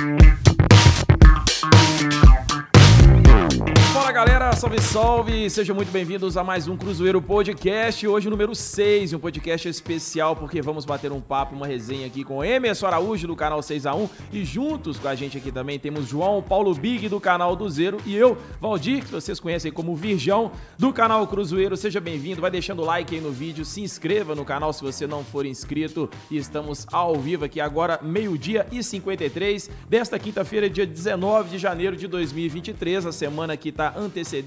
you salve, salve! Sejam muito bem-vindos a mais um Cruzeiro Podcast. Hoje, número 6, um podcast especial, porque vamos bater um papo, uma resenha aqui com Emerson Araújo, do canal 6x1. E juntos com a gente aqui também temos João Paulo Big, do canal do Zero. E eu, Valdir, que vocês conhecem como Virjão, do canal Cruzeiro. Seja bem-vindo, vai deixando o like aí no vídeo, se inscreva no canal se você não for inscrito. E estamos ao vivo aqui agora, meio-dia e 53, desta quinta-feira, dia 19 de janeiro de 2023. A semana que está antecedendo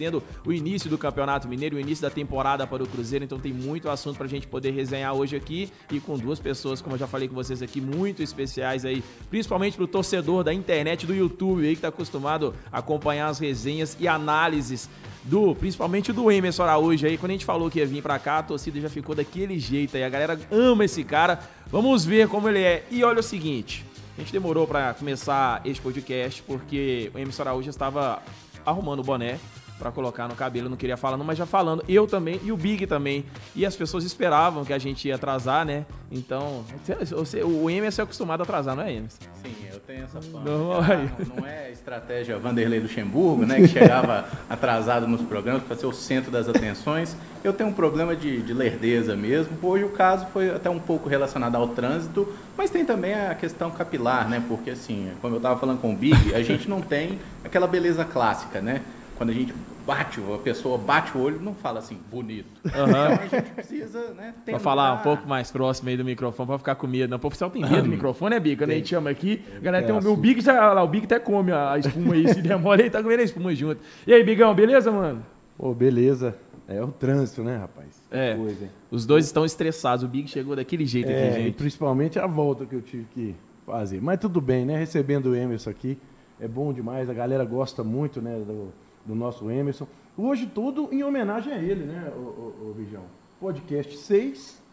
o início do Campeonato Mineiro, o início da temporada para o Cruzeiro, então tem muito assunto para a gente poder resenhar hoje aqui e com duas pessoas, como eu já falei com vocês aqui, muito especiais aí, principalmente para o torcedor da internet, do YouTube aí, que está acostumado a acompanhar as resenhas e análises do, principalmente do Emerson Araújo aí, quando a gente falou que ia vir para cá, a torcida já ficou daquele jeito aí, a galera ama esse cara, vamos ver como ele é. E olha o seguinte, a gente demorou para começar este podcast porque o Emerson Araújo estava arrumando o boné, para colocar no cabelo, não queria falar, não, mas já falando, eu também e o Big também. E as pessoas esperavam que a gente ia atrasar, né? Então, você, o Emerson é acostumado a atrasar, não é, Emerson? Sim, eu tenho essa fama. Não, não, não é estratégia Vanderlei Luxemburgo, né? Que chegava atrasado nos programas para ser o centro das atenções. Eu tenho um problema de, de lerdeza mesmo. Hoje o caso foi até um pouco relacionado ao trânsito, mas tem também a questão capilar, né? Porque assim, como eu estava falando com o Big, a gente não tem aquela beleza clássica, né? quando a gente bate, a pessoa bate o olho, não fala assim, bonito. Uhum. Então a gente precisa, né, tentar... Pra falar um pouco mais próximo aí do microfone, pra ficar com medo. Não, o oficial tem medo do microfone, né, Big? Quando a gente chama aqui, a galera tem o meu Big, já, lá, o Big até come a espuma aí, se demora, ele tá comendo a espuma junto. E aí, Bigão, beleza, mano? Pô, beleza. É o trânsito, né, rapaz? É. Coisa, Os dois estão estressados. O Big chegou daquele jeito é, aqui, gente. principalmente a volta que eu tive que fazer. Mas tudo bem, né? Recebendo o Emerson aqui. É bom demais. A galera gosta muito, né? Do, do nosso Emerson. Hoje tudo em homenagem a ele, né, o, o, o Bijão? Podcast 6,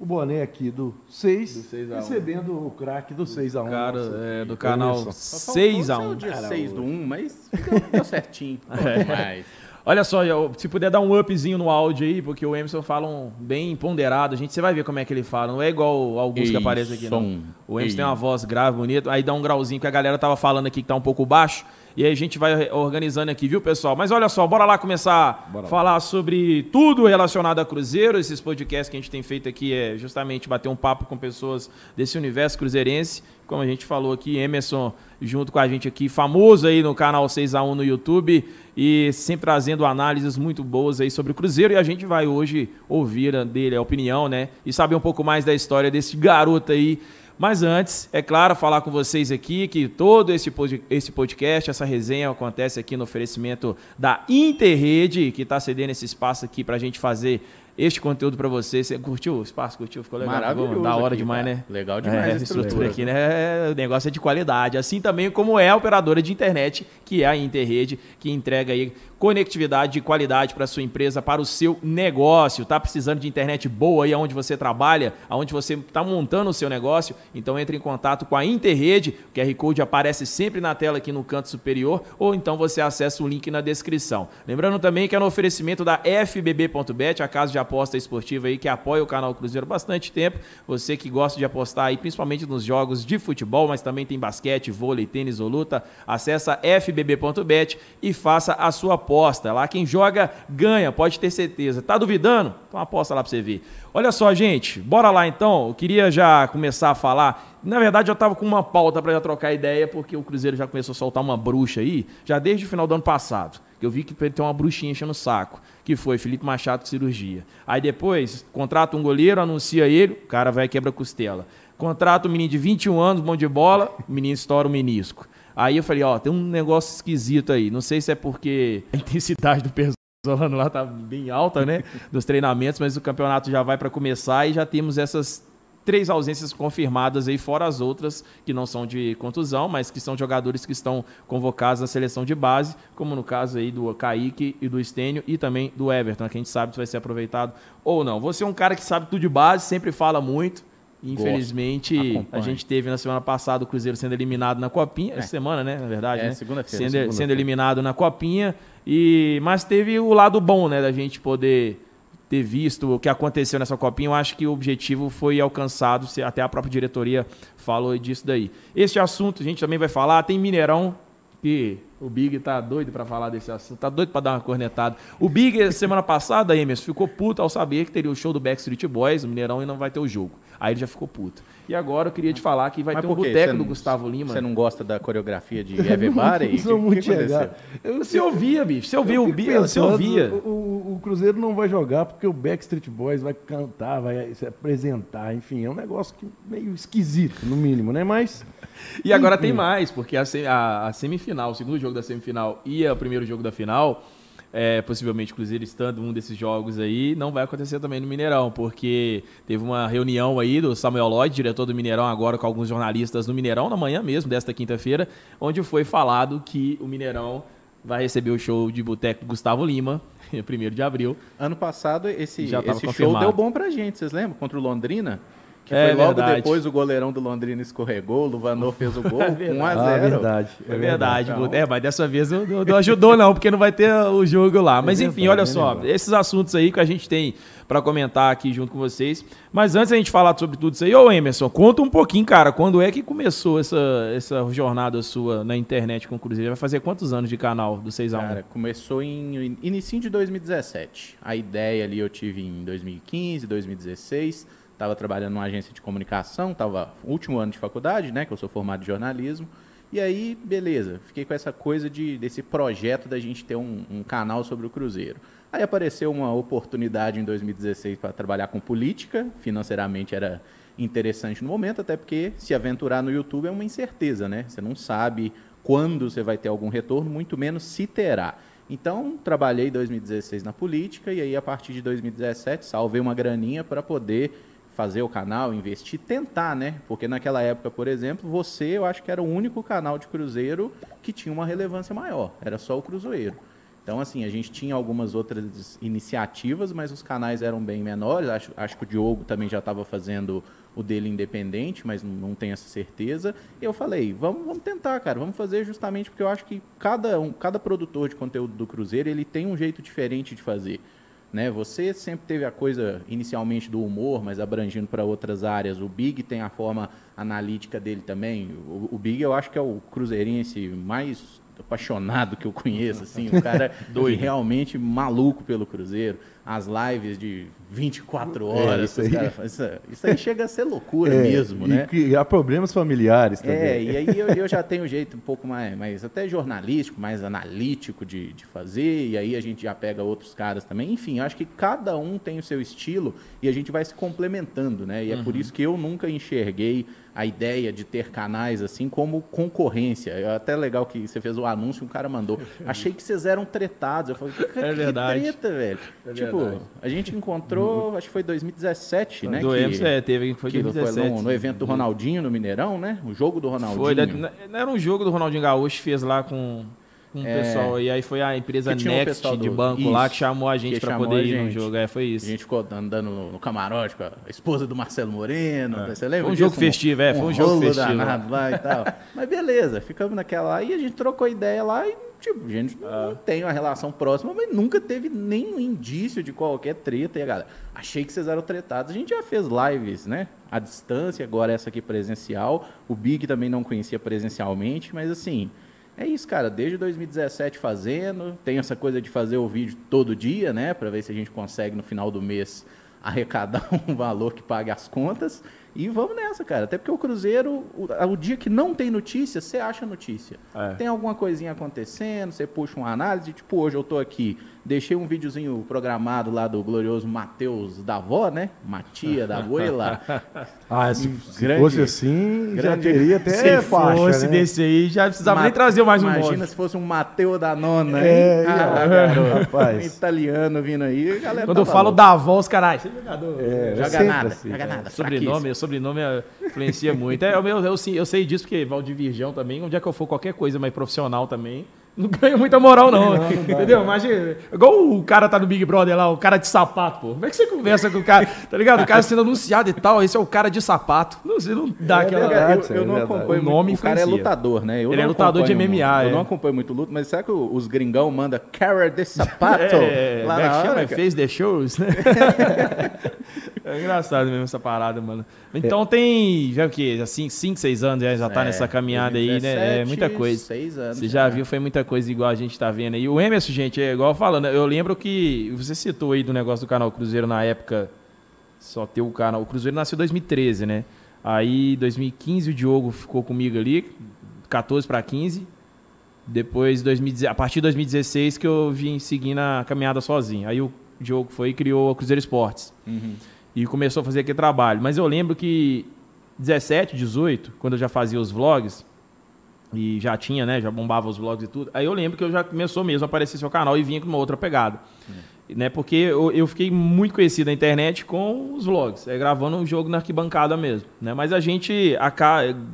o boné aqui do 6, recebendo o craque do 6 a 1 Cara, é, do canal 6 a 1 dia 6 do 1, mas deu certinho. é. Olha só, se puder dar um upzinho no áudio aí, porque o Emerson fala um bem ponderado. A gente, você vai ver como é que ele fala. Não é igual o Augusto que aparece aqui, não. O Emerson tem uma voz grave, bonita. Aí dá um grauzinho que a galera tava falando aqui que tá um pouco baixo. E aí a gente vai organizando aqui, viu, pessoal? Mas olha só, bora lá começar a falar sobre tudo relacionado a Cruzeiro. Esses podcasts que a gente tem feito aqui é justamente bater um papo com pessoas desse universo cruzeirense. Como a gente falou aqui, Emerson junto com a gente aqui, famoso aí no canal 6x1 no YouTube e sempre trazendo análises muito boas aí sobre o Cruzeiro. E a gente vai hoje ouvir dele a opinião, né? E saber um pouco mais da história desse garoto aí mas antes, é claro, falar com vocês aqui que todo esse, esse podcast, essa resenha acontece aqui no oferecimento da Interrede, que está cedendo esse espaço aqui para a gente fazer este conteúdo para você. Você curtiu o espaço? Curtiu? Ficou legal? Maravilhoso. Da hora aqui, demais, cara. né? Legal demais. É, a estrutura aqui, né? O negócio é de qualidade. Assim também como é a operadora de internet, que é a Interrede, que entrega aí conectividade de qualidade para sua empresa, para o seu negócio. Tá precisando de internet boa aí onde você trabalha, aonde você está montando o seu negócio? Então entre em contato com a Interrede. O QR Code aparece sempre na tela aqui no canto superior, ou então você acessa o link na descrição. Lembrando também que é no oferecimento da FBB.bet, a casa de aposta esportiva aí que apoia o canal Cruzeiro bastante tempo. Você que gosta de apostar aí, principalmente nos jogos de futebol, mas também tem basquete, vôlei, tênis ou luta, acessa fbb.bet e faça a sua aposta. Lá quem joga ganha, pode ter certeza. Tá duvidando? Então aposta lá para você ver. Olha só, gente, bora lá então. Eu queria já começar a falar. Na verdade, eu estava com uma pauta para já trocar ideia, porque o Cruzeiro já começou a soltar uma bruxa aí, já desde o final do ano passado. Eu vi que tem uma bruxinha enchendo o saco que foi Felipe Machado cirurgia. Aí depois, contrata um goleiro, anuncia ele, o cara vai quebra costela. Contrata um menino de 21 anos, bom de bola, o menino estoura o menisco. Aí eu falei, ó, tem um negócio esquisito aí. Não sei se é porque a intensidade do Pesolano lá tá bem alta, né? Dos treinamentos, mas o campeonato já vai para começar e já temos essas três ausências confirmadas aí, fora as outras que não são de contusão, mas que são jogadores que estão convocados na seleção de base, como no caso aí do Kaique e do Estênio e também do Everton, que a gente sabe se vai ser aproveitado ou não. Você é um cara que sabe tudo de base, sempre fala muito. Infelizmente, a gente teve na semana passada o Cruzeiro sendo eliminado na Copinha. É. Essa semana, né? Na verdade. É, né? segunda-feira. Sendo, segunda sendo eliminado na Copinha. E, mas teve o lado bom, né? Da gente poder ter visto o que aconteceu nessa copinha, eu acho que o objetivo foi alcançado, até a própria diretoria falou disso daí. Este assunto a gente também vai falar, tem Mineirão, que o Big tá doido para falar desse assunto, tá doido para dar uma cornetada. O Big, semana passada, Emerson, ficou puto ao saber que teria o show do Backstreet Boys, o Mineirão, e não vai ter o jogo. Aí ele já ficou puto. E agora eu queria te falar que vai Mas ter um boteco do não- Gustavo Lima. Você não gosta da coreografia de Everybody? Não sou muito que. Eu- Você ouvia, bicho. Você ouvia o Big, você ouvia. O, o- o Cruzeiro não vai jogar porque o Backstreet Boys vai cantar, vai se apresentar, enfim, é um negócio que meio esquisito, no mínimo, né? Mas E agora Enfim. tem mais, porque a, a- a semifinal, o segundo jogo da semifinal e o primeiro jogo da final, é, possivelmente o Cruzeiro estando um desses jogos aí, não vai acontecer também no Mineirão, porque teve uma reunião aí do Samuel Lloyd, diretor do Mineirão, agora com alguns jornalistas no Mineirão, na manhã mesmo, desta quinta-feira, onde foi falado que o Mineirão vai receber o show de boteco do Gustavo Lima, 1 de abril. Ano passado, esse, esse show deu bom pra gente, vocês lembram? Contra o Londrina? Que É foi logo verdade. depois o goleirão do Londrina escorregou, o Luvanor fez o gol, É verdade. 1 a 0 Ah, verdade. É verdade, Então- é, mas dessa vez não, não- ajudou não, porque não vai ter o jogo lá. Mas enfim, verdade, olha né, só, esses assuntos aí que a gente tem pra comentar aqui junto com vocês. Mas antes da gente falar sobre tudo isso aí, ô Emerson, conta um pouquinho, cara, quando é que começou essa, essa jornada sua na internet com o Cruzeiro? Vai fazer quantos anos de canal do 6 a 1 Cara, começou em início de 2017. A ideia ali eu tive em 2015, 2016. Estava trabalhando numa agência de comunicação, estava último ano de faculdade, né? Que eu sou formado em jornalismo. E aí, beleza, fiquei com essa coisa de, desse projeto da gente ter um, um canal sobre o Cruzeiro. Aí apareceu uma oportunidade em 2016 para trabalhar com política, financeiramente era interessante no momento, até porque se aventurar no YouTube é uma incerteza, né? Você não sabe quando você vai ter algum retorno, muito menos se terá. Então, trabalhei em 2016 na política e aí a partir de 2017 salvei uma graninha para poder fazer o canal, investir, tentar, né? Porque naquela época, por exemplo, você, eu acho que era o único canal de cruzeiro que tinha uma relevância maior. Era só o Cruzeiro. Então, assim, a gente tinha algumas outras iniciativas, mas os canais eram bem menores. Acho, acho que o Diogo também já estava fazendo o dele independente, mas não, tenho essa certeza. E eu falei, vamos, vamos tentar, cara, vamos fazer justamente porque eu acho que cada, um, cada produtor de conteúdo do Cruzeiro, ele tem um jeito diferente de fazer. Né? Você sempre teve a coisa inicialmente do humor, mas abrangindo para outras áreas. O Big tem a forma analítica dele também. O, o Big eu acho que é o cruzeirense mais apaixonado que eu conheço, assim, um cara doido, realmente maluco pelo Cruzeiro. As lives de 24 horas, isso os aí. fazem- isso, isso aí chega a ser loucura é, mesmo, e né? que há problemas familiares também. É, e aí eu, eu já tenho um jeito um pouco mais, mais até jornalístico, mais analítico de, de fazer, e aí a gente já pega outros caras também. Enfim, acho que cada um tem o seu estilo e a gente vai se complementando, né? E é por isso que eu nunca enxerguei a ideia de ter canais assim como concorrência. É até legal que você fez o anúncio, um cara mandou. Achei que vocês eram tretados. Eu falei, que, É verdade. que treta, velho. É tipo, verdade. a gente encontrou, acho que foi 2017, né? do que- é, teve, foi que 2017. foi no, no evento do Ronaldinho no Mineirão, né? O jogo do Ronaldinho. Foi, não era um jogo do Ronaldinho Gaúcho, fez lá com, o É. pessoal, e aí foi a empresa um Next pessoal de do- banco lá que chamou a gente chamou poder a ir no jogo, é, foi A isso. gente ficou andando no, camarote com a esposa do Marcelo Moreno. Você lembra? Foi um jogo festivo, é, foi um jogo rolo festivo. danado lá e tal. Mas beleza, ficamos naquela lá e a gente trocou ideia lá e, tipo, a gente não- Ah. não tem uma relação próxima, mas nunca teve nenhum indício de qualquer treta. E a galera, achei que vocês eram tretados. A gente já fez lives, né? À distância, agora essa aqui presencial. O Big também não conhecia presencialmente, mas assim. É isso, cara. Desde 2017 fazendo. Tem essa coisa de fazer o vídeo todo dia, né? Para ver se a gente consegue no final do mês arrecadar um valor que pague as contas. E vamos nessa, cara. Até porque o Cruzeiro, o, o dia que não tem notícia, você acha notícia. É. Tem alguma coisinha acontecendo, você puxa uma análise, tipo, hoje eu tô aqui, deixei um videozinho programado lá do glorioso Matheus da avó, né? Matia da abuela. Ah, se, se Grande- fosse assim, já grande- teria até Se faixa, fosse né? desse aí, já precisava Ma- nem trazer mais um Imagina se fosse um Mateu da nona, É, hein? Ah, é, rapaz. Um italiano vindo aí, galera Quando eu tava falo da avó, os caras... "Você é jogador?" É, Joga nada, assim, joga é. nada. Sobrenome, sobrenome é- influencia muito. É, o meu, eu, sei- eu sei disso, porque Valdir Virgão também, onde é que eu for qualquer coisa mais profissional também, Não ganha muita moral, não. não, não entendeu? Imagina. Igual o cara tá no Big Brother lá, o cara de sapato, pô. Como é que você conversa com o cara? Tá ligado? O cara sendo anunciado e tal, esse é o cara de sapato. Não, você não dá é aquela. Verdade, eu, eu não é acompanho. O nome O cara é lutador, né? Eu Ele é lutador de MMA. Eu é. não acompanho muito luta, mas será que os gringão manda cara de sapato? É, lá na hora, fez the shows, né? é engraçado mesmo essa parada, mano. Então é. tem, já o quê? 5, 6 anos já, já tá é, nessa caminhada 2017, aí, né? É muita coisa. 6 anos. Você já viu, foi muita coisa igual a gente tá vendo aí. O Emerson, gente, é igual falando, eu lembro que você citou aí do negócio do canal Cruzeiro na época, só ter o canal. O Cruzeiro nasceu em 2013, né? Aí, 2015, o Diogo ficou comigo ali, 14 para 15. Depois, 2010, a partir de 2016, que eu vim seguindo a caminhada sozinho. Aí o Diogo foi e criou o Cruzeiro Esportes. Uhum. E começou a fazer aquele trabalho. Mas eu lembro que 17, 18, quando eu já fazia os vlogs, e já tinha, né? Já bombava os vlogs e tudo. Aí eu lembro que eu já começou mesmo a aparecer seu canal e vinha com uma outra pegada. É. Né, porque eu, eu, fiquei muito conhecido na internet com os vlogs, é, gravando um jogo na arquibancada mesmo. Né? Mas a gente, a,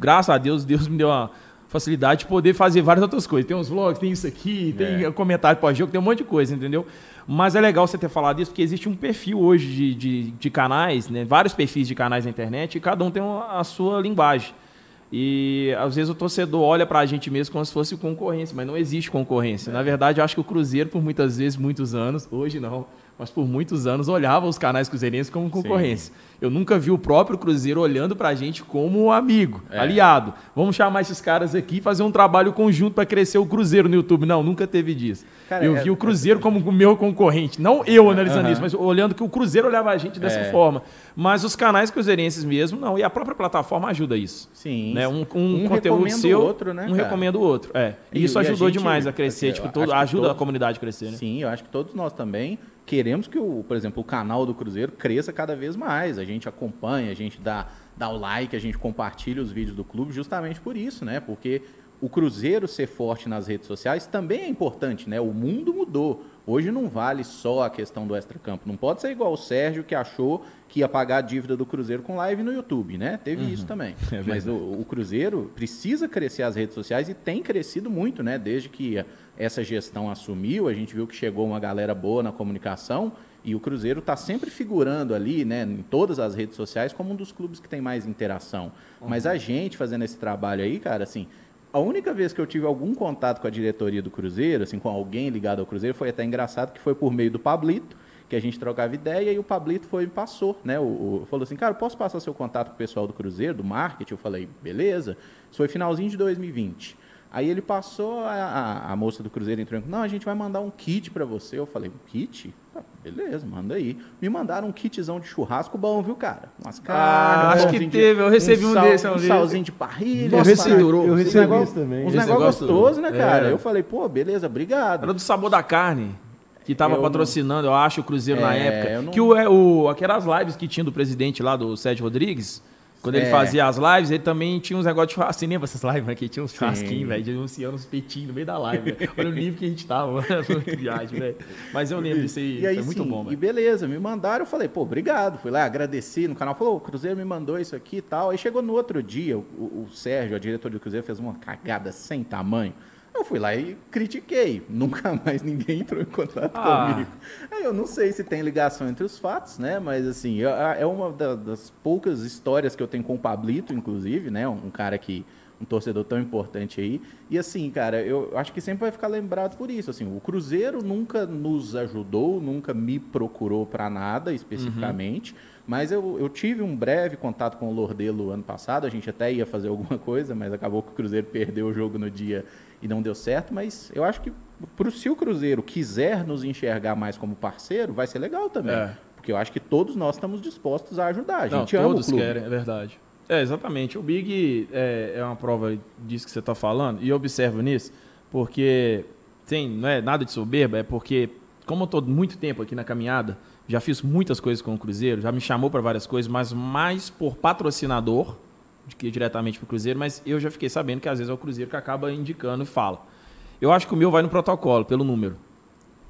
graças a Deus, Deus me deu uma facilidade de poder fazer várias outras coisas. Tem uns vlogs, tem isso aqui, tem é. comentário pós-jogo, tem um monte de coisa, entendeu? Mas é legal você ter falado isso, porque existe um perfil hoje de, de, de canais, né? vários perfis de canais na internet, e cada um tem a sua linguagem. E às vezes o torcedor olha para a gente mesmo como se fosse concorrência, mas não existe concorrência. É. Na verdade, eu acho que o Cruzeiro, por muitas vezes, muitos anos, hoje não, mas por muitos anos olhava os canais cruzeirenses como concorrência. Sim. Eu nunca vi o próprio Cruzeiro olhando para a gente como amigo, é. aliado. Vamos chamar esses caras aqui e fazer um trabalho conjunto para crescer o Cruzeiro no YouTube. Não, nunca teve disso. Cara, eu é, vi o Cruzeiro é, como o meu concorrente. Não eu analisando uh -huh. isso, mas olhando que o Cruzeiro olhava a gente dessa é. forma. Mas os canais cruzeirenses mesmo, não. E a própria plataforma ajuda isso. Sim. Né? Um, um, um conteúdo seu, o outro, né, um cara? recomenda o outro. É. E, isso e ajudou a gente, demais a crescer. Tipo, todo, ajuda todos, a comunidade a crescer. Né? Sim, eu acho que todos nós também queremos que, o, por exemplo, o canal do Cruzeiro cresça cada vez mais. A gente acompanha, a gente dá, dá o like, a gente compartilha os vídeos do clube justamente por isso, né? Porque o Cruzeiro ser forte nas redes sociais também é importante, né? O mundo mudou. Hoje não vale só a questão do extra-campo. Não pode ser igual o Sérgio que achou que ia pagar a dívida do Cruzeiro com live no YouTube, né? Teve uhum. isso também. É Mas o, o, Cruzeiro precisa crescer as redes sociais e tem crescido muito, né? Desde que essa gestão assumiu, a gente viu que chegou uma galera boa na comunicação e o Cruzeiro está sempre figurando ali, né, em todas as redes sociais, como um dos clubes que tem mais interação. Uhum. Mas a gente fazendo esse trabalho aí, cara, assim, a única vez que eu tive algum contato com a diretoria do Cruzeiro, assim, com alguém ligado ao Cruzeiro, foi até engraçado que foi por meio do Pablito, que a gente trocava ideia e o Pablito foi e passou, né? O, o, falou assim, cara, posso passar seu contato com o pessoal do Cruzeiro, do marketing? Eu falei, beleza. Isso foi finalzinho de 2020. Aí ele passou, a, a, a moça do Cruzeiro entrou em não, a gente vai mandar um kit para você. Eu falei, um kit? Ah, beleza, manda aí. Me mandaram um kitzão de churrasco bom, viu, cara? Umas carnes. Ah, acho que teve, eu recebi um, um desse. Um salzinho de parrilha. Eu recebi, eu recebi negócio, também. Uns negócios gostosos, né, cara? É. Eu falei, pô, beleza, obrigado. Era do sabor da carne. Que tava eu patrocinando, não... eu acho, o Cruzeiro é, na época. Não... Que o, é, o, aquelas lives que tinha do presidente lá, do Sérgio Rodrigues, quando é. ele fazia as lives, ele também tinha uns negócios de. Você lembra essas lives, né? Que tinha uns churrasquinhos, velho, denunciando uns peitinhos no meio da live. Olha o nível que a gente tava, mano. viagem, velho. Mas eu lembro disso aí, e aí foi muito bom, velho. E beleza, me mandaram, eu falei, pô, obrigado. Fui lá, agradeci no canal, falou, o Cruzeiro me mandou isso aqui e tal. Aí chegou no outro dia, o, o Sérgio, a diretor do Cruzeiro, fez uma cagada sem tamanho. Eu fui lá e critiquei. Nunca mais ninguém entrou em contato ah. comigo. Eu não sei se tem ligação entre os fatos, né? Mas assim, é uma das poucas histórias que eu tenho com o Pablito, inclusive, né? Um cara que um torcedor tão importante aí. E assim, cara, eu acho que sempre vai ficar lembrado por isso. Assim, o Cruzeiro nunca nos ajudou, nunca me procurou para nada especificamente. Uhum. Mas eu, eu tive um breve contato com o Lordelo ano passado. A gente até ia fazer alguma coisa, mas acabou que o Cruzeiro perdeu o jogo no dia e não deu certo, mas eu acho que pro, se o Cruzeiro quiser nos enxergar mais como parceiro, vai ser legal também. É. Porque eu acho que todos nós estamos dispostos a ajudar. A gente não, ama todos o clube. querem, é verdade. É, exatamente. O Big é, é uma prova disso que você está falando, e eu observo nisso, porque tem, não é nada de soberba, é porque, como eu estou muito tempo aqui na caminhada, já fiz muitas coisas com o Cruzeiro, já me chamou para várias coisas, mas mais por patrocinador que diretamente para o Cruzeiro, mas eu já fiquei sabendo que às vezes é o Cruzeiro que acaba indicando e fala. Eu acho que o meu vai no protocolo, pelo número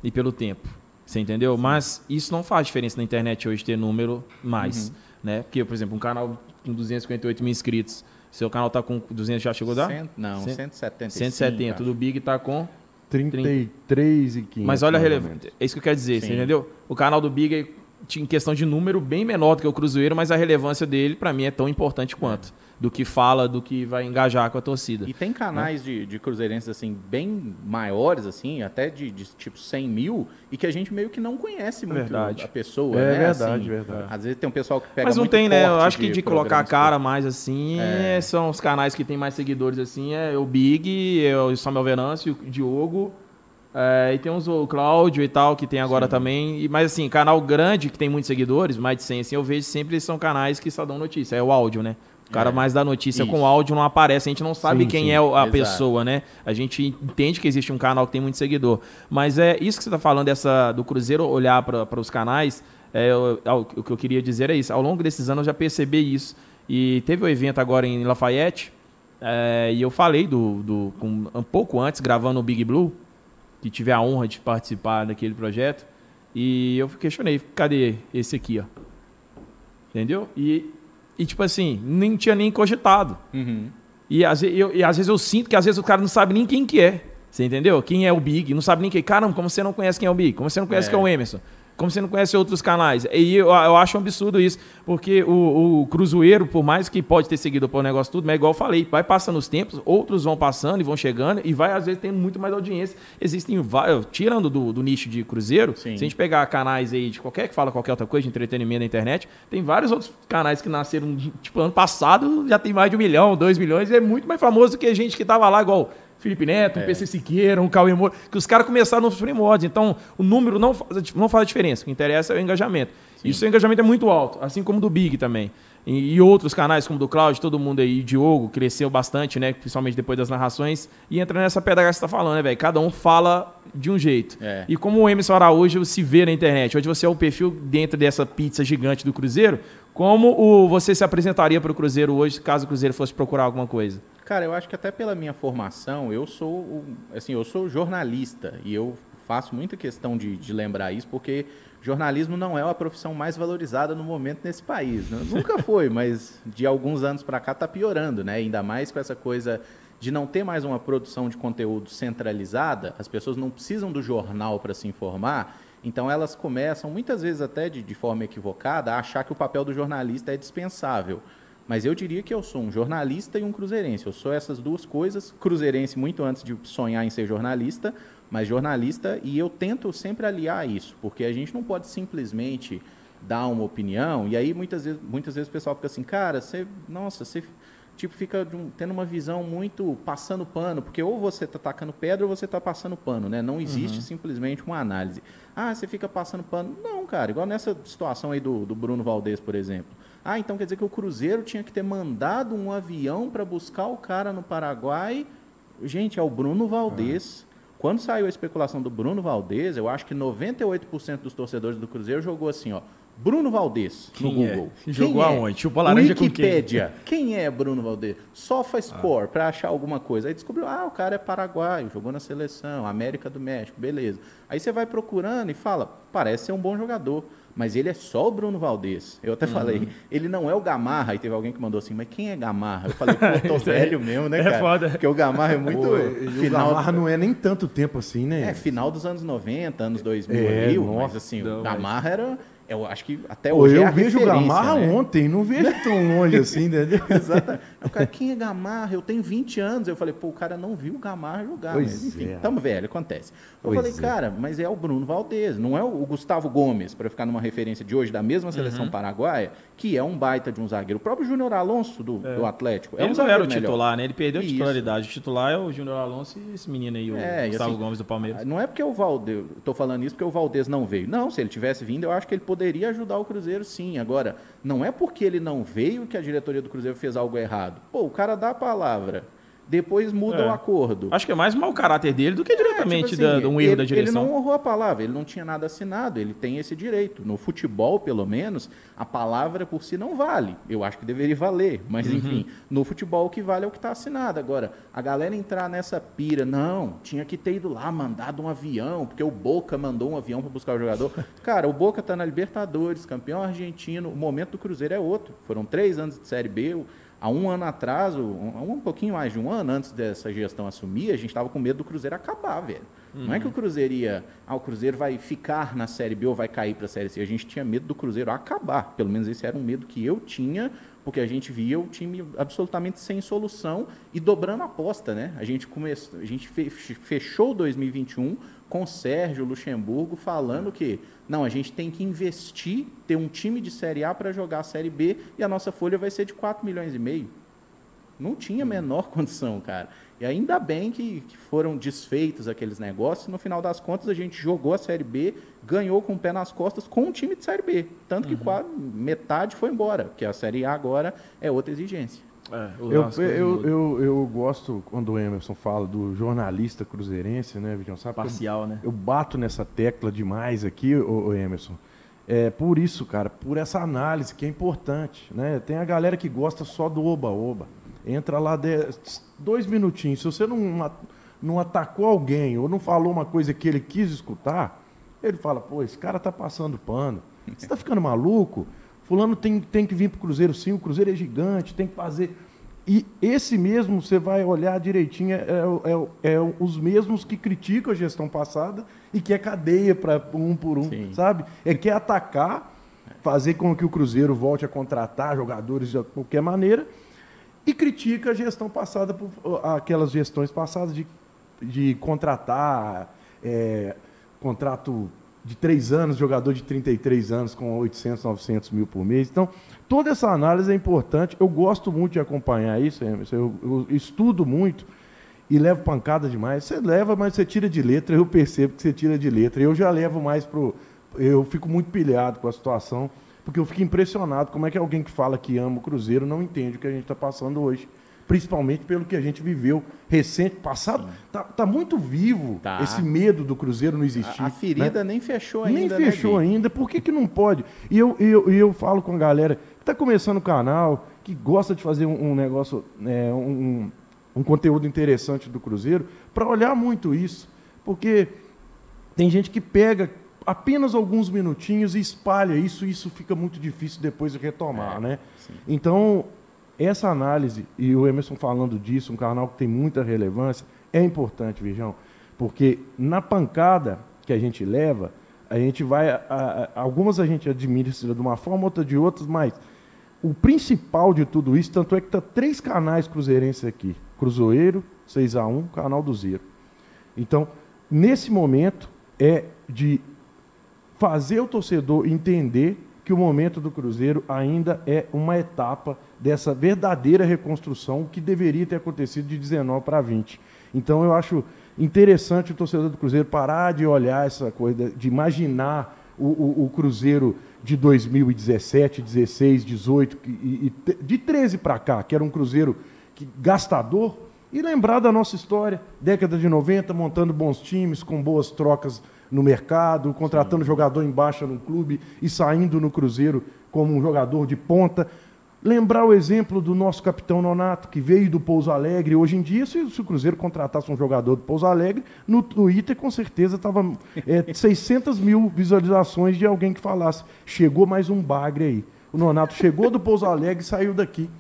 e pelo tempo. Você entendeu? Mas isso não faz diferença na internet hoje ter número mais. Uhum. Né? Porque, por exemplo, um canal com 258 mil inscritos, seu canal está com 200, já chegou a dar? Cent, não, 170. 170. O do Big está com 33 e 15. Mas olha a relevância. É isso que eu quero dizer, Sim. você entendeu? O canal do Big tinha em questão de número bem menor do que o Cruzeiro, mas a relevância dele, pra mim, é tão importante quanto. Do que fala, do que vai engajar com a torcida. E tem canais de, de cruzeirenses, assim, bem maiores, assim, até de, de, tipo 100 mil, e que a gente meio que não conhece muito Verdade. a pessoa, É né? verdade, Assim, verdade. Às vezes tem um pessoal que pega Mas não tem, né? Eu acho que de colocar a cara mais assim, é, são os canais que tem mais seguidores assim, é o Big, é o Samuel Venâncio, o Diogo, é, e tem uns o Cláudio e tal, que tem agora também. E, mas assim, canal grande que tem muitos seguidores, mais de 100 assim, eu vejo sempre são canais que só dão notícia, é o áudio, né? O cara É, mais dá notícia com isso. áudio não aparece, a gente não sabe Sim, quem sim, é a exato. pessoa, né? A gente entende que existe um canal que tem muito seguidor. Mas é isso que você está falando dessa, do Cruzeiro olhar para os canais. é, eu- ao- o que eu queria dizer é isso. Ao longo desses anos eu já percebi isso. E teve o evento agora em Lafayette. é, e eu falei do, do com- um pouco antes, gravando o Big Blue, que tive a honra de participar daquele projeto. E eu questionei, cadê esse aqui, ó? Entendeu? E, e tipo assim, nem tinha nem cogitado. Uhum. E às, eu, e às vezes eu sinto que às vezes o cara não sabe nem quem que é. Você entendeu? Quem é o Big, não sabe nem quem. Caramba, como você não conhece quem é o Big? Como você não conhece É. quem é o Emerson? Como você não conhece outros canais? E eu, eu acho um absurdo isso, porque o, o Cruzeiro, por mais que pode ter seguido por negócio tudo, mas igual eu falei, vai passando os tempos, outros vão passando e vão chegando, e vai às vezes tendo muito mais audiência. Existem vários, tirando do, do nicho de Cruzeiro, Sim. se a gente pegar canais aí de qualquer que fala qualquer outra coisa de entretenimento na internet, tem vários outros canais que nasceram, tipo, ano passado já tem mais de um milhão, dois milhões, e é muito mais famoso do que gente que tava lá, igual Felipe Neto, um PC Siqueira, um Cauê Moura, que os caras começaram nos primórdios. Então, o número não faz, não faz diferença. O que interessa é o engajamento. E o seu engajamento é muito alto, assim como o do Big também. E, e outros canais, como o do Cláudio, todo mundo aí, Diogo, cresceu bastante, né? Principalmente depois das narrações. E entra nessa pedra que você tá falando, né, velho? Cada um fala de um jeito. É. E como o Emerson Araújo se vê na internet, hoje você é o perfil dentro dessa pizza gigante do Cruzeiro, como o, você se apresentaria para o Cruzeiro hoje, caso o Cruzeiro fosse procurar alguma coisa? Cara, eu acho que até pela minha formação, eu sou, assim, eu sou jornalista e eu faço muita questão de, de lembrar isso, porque jornalismo não é a profissão mais valorizada no momento nesse país. né? Nunca foi, mas de alguns anos para cá está piorando, né? Ainda mais com essa coisa de não ter mais uma produção de conteúdo centralizada, as pessoas não precisam do jornal para se informar, então elas começam, muitas vezes até de, de forma equivocada, a achar que o papel do jornalista é dispensável. Mas eu diria que eu sou um jornalista e um cruzeirense. Eu sou essas duas coisas. Cruzeirense muito antes de sonhar em ser jornalista, mas jornalista e eu tento sempre aliar isso, porque a gente não pode simplesmente dar uma opinião e aí muitas vezes, muitas vezes o pessoal fica assim, cara, você, nossa, você tipo fica um- tendo uma visão muito passando pano, porque ou você está tacando pedra ou você está passando pano, né? Não existe simplesmente uma análise. Ah, você fica passando pano. Não, cara, igual nessa situação aí do, do Bruno Valdez, por exemplo. Ah, então quer dizer que o Cruzeiro tinha que ter mandado um avião para buscar o cara no Paraguai. Gente, é o Bruno Valdez. Quando saiu a especulação do Bruno Valdez, eu acho que 98% dos torcedores do Cruzeiro jogou assim, ó. Bruno Valdez no Quem é? Google. Jogou Quem é? aonde? Chupou laranja com quem? Quem é Bruno Valdez? SofaScore, para achar alguma coisa. Aí descobriu, ah, o cara é paraguaio, jogou na seleção, América do México, beleza. Aí você vai procurando e fala, parece ser um bom jogador. Mas ele é só o Bruno Valdez. Eu Uhum. até falei, ele não é o Gamarra. Aí teve alguém que mandou assim, mas quem é Gamarra? Eu falei, pô, tô velho mesmo, né, é cara? foda. Porque o Gamarra é muito Pô, e o final... Gamarra não é nem tanto tempo assim, né? É, final dos anos 90, anos 2000 É, ali, nossa, mas assim, não, o mas- Gamarra era... Eu acho que até hoje é eu a vejo Gamarra né? ontem, não vejo tão longe assim, entendeu? Exatamente. Aí O cara, quem é Gamarra? Eu tenho 20 anos. Eu falei, pô, o cara não viu o Gamarra jogar. Pois mas, enfim, é. tamo velho, acontece. Eu Pois falei, é. cara, mas é o Bruno Valdez, não é o Gustavo Gomes, para ficar numa referência de hoje da mesma Uhum. seleção paraguaia, que é um baita de um zagueiro. O próprio Júnior Alonso do, do Atlético. É Ele um não era o melhor. titular, né? Ele perdeu a Isso. titularidade. O titular é o Júnior Alonso e esse menino aí, o É, Gustavo assim, Gomes do Palmeiras. Não é porque o Valdez, tô falando isso porque o Valdez não veio. Não, se ele tivesse vindo, eu acho que ele poderia ajudar o Cruzeiro sim. Agora, não é porque ele não veio que a diretoria do Cruzeiro fez algo errado. Pô, o cara dá a palavra, depois muda É. o acordo. Acho que é mais mau caráter dele do que diretamente Tipo da- assim, de um erro ele, da direção. Ele não honrou a palavra, ele não tinha nada assinado, ele tem esse direito. No futebol, pelo menos, a palavra por si não vale. Eu acho que deveria valer, mas Uhum. enfim, no futebol o que vale é o que está assinado. Agora, a galera entrar nessa pira, não, tinha que ter ido lá, mandado um avião, porque o Boca mandou um avião para buscar o jogador. Cara, o Boca está na Libertadores, campeão argentino, o momento do Cruzeiro é outro. Foram três anos de Série B, Há um ano atrás, um, um pouquinho mais de um ano antes dessa gestão assumir, a gente estava com medo do Cruzeiro acabar, velho. Uhum. Não é que o uhum. Cruzeiro ia. Ah, o Cruzeiro vai ficar na Série B ou vai cair para a Série C. A gente tinha medo do Cruzeiro acabar. Pelo menos esse era um medo que eu tinha, porque a gente via o time absolutamente sem solução e dobrando a aposta, né? A gente começou, a gente fechou 2021 com Sérgio Luxemburgo falando que não, a gente tem que investir, ter um time de Série A para jogar a Série B e a nossa folha vai ser de 4 milhões e meio. Não tinha a menor condição, cara. E ainda bem que, que, foram desfeitos aqueles negócios. No final das contas, a gente jogou a Série B, ganhou com o pé nas costas com um time de Série B. Tanto que uhum. quase metade foi embora, porque a Série A agora é outra exigência. É, eu, eu, eu, eu, gosto quando o Emerson fala do jornalista cruzeirense, né, Vidião? Sabe Parcial, eu, né? Eu bato nessa tecla demais aqui, o, o Emerson. É por isso, cara, por essa análise que é importante, né? Tem a galera que gosta só do oba-oba. Entra lá de, dois minutinhos. Se você não, não atacou alguém ou não falou uma coisa que ele quis escutar, ele fala, pô, esse cara tá passando pano. Você tá ficando maluco? Fulano tem, tem que vir para o Cruzeiro sim, o Cruzeiro é gigante, tem que fazer. E esse mesmo, você vai olhar direitinho, é, é, é, é os mesmos que criticam a gestão passada e que é cadeia para um por um, sim. sabe? É que é atacar, fazer com que o Cruzeiro volte a contratar jogadores de qualquer maneira e critica a gestão passada, aquelas gestões passadas de, de contratar é, contrato de três anos, jogador de 33 anos com 800, 900 mil por mês. Então, toda essa análise é importante. Eu gosto muito de acompanhar isso, Emerson. Eu, eu estudo muito e levo pancada demais. Você leva, mas você tira de letra. Eu percebo que você tira de letra. Eu já levo mais pro. Eu fico muito pilhado com a situação, porque eu fico impressionado como é que alguém que fala que ama o Cruzeiro não entende o que a gente está passando hoje principalmente pelo que a gente viveu recente, passado. Tá, tá, muito vivo tá. esse medo do Cruzeiro não existir. A, a ferida né? nem fechou ainda. Nem né, fechou né, ainda. Por que, que não pode? E eu, eu, eu falo com a galera que está começando o canal, que gosta de fazer um, um negócio, é, um, um conteúdo interessante do Cruzeiro, para olhar muito isso. Porque tem gente que pega apenas alguns minutinhos e espalha isso, e isso fica muito difícil depois de retomar, é, né? Sim. Então, essa análise, e o Emerson falando disso, um canal que tem muita relevância, é importante, Virgão, porque na pancada que a gente leva, a gente vai. A, a, algumas a gente administra de uma forma, outra de outras, mas o principal de tudo isso, tanto é que está três canais cruzeirenses aqui: Cruzeiro, 6 a 1 canal do Zero. Então, nesse momento, é de fazer o torcedor entender que o momento do Cruzeiro ainda é uma etapa dessa verdadeira reconstrução que deveria ter acontecido de 19 para 20. Então eu acho interessante o torcedor do Cruzeiro parar de olhar essa coisa, de imaginar o, o, o Cruzeiro de 2017, 16, 18 e, e de 13 para cá, que era um Cruzeiro que, gastador, e lembrar da nossa história, década de 90, montando bons times, com boas trocas no mercado, contratando Sim. jogador em baixa no clube e saindo no Cruzeiro como um jogador de ponta. Lembrar o exemplo do nosso capitão Nonato, que veio do Pouso Alegre. Hoje em dia, se, o Cruzeiro contratasse um jogador do Pouso Alegre, no Twitter com certeza estava é, 600 mil visualizações de alguém que falasse: chegou mais um bagre aí. O Nonato chegou do Pouso Alegre e saiu daqui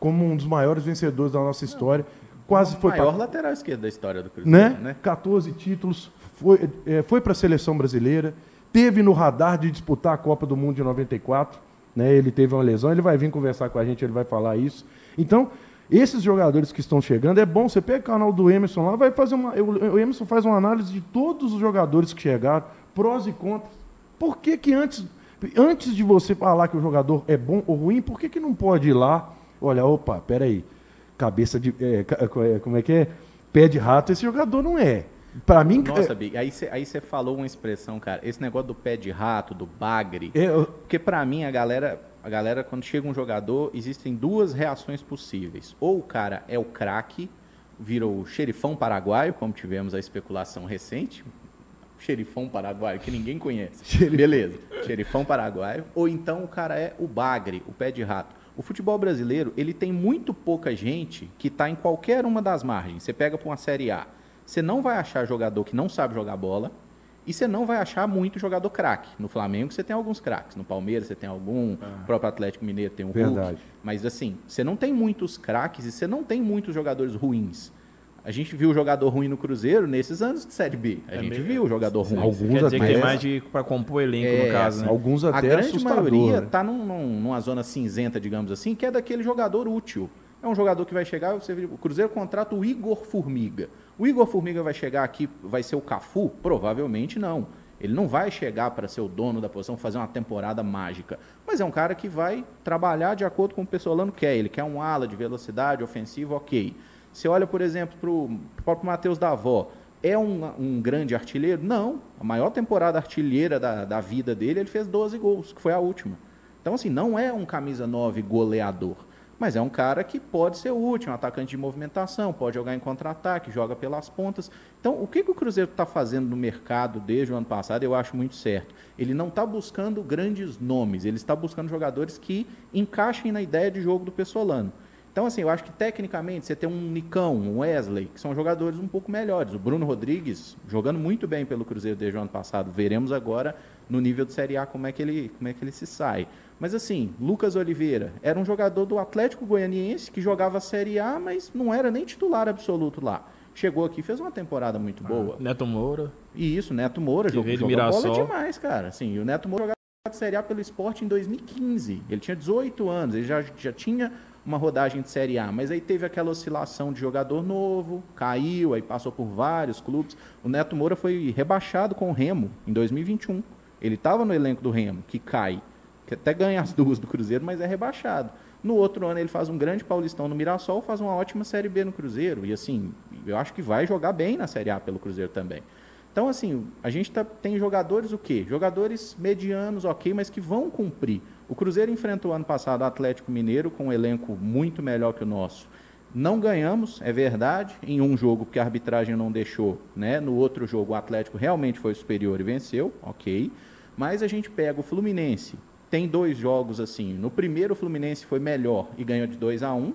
como um dos maiores vencedores da nossa história. Quase o foi maior pra... lateral esquerdo da história do Cruzeiro, né? né? 14 títulos, foi, é, foi para a seleção brasileira, teve no radar de disputar a Copa do Mundo de 94, né? ele teve uma lesão, ele vai vir conversar com a gente, ele vai falar isso. Então, esses jogadores que estão chegando, é bom, você pega o canal do Emerson lá, vai fazer uma. O Emerson faz uma análise de todos os jogadores que chegaram, prós e contras. Por que, que antes, antes de você falar que o jogador é bom ou ruim, por que, que não pode ir lá? Olha, opa, peraí. Cabeça de. É, é como é que é? Pé de rato, esse jogador não é. Para mim. Nossa, Big, aí você aí falou uma expressão, cara. Esse negócio do pé de rato, do bagre. Eu... Porque para mim, a galera, a galera, quando chega um jogador, existem duas reações possíveis. Ou o cara é o craque, vira o xerifão paraguaio, como tivemos a especulação recente. Xerifão paraguaio, que ninguém conhece. Xerif... Beleza, xerifão paraguaio. Ou então o cara é o bagre, o pé de rato. O futebol brasileiro, ele tem muito pouca gente que está em qualquer uma das margens. Você pega para uma Série A você não vai achar jogador que não sabe jogar bola E você não vai achar muito jogador craque. No Flamengo você tem alguns craques, no Palmeiras você tem algum, ah. no próprio Atlético Mineiro tem um Verdade. Hulk. Mas assim, você não tem muitos craques e você não tem muitos jogadores ruins. A gente viu jogador ruim no Cruzeiro nesses anos de Série B. A é gente viu jogador ruim. Alguns Quer dizer até, que tem mais de para compor o elenco, é, no caso, né? Alguns até A grande maioria está num, num, numa zona cinzenta, digamos assim, que é daquele jogador útil. É um jogador que vai chegar, você o Cruzeiro contrata o Igor Formiga. O Igor Formiga vai chegar aqui, vai ser o Cafu? Provavelmente não. Ele não vai chegar para ser o dono da posição, fazer uma temporada mágica. Mas é um cara que vai trabalhar de acordo com o Pessolano quer. Ele quer um ala de velocidade, ofensivo, ok. Você olha, por exemplo, para o próprio Matheus Davó. É um, um, grande artilheiro? Não. A maior temporada artilheira da, da vida dele, ele fez 12 gols, que foi a última. Então, assim, não é um camisa 9 goleador. Mas é um cara que pode ser útil, um atacante de movimentação, pode jogar em contra-ataque, joga pelas pontas. Então, o que, que o Cruzeiro está fazendo no mercado desde o ano passado, eu acho muito certo. Ele não está buscando grandes nomes, ele está buscando jogadores que encaixem na ideia de jogo do Pessolano. Então, assim, eu acho que tecnicamente você tem um Nicão, um Wesley, que são jogadores um pouco melhores. O Bruno Rodrigues, jogando muito bem pelo Cruzeiro desde o ano passado. Veremos agora no nível de Série A como é que ele, como é que ele se sai. Mas, assim, Lucas Oliveira era um jogador do Atlético Goianiense que jogava a Série A, mas não era nem titular absoluto lá. Chegou aqui fez uma temporada muito boa. Ah, Neto Moura. E isso, Neto Moura que jogou, jogou bola demais, cara. Assim, o Neto Moura jogava a Série A pelo esporte em 2015. Ele tinha 18 anos, ele já, já tinha uma rodagem de Série A, mas aí teve aquela oscilação de jogador novo, caiu, aí passou por vários clubes. O Neto Moura foi rebaixado com o Remo em 2021. Ele estava no elenco do Remo, que cai, que até ganha as duas do Cruzeiro, mas é rebaixado. No outro ano ele faz um grande Paulistão no Mirassol, faz uma ótima Série B no Cruzeiro. E assim, eu acho que vai jogar bem na Série A pelo Cruzeiro também. Então, assim, a gente tá, tem jogadores o quê? Jogadores medianos, ok, mas que vão cumprir. O Cruzeiro enfrentou ano passado o Atlético Mineiro com um elenco muito melhor que o nosso. Não ganhamos, é verdade, em um jogo porque a arbitragem não deixou, né? No outro jogo o Atlético realmente foi superior e venceu, ok. Mas a gente pega o Fluminense, tem dois jogos assim. No primeiro o Fluminense foi melhor e ganhou de 2 a 1. Um,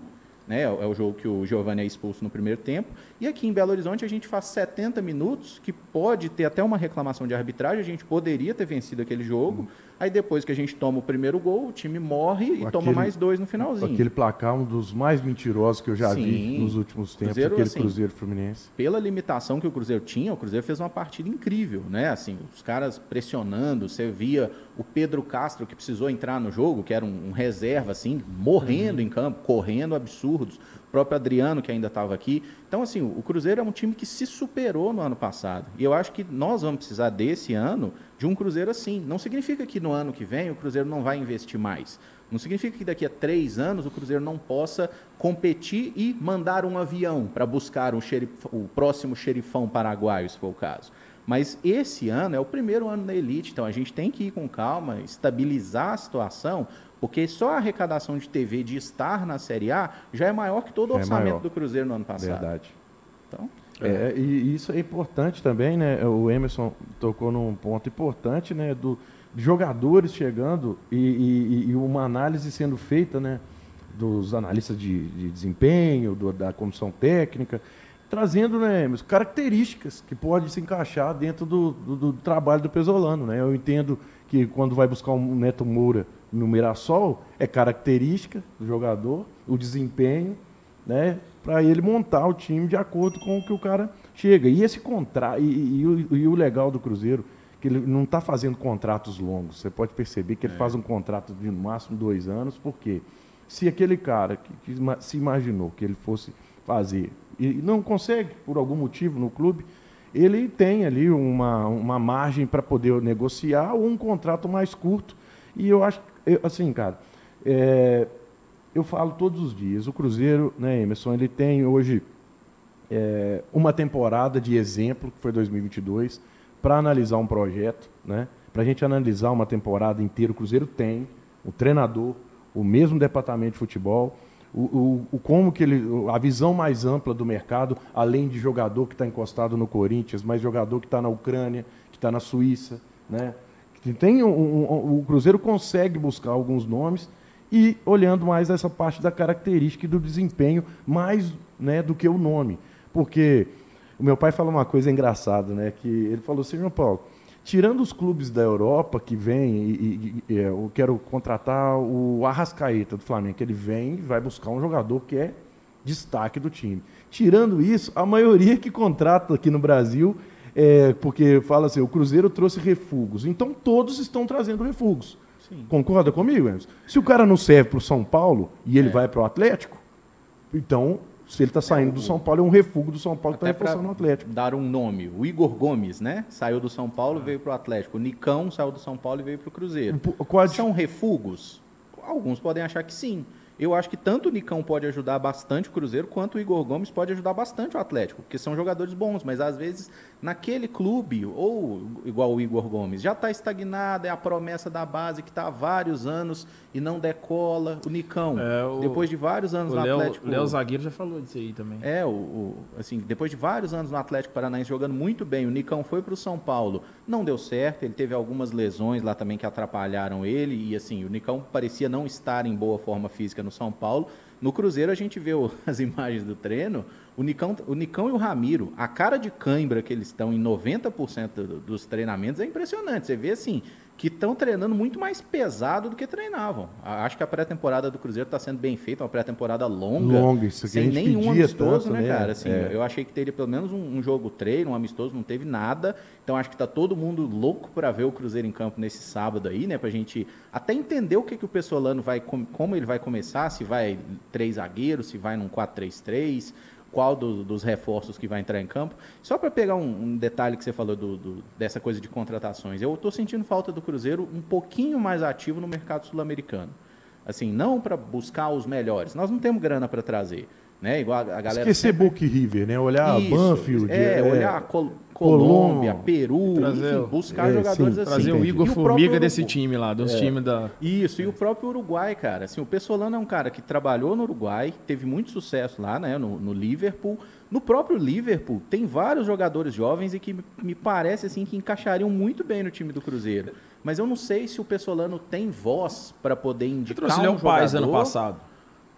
né? É o jogo que o Giovanni é expulso no primeiro tempo. E aqui em Belo Horizonte a gente faz 70 minutos, que pode ter até uma reclamação de arbitragem, a gente poderia ter vencido aquele jogo. Uhum. Aí depois que a gente toma o primeiro gol, o time morre e aquele, toma mais dois no finalzinho. Aquele placar, um dos mais mentirosos que eu já Sim. vi nos últimos tempos, Cruzeiro, aquele assim, Cruzeiro Fluminense. Pela limitação que o Cruzeiro tinha, o Cruzeiro fez uma partida incrível, né? Assim, os caras pressionando, você via o Pedro Castro que precisou entrar no jogo, que era um, um reserva, assim, morrendo uhum. em campo, correndo absurdos. O próprio Adriano, que ainda estava aqui. Então, assim, o Cruzeiro é um time que se superou no ano passado. E eu acho que nós vamos precisar desse ano de um Cruzeiro assim. Não significa que no ano que vem o Cruzeiro não vai investir mais. Não significa que daqui a três anos o Cruzeiro não possa competir e mandar um avião para buscar um xerif, o próximo xerifão paraguaio, se for o caso. Mas esse ano é o primeiro ano da elite, então a gente tem que ir com calma, estabilizar a situação, porque só a arrecadação de TV de estar na Série A já é maior que todo o é orçamento do Cruzeiro no ano passado. Verdade. Então, é, e isso é importante também, né? O Emerson tocou num ponto importante, né? Do, de jogadores chegando e, e, e, uma análise sendo feita, né? Dos analistas de, de desempenho, do, da comissão técnica, trazendo, né, Emerson, características que podem se encaixar dentro do, do, do, trabalho do Pesolano, né? Eu entendo que quando vai buscar um Neto Moura no Mirassol, é característica do jogador, o desempenho, né? para ele montar o time de acordo com o que o cara chega. E esse contrato, e, e, e, e, o legal do Cruzeiro, que ele não está fazendo contratos longos. Você pode perceber que ele é. faz um contrato de no máximo dois anos, porque se aquele cara que, que se imaginou que ele fosse fazer e não consegue, por algum motivo, no clube, ele tem ali uma, uma margem para poder negociar ou um contrato mais curto. E eu acho, eu, assim, cara, é, eu falo todos os dias, o Cruzeiro, né, Emerson, ele tem hoje é, uma temporada de exemplo, que foi 2022, para analisar um projeto, né? Para a gente analisar uma temporada inteira, o Cruzeiro tem o treinador, o mesmo departamento de futebol, o, o, o, como que ele, a visão mais ampla do mercado, além de jogador que está encostado no Corinthians, mas jogador que está na Ucrânia, que está na Suíça, né? Tem um, um, o Cruzeiro consegue buscar alguns nomes e olhando mais essa parte da característica e do desempenho, mais né, do que o nome. Porque o meu pai fala uma coisa engraçada, né? Que ele falou assim, João Paulo, tirando os clubes da Europa que vêm, e, e, e, é, eu quero contratar o Arrascaeta do Flamengo, que ele vem e vai buscar um jogador que é destaque do time. Tirando isso, a maioria que contrata aqui no Brasil, é, porque fala assim, o Cruzeiro trouxe refugos, então todos estão trazendo refugos. Sim. Concorda comigo, Emerson? Se o cara não serve para o São Paulo e ele é. vai para o Atlético, então se ele está saindo do São Paulo, é um refúgio do São Paulo que está reforçando o Atlético. Dar um nome. O Igor Gomes, né? Saiu do São Paulo, veio para o Atlético. O Nicão saiu do São Paulo e veio para o Cruzeiro. Quase... São refugos? Alguns podem achar que sim. Eu acho que tanto o Nicão pode ajudar bastante o Cruzeiro, quanto o Igor Gomes pode ajudar bastante o Atlético, porque são jogadores bons, mas às vezes naquele clube, ou igual o Igor Gomes, já está estagnado, é a promessa da base que está há vários anos e não decola. O Nicão, é, o, depois de vários anos no Léo, Atlético. O Léo Zagueiro já falou disso aí também. É, o, o, assim, depois de vários anos no Atlético Paranaense jogando muito bem, o Nicão foi para o São Paulo, não deu certo, ele teve algumas lesões lá também que atrapalharam ele, e assim, o Nicão parecia não estar em boa forma física no São Paulo. No Cruzeiro a gente vê as imagens do treino, o Nicão, o Nicão e o Ramiro, a cara de cãibra que eles estão em 90% dos treinamentos é impressionante. Você vê assim, que estão treinando muito mais pesado do que treinavam. Acho que a pré-temporada do Cruzeiro está sendo bem feita, uma pré-temporada longa, longa isso sem nenhum amistoso, tanto, né, cara? Assim, é. Eu achei que teria pelo menos um, um, jogo treino, um amistoso, não teve nada. Então acho que está todo mundo louco para ver o Cruzeiro em campo nesse sábado aí, né? Para a gente até entender o que, que o Pessolano vai, como ele vai começar, se vai três zagueiros, se vai num 4-3-3 qual do, dos reforços que vai entrar em campo. Só para pegar um, um, detalhe que você falou do, do, dessa coisa de contratações, eu estou sentindo falta do Cruzeiro um pouquinho mais ativo no mercado sul-americano. Assim, não para buscar os melhores. Nós não temos grana para trazer. Né? Igual a, galera. Esquecer sempre... Book River, né? Olhar Isso, Banfield. É, é, olhar Col Colômbia, Peru, trazer, enfim, buscar é, jogadores sim, assim. Trazer o Igor Formiga desse time lá, dos é. times da. Isso, e o próprio Uruguai, cara. Assim, o Pessolano é um cara que trabalhou no Uruguai, teve muito sucesso lá, né? No, no Liverpool. No próprio Liverpool, tem vários jogadores jovens e que me parece assim que encaixariam muito bem no time do Cruzeiro. Mas eu não sei se o Pessolano tem voz para poder indicar trouxe um Leão jogador. Paz ano passado.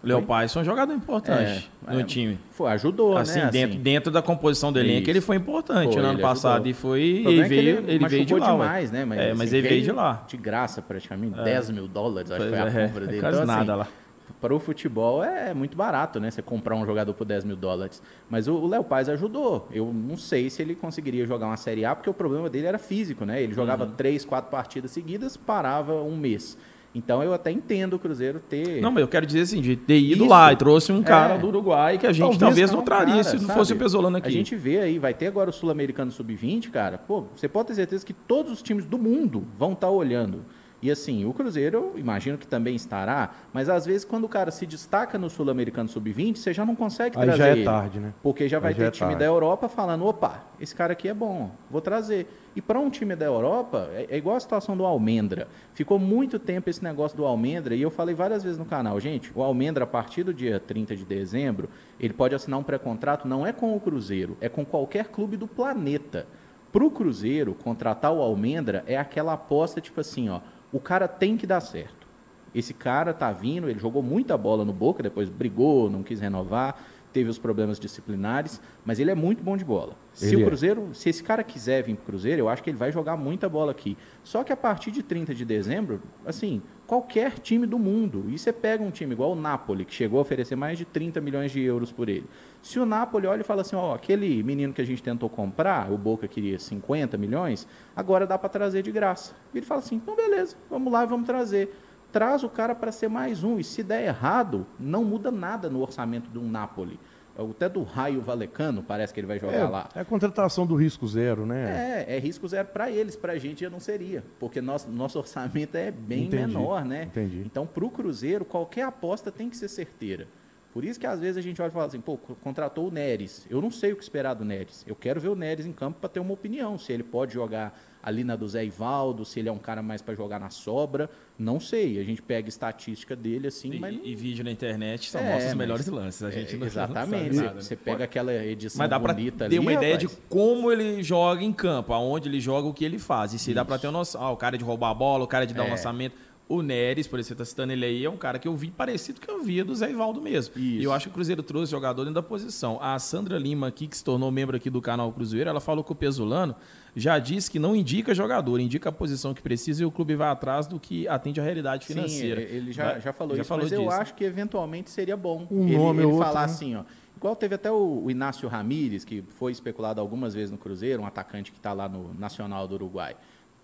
Léo Paz foi um jogador importante é, no é, time. Foi, ajudou, assim, né? Dentro, assim, dentro da composição do elenco, ele foi importante foi, no ano passado. E foi. Ele veio, ele, ele veio de lá. demais, né? Mas, é, mas assim, ele veio de lá. De graça, praticamente. É. 10 mil dólares, acho que foi a é, compra dele. Quase então, nada assim, lá. Para o futebol é muito barato, né? Você comprar um jogador por 10 mil dólares. Mas o Léo Paz ajudou. Eu não sei se ele conseguiria jogar uma Série A, porque o problema dele era físico, né? Ele jogava uhum. três, quatro partidas seguidas, parava um mês. Então eu até entendo o Cruzeiro ter. Não, mas eu quero dizer assim, de ter ido Isso. lá e trouxe um cara é. do Uruguai que a gente talvez, talvez não, traria cara, se não sabe? fosse o Pesolano aqui. A gente vê aí, vai ter agora o Sul-Americano Sub-20, cara. Pô, você pode ter certeza que todos os times do mundo vão estar tá olhando. E assim, o Cruzeiro, eu imagino que também estará, mas às vezes quando o cara se destaca no Sul-Americano Sub-20, você já não consegue Aí trazer já é ele, tarde, né? Porque já vai Aí ter já é time tarde. da Europa falando, opa, esse cara aqui é bom, vou trazer. E para um time da Europa, é, é, igual a situação do Almendra. Ficou muito tempo esse negócio do Almendra, e eu falei várias vezes no canal, gente, o Almendra, a partir do dia 30 de dezembro, ele pode assinar um pré-contrato, não é com o Cruzeiro, é com qualquer clube do planeta. Para o Cruzeiro, contratar o Almendra é aquela aposta, tipo assim, ó, o cara tem que dar certo. Esse cara tá vindo, ele jogou muita bola no Boca, depois brigou, não quis renovar, teve os problemas disciplinares, mas ele é muito bom de bola. Se ele o é. Cruzeiro, é. se esse cara quiser vir para o Cruzeiro, eu acho que ele vai jogar muita bola aqui. Só que a partir de 30 de dezembro, assim, qualquer time do mundo, e você pega um time igual o Napoli, que chegou a oferecer mais de 30 milhões de euros por ele. Se o Napoli olha e fala assim, ó, aquele menino que a gente tentou comprar, o Boca queria 50 milhões, agora dá para trazer de graça. E ele fala assim, então beleza, vamos lá e vamos trazer. Traz o cara para ser mais um, e se der errado, não muda nada no orçamento de um Napoli até do Raio Valecano, parece que ele vai jogar é, lá. É a contratação do risco zero, né? É, é risco zero para eles, para a gente já não seria, porque nosso, nosso orçamento é bem entendi, menor, né? Entendi. Então, para o Cruzeiro, qualquer aposta tem que ser certeira. Por isso que às vezes a gente olha e fala assim, pô, contratou o Neres. Eu não sei o que esperar do Neres. Eu quero ver o Neres em campo para ter uma opinião, se ele pode jogar ali na do Zé Ivaldo, se ele é um cara mais para jogar na sobra, não sei. A gente pega estatística dele assim, e, mas e vídeo na internet só é, mostra os melhores lances. A gente é, não exatamente. Não nada, Você né? pega aquela edição mas dá bonita ali, ter uma ideia de como ele joga em campo, aonde ele joga, o que ele faz. E se Isso. dá para ter uma noção, ah, o cara de roubar a bola, o cara de dar um é. lançamento o Neres, por exemplo, você está citando ele aí, é um cara que eu vi parecido que eu via do Zé Ivaldo mesmo. Isso. E eu acho que o Cruzeiro trouxe jogador dentro da posição. A Sandra Lima aqui, que se tornou membro aqui do canal Cruzeiro, ela falou que o Pesolano já disse que não indica jogador, indica a posição que precisa e o clube vai atrás do que atende à realidade financeira. Sim, ele já, já falou já isso, falou mas disso. eu acho que eventualmente seria bom um ele, nome ele falar né? assim, ó. Igual teve até o, o Inácio Ramírez, que foi especulado algumas vezes no Cruzeiro, um atacante que está lá no Nacional do Uruguai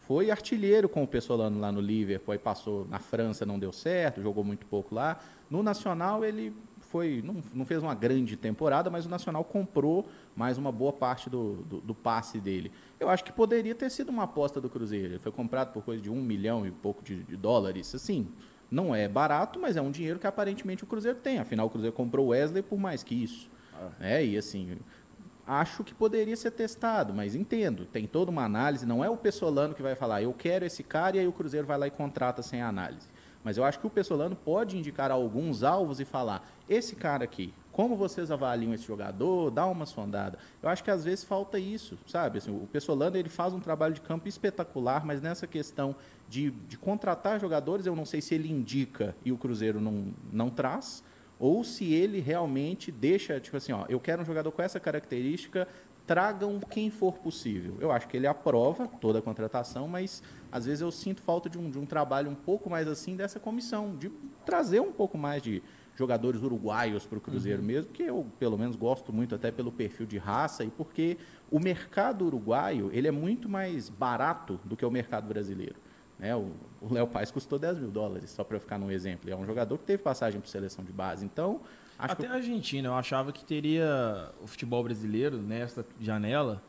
foi artilheiro com o Pessolano lá no Liverpool, aí passou na França, não deu certo, jogou muito pouco lá. No Nacional ele foi, não, não fez uma grande temporada, mas o Nacional comprou mais uma boa parte do, do, do, passe dele. Eu acho que poderia ter sido uma aposta do Cruzeiro. Ele foi comprado por coisa de um milhão e pouco de, de dólares. Assim, não é barato, mas é um dinheiro que aparentemente o Cruzeiro tem. Afinal, o Cruzeiro comprou o Wesley por mais que isso. Ah. É, e assim, acho que poderia ser testado, mas entendo, tem toda uma análise, não é o Pessolano que vai falar, eu quero esse cara e aí o Cruzeiro vai lá e contrata sem análise. Mas eu acho que o Pessolano pode indicar alguns alvos e falar, esse cara aqui, como vocês avaliam esse jogador, dá uma sondada. Eu acho que às vezes falta isso, sabe? Assim, o Pessolano ele faz um trabalho de campo espetacular, mas nessa questão de, de contratar jogadores, eu não sei se ele indica e o Cruzeiro não, não traz, ou se ele realmente deixa, tipo assim, ó, eu quero um jogador com essa característica, tragam quem for possível. Eu acho que ele aprova toda a contratação, mas às vezes eu sinto falta de um, de um trabalho um pouco mais assim dessa comissão, de trazer um pouco mais de jogadores uruguaios para o Cruzeiro uhum. mesmo, que eu pelo menos gosto muito até pelo perfil de raça e porque o mercado uruguaio ele é muito mais barato do que o mercado brasileiro. Né? O Léo Paes custou 10 mil dólares, só para ficar num exemplo. É um jogador que teve passagem por seleção de base. Então, Até a Argentina, eu achava que teria o futebol brasileiro nesta janela.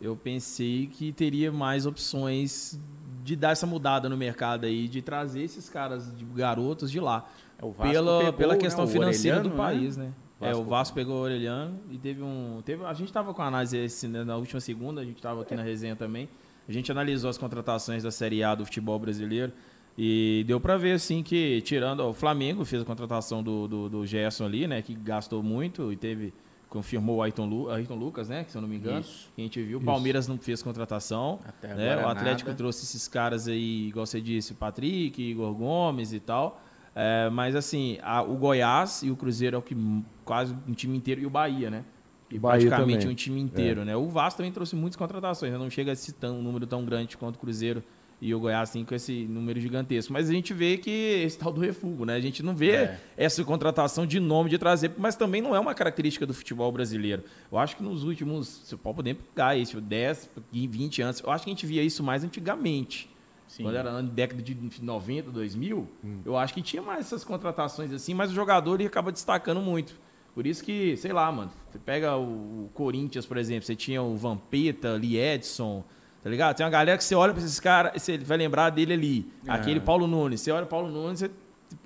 Eu pensei que teria mais opções de dar essa mudada no mercado aí, de trazer esses caras de garotos de lá. É, pela, pegou, pela né, questão né, financeira do país, né? né? é, o Vasco pegou o Orelhano e teve um. Teve, a gente estava com a análise esse, né, na última segunda, a gente estava aqui na resenha também. A gente analisou as contratações da Série A do futebol brasileiro e deu para ver assim que tirando o Flamengo fez a contratação do, do, do, Gerson ali, né, que gastou muito e teve confirmou o Ayrton, Lu, Ayrton Lucas, né, que se eu não me engano, Isso. que a gente viu. O Palmeiras não fez contratação, Até né? O Atlético nada. trouxe esses caras aí, igual você disse, Patrick, Igor Gomes e tal. É, mas assim, a, o Goiás e o Cruzeiro é o que quase um time inteiro e o Bahia, né? E praticamente um time inteiro, é. né? O Vasco também trouxe muitas contratações, né? não chega a ser tão, um número tão grande quanto o Cruzeiro e o Goiás assim, com esse número gigantesco. Mas a gente vê que esse tal do refúgio, né? A gente não vê é. essa contratação de nome de trazer, mas também não é uma característica do futebol brasileiro. Eu acho que nos últimos, você pode poder pegar isso, 10, 20 anos, eu acho que a gente via isso mais antigamente. Sim. Quando era na década de 90, 2000, hum. eu acho que tinha mais essas contratações assim, mas o jogador ele acaba destacando muito. Por isso que, sei lá, mano, você pega o Corinthians, por exemplo, você tinha o Vampeta, Lee Edson, tá ligado? Tem uma galera que você olha pra esses caras, você vai lembrar dele ali. É. Aquele Paulo Nunes. Você olha o Paulo Nunes, você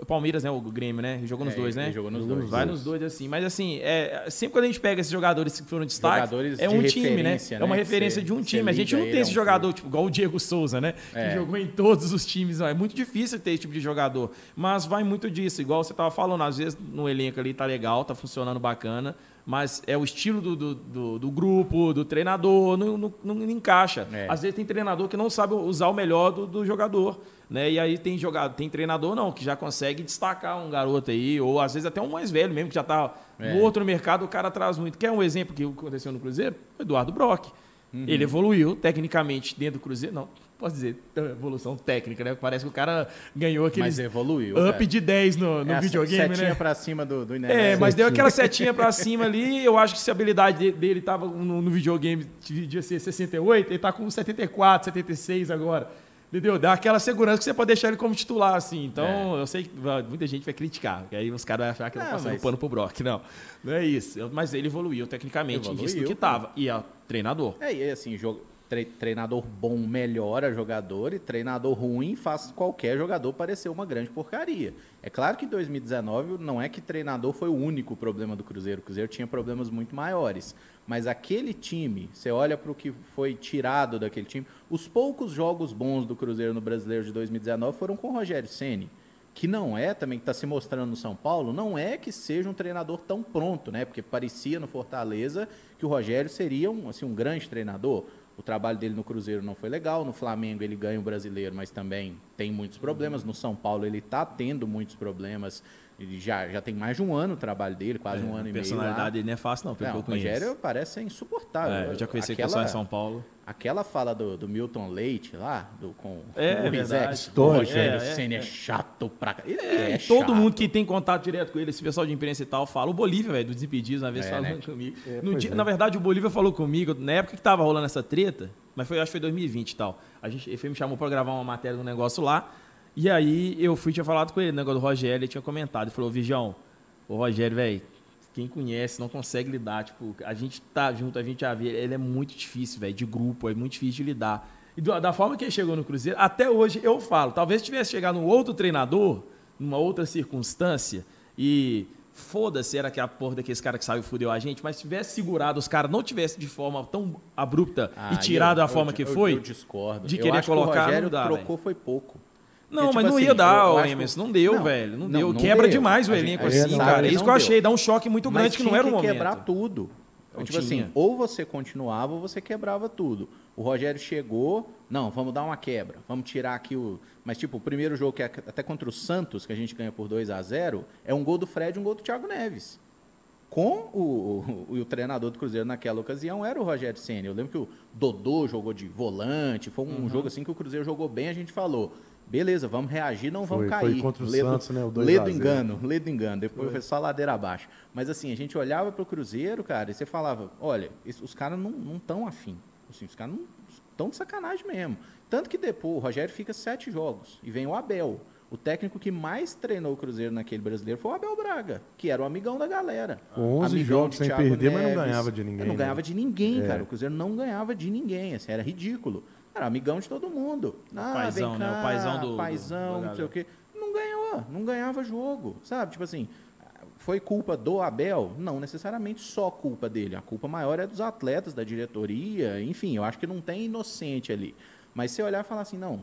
Palmeiras, né? O Grêmio, né? Ele jogou nos é, dois, né? Jogou nos dois. Vai nos dois, assim. Mas, assim, é, sempre quando a gente pega esses jogadores que foram destaque, jogadores é um de time, né? né? É uma referência de um time. A gente não tem esse é um jogador, tipo, igual o Diego Souza, né? É. Que jogou em todos os times. É muito difícil ter esse tipo de jogador. Mas vai muito disso. Igual você tava falando, às vezes no elenco ali tá legal, tá funcionando bacana mas é o estilo do, do, do, do grupo, do treinador, não, não, não encaixa. É. Às vezes tem treinador que não sabe usar o melhor do, do jogador. Né? E aí tem jogado, tem treinador não, que já consegue destacar um garoto aí, ou às vezes até um mais velho mesmo, que já está é. no outro mercado, o cara traz muito. Quer um exemplo que aconteceu no Cruzeiro? O Eduardo Brock. Uhum. Ele evoluiu tecnicamente dentro do Cruzeiro. Não, posso dizer, evolução técnica, né? Parece que o cara ganhou aquele mas evoluiu, up cara. de 10 no, no é videogame, setinha né? Setinha pra cima do, do Inés. É, mas deu aquela setinha pra cima ali. Eu acho que se a habilidade dele tava no, no videogame devia ser 68, ele tá com 74, 76 agora. Entendeu? Dá aquela segurança que você pode deixar ele como titular, assim. Então, é. eu sei que muita gente vai criticar, porque aí os caras vão achar que eu tô passando mas... pano pro Brock. Não, não é isso. Mas ele evoluiu tecnicamente, evoluiu, visto que tava. E é treinador. É, e assim, jogo treinador bom melhora jogador e treinador ruim faz qualquer jogador parecer uma grande porcaria. É claro que em 2019 não é que treinador foi o único problema do Cruzeiro. O Cruzeiro tinha problemas muito maiores. Mas aquele time, você olha para o que foi tirado daquele time, os poucos jogos bons do Cruzeiro no Brasileiro de 2019 foram com o Rogério Ceni que não é também que está se mostrando no São Paulo, não é que seja um treinador tão pronto, né? Porque parecia no Fortaleza que o Rogério seria um, assim, um grande treinador. O trabalho dele no Cruzeiro não foi legal, no Flamengo ele ganha o brasileiro, mas também tem muitos problemas. No São Paulo ele está tendo muitos problemas. Ele já, já tem mais de um ano o trabalho dele, quase É, um ano a e meio. personalidade lá. dele não é fácil, não, pelo Não, que o eu conheço. Rogério parece ser insuportável. É, eu já conheci Aquela- aquela... em São Paulo. Aquela fala do, do Milton Leite lá, do, com, É, é o Rizek. Histórico, Rogério é, é, Ceni é, é. chato pra É, é, e todo chato. mundo que tem contato direto com ele, esse pessoal de imprensa e tal, fala. O Bolívia, velho, do Desimpedidos, uma vez É, falando né? comigo. É, dia- é. Na verdade, o Bolívia falou comigo, na época que tava rolando essa treta, mas foi, acho que foi 2020 e tal. A gente, ele me chamou pra gravar uma matéria do negócio lá. E aí eu fui, tinha falado com ele, o negócio do Rogério, ele tinha comentado. Ele falou, Vigião, o Rogério, velho, quem conhece não consegue lidar. Tipo, a gente tá junto, a gente já vê, ele é muito difícil, velho, de grupo, é muito difícil de lidar. E da forma que ele chegou no Cruzeiro, até hoje eu falo, talvez tivesse chegado um outro treinador, numa outra circunstância, e foda-se, era aquela porra daqueles cara que saiu e fudeu a gente, mas tivesse segurado os caras, não tivesse de forma tão abrupta Ah, e tirado eu- da forma eu- que eu- foi. Eu discordo. de querer colocar, que o Rogério dá, trocou foi pouco. Não, Porque, mas tipo não assim, ia dar, que- Emerson. Não deu, Não, velho. Não, não, deu. não Quebra deu. demais o elenco assim, cara. É isso que eu achei. Dá um choque muito Mas grande que não era o momento. quebrar tudo. Não tipo tinha. assim, ou você continuava ou você quebrava tudo. O Rogério chegou, não, vamos dar uma quebra, vamos tirar aqui o. Mas, tipo, o primeiro jogo, que é até contra o Santos, que a gente ganha por 2 a 0 é um gol do Fred e um gol do Thiago Neves. Com o, o, o treinador do Cruzeiro naquela ocasião era o Rogério Senna. Eu lembro que o Dodô jogou de volante, foi um Uhum. jogo assim que o Cruzeiro jogou bem, a gente falou. Beleza, vamos reagir, não Foi- vamos foi cair. contra o Lê do- Santos, né, o 2 lê a do 0. engano, lê do engano. Depois foi só ladeira abaixo. Mas assim, a gente olhava pro Cruzeiro, cara, e você falava, olha, os caras não estão afim. Assim, os caras não estão de sacanagem mesmo. Tanto que depois o Rogério fica sete jogos e vem o Abel. O técnico que mais treinou o Cruzeiro naquele brasileiro foi o Abel Braga, que era o amigão da galera. Com 11 Amigão jogos sem Thiago perder, mas não Neves. ganhava de ninguém, Não né? ganhava de ninguém, É. cara. O Cruzeiro não ganhava de ninguém. Assim, era ridículo. Era amigão de todo mundo. Ah, paizão, vem né? O cá, paizão do- do- paizão, da não sei o quê. Não ganhou, não ganhava jogo, sabe? Tipo assim, foi culpa do Abel? Não necessariamente só culpa dele. A culpa maior é dos atletas, da diretoria, enfim, eu acho que não tem inocente ali. Mas você olhar e falar assim, não,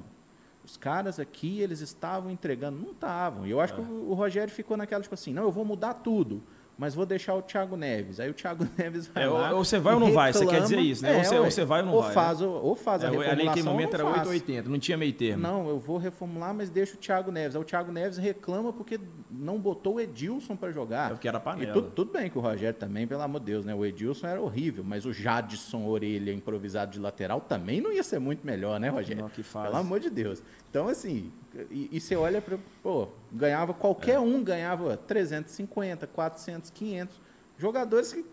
os caras aqui, eles estavam entregando. Não estavam. E eu acho que o, o Rogério ficou naquela, tipo assim, não, eu vou mudar tudo. Mas vou deixar o Thiago Neves. Aí o Thiago Neves vai É, ou- lá ou você vai ou não vai, você quer reclama. dizer isso, né? Ou você- ou você vai ou não ou vai, Faz, ou, ou faz a É, ali reformulação naquele ou momento era faz. 880, não tinha meio termo. Não, eu vou reformular, mas deixa o Thiago Neves. Aí o Thiago Neves reclama porque não botou o Edilson para jogar. É porque era panela. E tudo, tudo bem que o Rogério também, pelo amor de Deus, né? O Edilson era horrível, mas o Jadson Orelha improvisado de lateral também não ia ser muito melhor, né, Rogério? Não, que fase. Pelo amor de Deus. Então, assim, e, e você olha para. Pô, ganhava qualquer um, ganhava 350, 400, 500. Jogadores que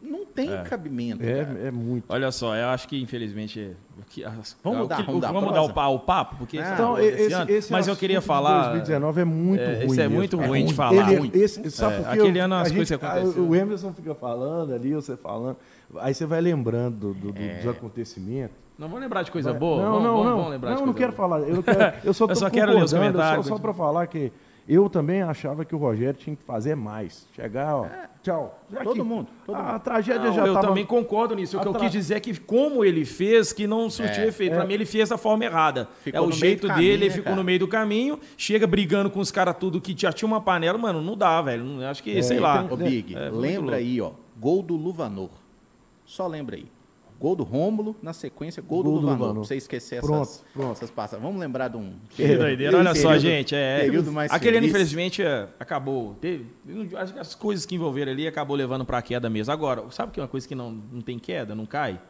não tem É. cabimento. cara. É, é muito. Olha só, eu acho que infelizmente. o que- as- Vamos o mudar, que- vamos o- dar a vamos prosa? o, o papo, porque esse Então, esse esse, ano, esse mas eu queria de falar. 2019 é muito É, ruim. esse é muito ruim de ruim. falar. Ele- Ruim. esse- sabe É, aquele ano as coisas aconteceram. O Emerson fica falando ali, você falando. Aí você vai lembrando do- do- do- É. dos acontecimentos. Não vamos lembrar de coisa Vai- boa? Não, vamos, não, vamos, não. vamos lembrar não, de não quero boa. falar. Eu, quero- eu só, Eu só quero ler os comentários. Só, só para falar que eu também achava que o Rogério tinha que fazer mais. Chegar, ó. Tchau. Já Todo mundo, todo a, mundo. a tragédia Não, já eu tava... também concordo nisso. O que eu quis dizer é que como ele fez, que não surtiu É, efeito. é. Pra mim, ele fez da forma errada. Ficou é o jeito dele, caminho, ele ficou cara? no meio do caminho, chega brigando com os caras tudo que já tinha uma panela. Mano, não dá, velho. Acho que, sei lá. Ô, Big, É, lembra aí, ó. Gol do Luvanor. Só lembra aí. Gol do Rômulo, na sequência, gol, Gol do. Luvanor. Pra você esquecer Pronto, essas, pronto. essas passagens. Vamos lembrar de um. Que doideira. Olha só, período- gente. É, período mais aquele ano, feliz. infelizmente, é, acabou. Teve, as, as coisas que envolveram ali acabou levando pra queda mesmo. Agora, sabe que é uma coisa que não, não tem queda, não cai?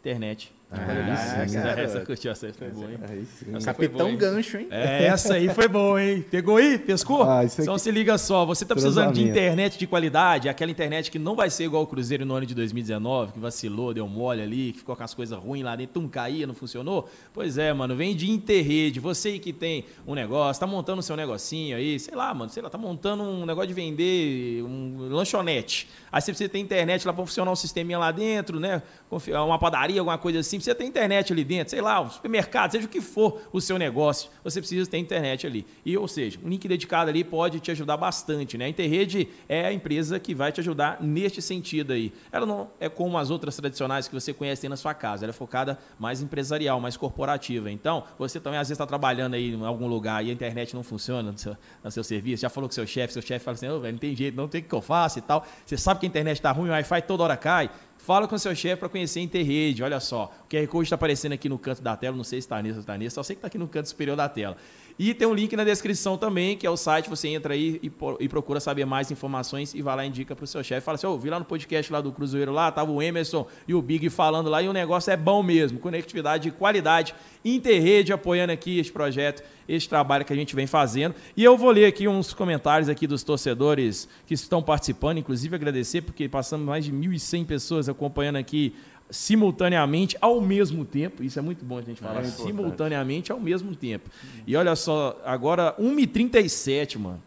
Internet. Ah, essa, garoto. essa curtiu, essa foi boa, hein? Aí. Essa foi Capitão boa, hein? Gancho, hein? É, essa aí foi boa, hein? Pegou aí? Pescou? Ah, então se liga só, você tá precisando de internet de qualidade, aquela internet que não vai ser igual o Cruzeiro no ano de 2019, que vacilou, deu mole ali, que ficou com as coisas ruins lá dentro, tum, caía, não funcionou. Pois é, mano, vem de Interrede. Você aí que tem um negócio, tá montando o seu negocinho aí, sei lá, mano, sei lá, tá montando um negócio de vender um lanchonete. Aí você precisa ter internet lá pra funcionar um sisteminha lá dentro, né? Uma padaria, alguma coisa assim, precisa ter internet ali dentro, sei lá, um supermercado, seja o que for o seu negócio, você precisa ter internet ali. E, ou seja, um link dedicado ali pode te ajudar bastante, né? A Interrede é a empresa que vai te ajudar neste sentido aí. Ela não é como as outras tradicionais que você conhece na sua casa, ela é focada mais empresarial, mais corporativa. Então, você também às vezes está trabalhando aí em algum lugar e a internet não funciona no seu, no seu serviço, já falou com seu chefe, seu chefe fala assim, velho, não tem jeito, não tem o que eu faço e tal. Você sabe que a internet está ruim, o Wi-Fi toda hora cai. Fala com seu chefe para conhecer a Interrede. Olha só, o QR Code está aparecendo aqui no canto da tela. Não sei se está nesse ou está nesse, só sei que está aqui no canto superior da tela. E tem um link na descrição também, que é o site, você entra aí e, e procura saber mais informações e vai lá e indica pro seu chefe. Fala assim, ô, oh, vi lá no podcast lá do Cruzeiro lá, tava o Emerson e o Big falando lá, e o negócio é bom mesmo, conectividade de qualidade, Interrede apoiando aqui este projeto, este trabalho que a gente vem fazendo. E eu vou ler aqui uns comentários aqui dos torcedores que estão participando, inclusive agradecer, porque passamos mais de 1.100 pessoas acompanhando aqui simultaneamente ao mesmo tempo. Isso é muito bom a gente falar. É simultaneamente ao mesmo tempo. E olha só, agora 1h37, mano.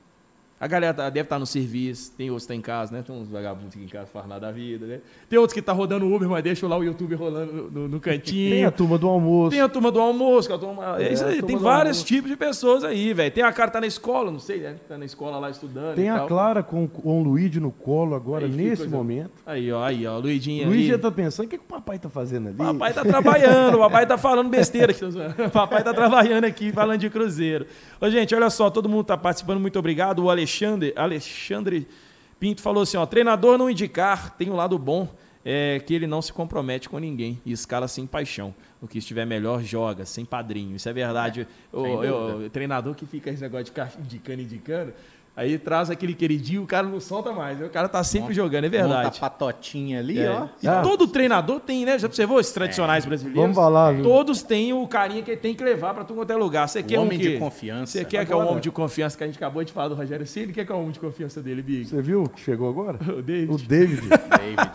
A galera tá, deve estar tá no serviço, tem outros que estão tá em casa, né? Tem uns vagabundos aqui em casa faz nada da vida, né? Tem outros que estão tá rodando Uber, mas deixam lá o YouTube rolando no, no, cantinho. Tem a turma do almoço. Tem a turma do almoço, a turma, é, isso aí, tem vários almoço. tipos de pessoas aí, velho. Tem a cara que tá na escola, não sei, né? Tá na escola lá estudando. Tem a tal. Clara com, com o Luigi no colo agora, aí, nesse momento. Aí, ó, aí, ó, Luidinho Luigi já tá pensando, o que, que o papai tá fazendo ali? O papai tá trabalhando, o papai tá falando besteira. o papai tá trabalhando aqui, falando de Cruzeiro. Ô, gente, olha só, todo mundo tá participando, muito obrigado. O Alexandre, Alexandre Pinto falou assim: ó, treinador não indicar, tem um lado bom, é que ele não se compromete com ninguém e escala sem paixão. O que estiver melhor, joga, sem padrinho. Isso é verdade. É, o, o, treinador que fica esse negócio de indicando, indicando, Aí traz aquele queridinho, o cara não solta mais. Né? O cara tá sempre monta, jogando, é verdade. Monta patotinha ali, é. ó. E ah. todo treinador tem, né? Já observou esses tradicionais é. brasileiros? Vamos falar, viu? Todos têm o carinha que tem que levar para tudo quanto é lugar. Você quer homem um de confiança. Você quer agora. que é o homem de confiança que a gente acabou de falar do Rogério Ceni? Quer que é o homem de confiança dele, Big? Você viu que chegou agora? o David. O David. David.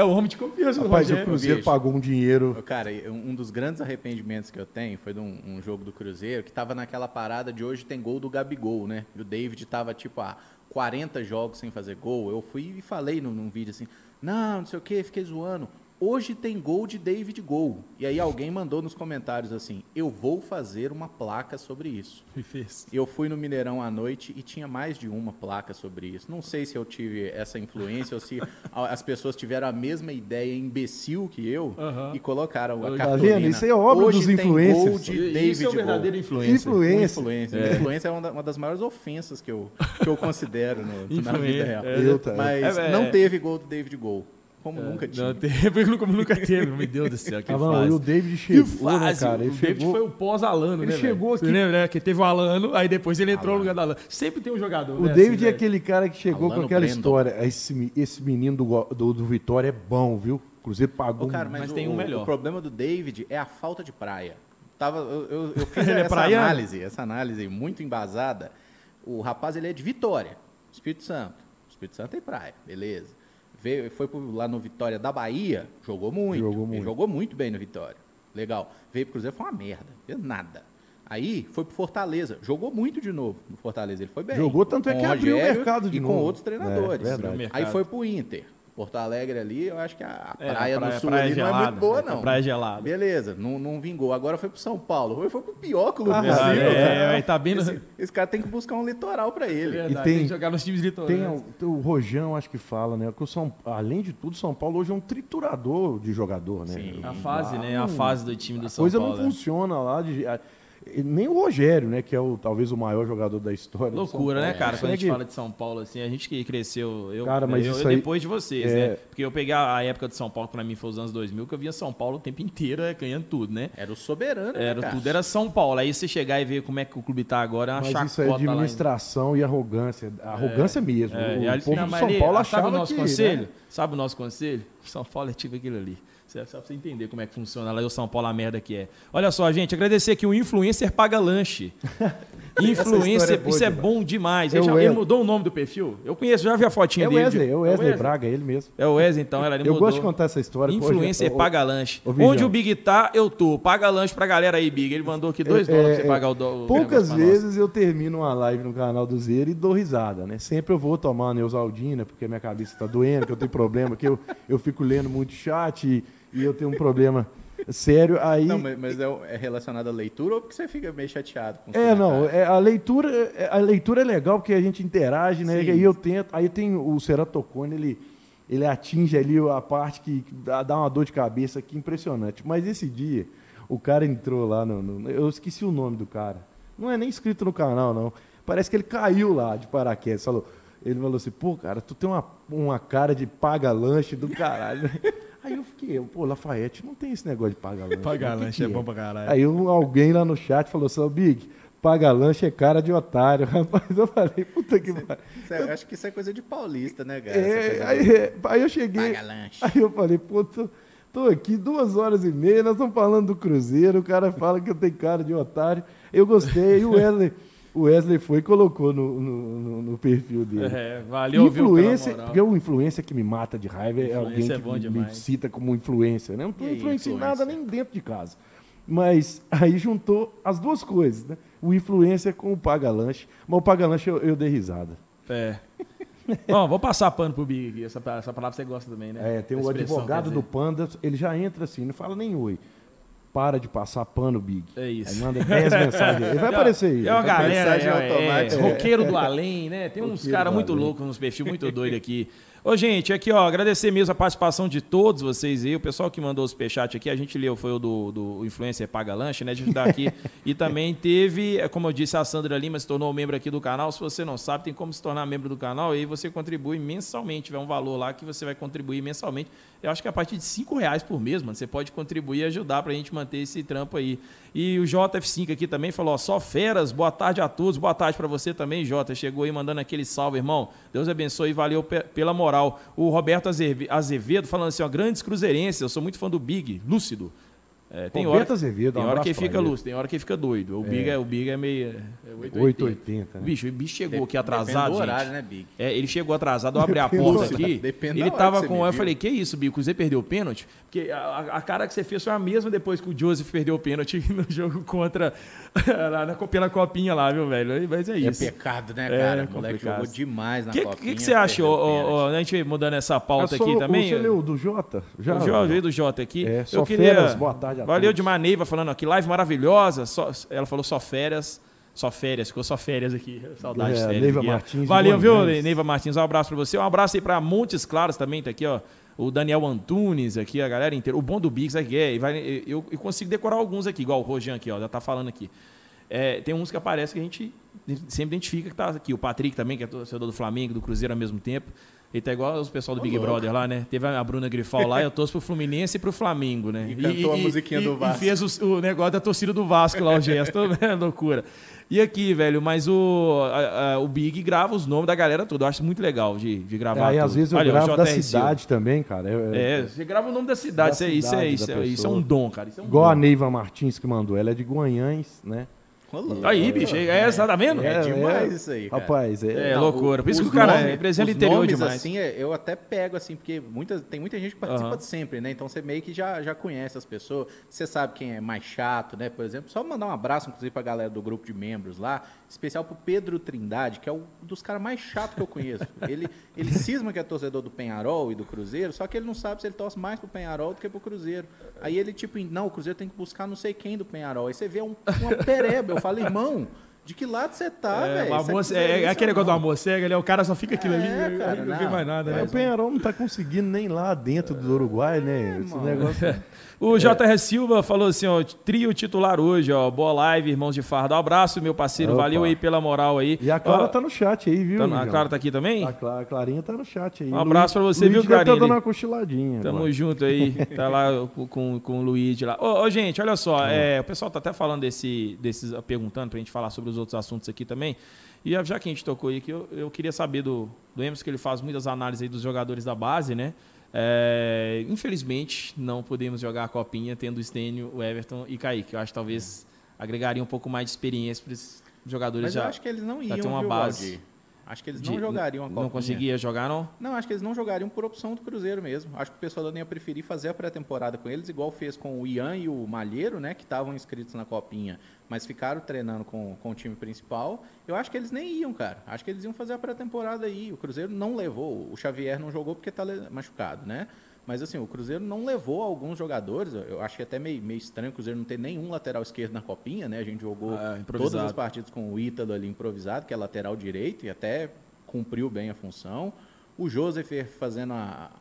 É o homem de confiança Rapaz, do Rogério. o Cruzeiro pagou um dinheiro. Cara, um dos grandes arrependimentos que eu tenho foi de um, um jogo do Cruzeiro que tava naquela parada de hoje tem gol do Gabigol, né? E o David tava tipo, ah, 40 jogos sem fazer gol. Eu fui e falei num, num vídeo assim, não, não sei o que, fiquei zoando. Hoje tem gol de David Gol. E aí alguém mandou nos comentários assim: eu vou fazer uma placa sobre isso. E fez. Eu fui no Mineirão à noite e tinha mais de uma placa sobre isso. Não sei se eu tive essa influência ou se as pessoas tiveram a mesma ideia imbecil que eu e colocaram a cartolina. Tá vendo? Isso é óbvio Hoje dos influencers. Gol de David isso é o verdadeiro influencer. Influência. Influência. É. influência é uma, das maiores ofensas que eu, que eu considero no, na vida real. É, Mas é, não teve gol do David Gol. Como é, nunca tinha. Não teve, como nunca teve, meu Deus do céu. Que ah, fase. E o David chegou, né, cara? Ele o David foi o pós-Alano, né? Ele chegou aqui. Você lembra, né? Que teve o Alano, aí depois ele entrou Alano. no lugar do Alano. Sempre tem um jogador. O né, David assim, é aquele cara que chegou Alano com aquela Brandon. história. Esse, esse menino do, do, do, Vitória é bom, viu? O Cruzeiro pagou. Ô, cara, mas, mas o, tem um melhor. O problema do David é a falta de praia. Tava, eu, eu, eu fiz é essa é análise, essa análise muito embasada. O rapaz ele é de Vitória, Espírito Santo. Espírito Santo tem praia, beleza veio, foi lá no Vitória da Bahia, jogou muito. Jogou muito. Ele jogou muito bem no Vitória. Legal. Veio pro Cruzeiro, foi uma merda. Fez nada. Aí foi pro Fortaleza, jogou muito de novo no Fortaleza, ele foi bem. Jogou tanto é que abriu o mercado de e novo. com outros treinadores. É, Aí foi pro Inter. Porto Alegre ali, eu acho que a praia, é, a praia no sul praia gelada, não é muito boa, não. A praia gelada. Beleza, não, não vingou. Agora foi pro São Paulo. Foi, foi pro pior clube ah, possível. É, é, tá bem esse, esse, cara tem que buscar um litoral para ele. É verdade, e tem, tem, que jogar nos times litorais. Tem o, o Rojão, acho que fala, né? Que o São, além de tudo, São Paulo hoje é um triturador de jogador, né? Sim, a fase, lá, né? A fase do time do São Paulo. A coisa não né? funciona lá. De, nem o Rogério, né, que é o, talvez o maior jogador da história. Loucura, né, cara? Quando a gente fala de São Paulo, assim, a gente que cresceu, eu, cara, mas eu, eu depois de vocês, é... né? Porque eu peguei a época de São Paulo, para mim foi os anos 2000, que eu via São Paulo o tempo inteiro é, ganhando tudo, né? Era o soberano, né, Era né, tudo, era São Paulo. Aí você chegar e ver como é que o clube tá agora, é uma mas chacota isso é administração e arrogância. Arrogância é, mesmo. É, o, o povo de São Paulo achava sabe o nosso que, conselho? Né? Sabe o nosso conselho? São Paulo é tipo aquilo ali. Só pra você entender como é que funciona lá o São Paulo, a merda que é. Olha só, gente, agradecer que o influencer paga lanche. influencer, é isso é bom demais. Ele, já, ele, mudou o nome do perfil? Eu conheço, já vi a fotinha é dele. Wesley, é o Wesley, Wesley Braga, ele mesmo. É o Wesley, então, ela, ele Eu mudou. gosto de contar essa história. Influencer paga lanche. Onde o Big tá, eu tô. Paga lanche pra galera aí, Big. Ele mandou aqui dois é, dólares pra você é, pagar o dólar. Poucas vezes eu termino uma live no canal do Zero e dou risada, né? Sempre eu vou tomar Neusaldina, porque minha cabeça tá doendo, que eu tenho problema, que eu, eu fico lendo muito chat e e eu tenho um problema sério. Aí... Não, mas é, é relacionado à leitura ou porque você fica meio chateado com É, não. É, a, leitura, é, a leitura é legal porque a gente interage, né? Sim. E aí eu tento. Aí tem o ceratocone, ele, ele atinge ali a parte que dá, dá uma dor de cabeça que impressionante. Mas esse dia, o cara entrou lá no, no. Eu esqueci o nome do cara. Não é nem inscrito no canal, não. Parece que ele caiu lá de paraquedas. Falou Ele falou assim, pô, cara, tu tem uma, uma cara de paga-lanche do caralho. Aí eu fiquei, pô, Lafayette não tem esse negócio de paga-lanche. Paga-lanche é bom pra caralho. Aí um, alguém lá no chat falou assim, Big, paga-lanche é cara de otário. Rapaz, eu falei, puta que pariu. É, acho que isso é coisa de paulista, né, cara? É, aí, aí eu cheguei, Paga-lanche. aí eu falei, pô, tô, tô aqui duas horas e meia, nós estamos falando do Cruzeiro, o cara fala que eu tenho cara de otário. Eu gostei, e o Wesley... O Wesley foi e colocou no, no, no- perfil dele. É, valeu, viu, influência, moral. porque o influência que me mata de raiva é alguém é que bom me demais. cita como influência. Né? Não E em influência? nada nem dentro de casa. Mas aí juntou as duas coisas, né? O influência com o paga-lanche. Mas o paga-lanche eu, eu dei risada. É. Bom, vou passar pano pro Big aqui. Essa, essa palavra você gosta também, né? É, tem o advogado do. Panda, ele já entra assim, não fala nem oi. Para de passar pano, Big. É isso. Aí manda 10 mensagens. Ele vai aparecer aí. É uma Vai galera, é, é, automática. roqueiro do além, né? Tem uns caras muito loucos, uns perfis muito doidos aqui. Ô, gente, aqui, ó, agradecer mesmo a participação de todos vocês aí. O pessoal que mandou o superchat aqui, a gente leu, foi o do, do Influencer Paga Lanche, né? De ajudar aqui. e também teve, é, como eu disse, a Sandra Lima se tornou membro aqui do canal. Se você não sabe, tem como se tornar membro do canal. E aí você contribui mensalmente. Tiver um valor lá que você vai contribuir mensalmente. Eu acho que a partir de 5 reais por mês, mano, você pode contribuir e ajudar pra gente manter esse trampo aí. E o JF5 aqui também falou, ó, só feras, boa tarde a todos, boa tarde pra você também, Jota. Chegou aí mandando aquele salve, irmão. Deus abençoe e valeu pe- pela moral. O Roberto Azeve- Azevedo falando assim, ó, grandes cruzeirenses, eu sou muito fã do Big, lúcido. É, tem Roberto hora, Azevedo, tem um hora que fica ele. lúcido, tem hora que fica doido. O Big é, o Big é meio é 880. 880, né? Bicho, o bicho chegou aqui Depende atrasado, do gente. horário, né, Big? É, ele chegou atrasado, eu abri a porta Depende- aqui. depende ele tava com. Eu falei, que isso, Bico? Você perdeu o pênalti? Porque a, a- cara que você fez foi a mesma depois que o Joseph perdeu o pênalti no jogo contra. lá na, pela copinha lá, viu, velho? Mas é É isso. pecado, né, É, cara? o moleque jogou demais na O que, copinha. que, que você acha, o ô, a gente mudando essa pauta É aqui o- também? Você leu do Jota? Já, o veio do Jota aqui. É, eu só boa tarde Valeu de Maneiva falando aqui, live maravilhosa. Só... Ela falou só férias. Só férias, ficou só férias aqui. Saudade de É, férias. Neiva aqui. Martins Valeu, viu. Neiva Martins? Um abraço pra você. Um abraço aí pra Montes Claros também, tá aqui, ó. O Daniel Antunes aqui, a galera inteira. O bom do é que é, e vai- eu, eu consigo decorar alguns aqui, igual o Rojan aqui, ó, já tá falando aqui. É, tem uns que aparecem que a gente sempre identifica que tá aqui. O Patrick também, que é torcedor do Flamengo, do Cruzeiro ao mesmo tempo. Ele tá igual os pessoal do Big Brother lá, né? Teve a Bruna Grifal lá, eu torço pro Fluminense e pro Flamengo, né? E cantou a musiquinha do Vasco. E fez os- o, negócio da torcida do Vasco lá, o gesto, né? Loucura. E aqui, velho, mas o, a- a- o Big grava os nomes da galera toda. Eu acho muito legal de, de gravar. Aí tudo. às vezes eu Olha, o gravo da cidade também, cara. Eu- É, você grava o nome da cidade. Da isso, é, isso, é, cidade isso, da é, isso é um dom, cara. Isso é um Igual dom. a Neiva Martins que mandou. Ela é de Guanhães, né? Louco. Aí, bicho, é essa, tá vendo? É demais isso aí, cara. Rapaz, é. É, loucura. Por isso que o cara nomes- representa o interior nomes, demais. assim, é, eu até pego, assim, porque muita, tem muita gente que participa de sempre, né? Então você meio que já, já conhece as pessoas. Você sabe quem é mais chato, né? Por exemplo, só mandar um abraço, inclusive, pra galera do grupo de membros lá, especial pro Pedro Trindade, que é um dos caras mais chatos que eu conheço. Ele, ele cisma que é torcedor do Penharol e do Cruzeiro, só que ele não sabe se ele torce mais pro Penharol do que pro Cruzeiro. Aí ele, tipo, não, o Cruzeiro tem que buscar não sei quem do Penharol. Aí você vê um, uma pereba. Eu falo, irmão. De que lado você tá, É, velho? amor- é, é aquele negócio do amor cego, ele, o cara só fica aquilo É, ali, cara, não, vê não. mais nada. Mas né? o Penharol não tá conseguindo nem lá dentro do Uruguai, né? Esse irmão. negócio. O JR Silva falou assim, ó, trio titular hoje, ó, boa live, irmãos de farda. Um abraço, meu parceiro, Opa. valeu aí pela moral aí. E a Clara Ó, tá no chat aí, viu? tá- a? Clara tá aqui também? A, Cla- a Clarinha tá no chat aí. Um abraço pra você, viu, Luiz deve Clarinha? tá dando uma cochiladinha. Tamo agora. junto aí, tá lá com, com, o Luigi lá. Ô, ô, gente, olha só, é, o pessoal tá até falando desse, desses, perguntando pra gente falar sobre os outros assuntos aqui também. E já que a gente tocou aí aqui, eu, eu queria saber do, do Emerson, que ele faz muitas análises aí dos jogadores da base, né? É, infelizmente, não podemos jogar a copinha tendo o Stênio, o Everton e Kaique. Eu acho que talvez agregaria um pouco mais de experiência para esses jogadores Mas já. eu acho que eles não iam, tem uma viu, base Valdir? Acho que eles de- não jogariam a Não Copinha. conseguia jogar, não? Não, acho que eles não jogariam por opção do Cruzeiro mesmo. Acho que o pessoal ia preferir fazer a pré-temporada com eles, igual fez com o Ian e o Malheiro, né? Que estavam inscritos na Copinha, mas ficaram treinando com, com o time principal. Eu acho que eles nem iam, cara. Acho que eles iam fazer a pré-temporada aí. O Cruzeiro não levou. O Xavier não jogou porque tá machucado, né? Mas assim, o Cruzeiro não levou alguns jogadores. Eu acho que até meio, meio estranho o Cruzeiro não ter nenhum lateral esquerdo na copinha, né? A gente jogou Ah, todas as partidas com o Ítalo ali improvisado, que é lateral direito, e até cumpriu bem a função. O Joseph fazendo a,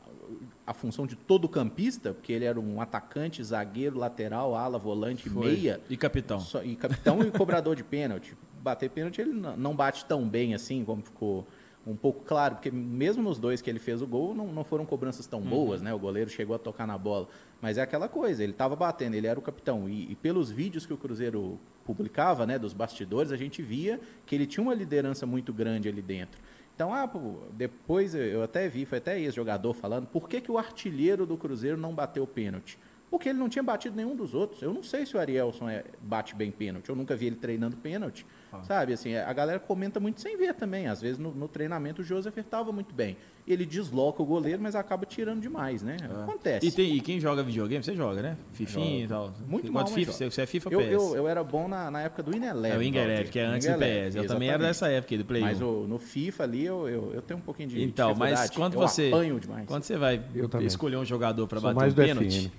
a função de todo campista, porque ele era um atacante, zagueiro, lateral, ala, volante, Foi. meia. E capitão. Só- e capitão e cobrador de pênalti. Bater pênalti ele não bate tão bem assim como ficou um pouco claro, porque mesmo nos dois que ele fez o gol, não, não foram cobranças tão Uhum. boas, né? O goleiro chegou a tocar na bola. Mas é aquela coisa, ele estava batendo, ele era o capitão. E, e pelos vídeos que o Cruzeiro publicava, né, dos bastidores, a gente via que ele tinha uma liderança muito grande ali dentro. Então, ah, pô, depois eu- até vi, foi até esse jogador falando, por que, que o artilheiro do Cruzeiro não bateu o pênalti? Porque ele não tinha batido nenhum dos outros. Eu não sei se o Arielson é- bate bem pênalti. Eu nunca vi ele treinando pênalti. Sabe, assim, a galera comenta muito sem ver também. Às vezes no, no treinamento o Joseph estava muito bem. Ele desloca o goleiro, mas acaba tirando demais, né? Acontece. E, tem, e quem joga videogame, você joga, né? Fifinha e tal. Muito mal, FIFA? joga. Você, você é FIFA eu, PS? eu, eu era bom na, na época do Ineleve. é o Valdir. que é antes do PS. Eu também era exatamente. dessa época aí, do Play 1. Mas o- no FIFA ali eu, eu, eu tenho um pouquinho de Então, mas quando eu você apanho demais. quando você vai Eu escolher um jogador para bater mais um pênalti.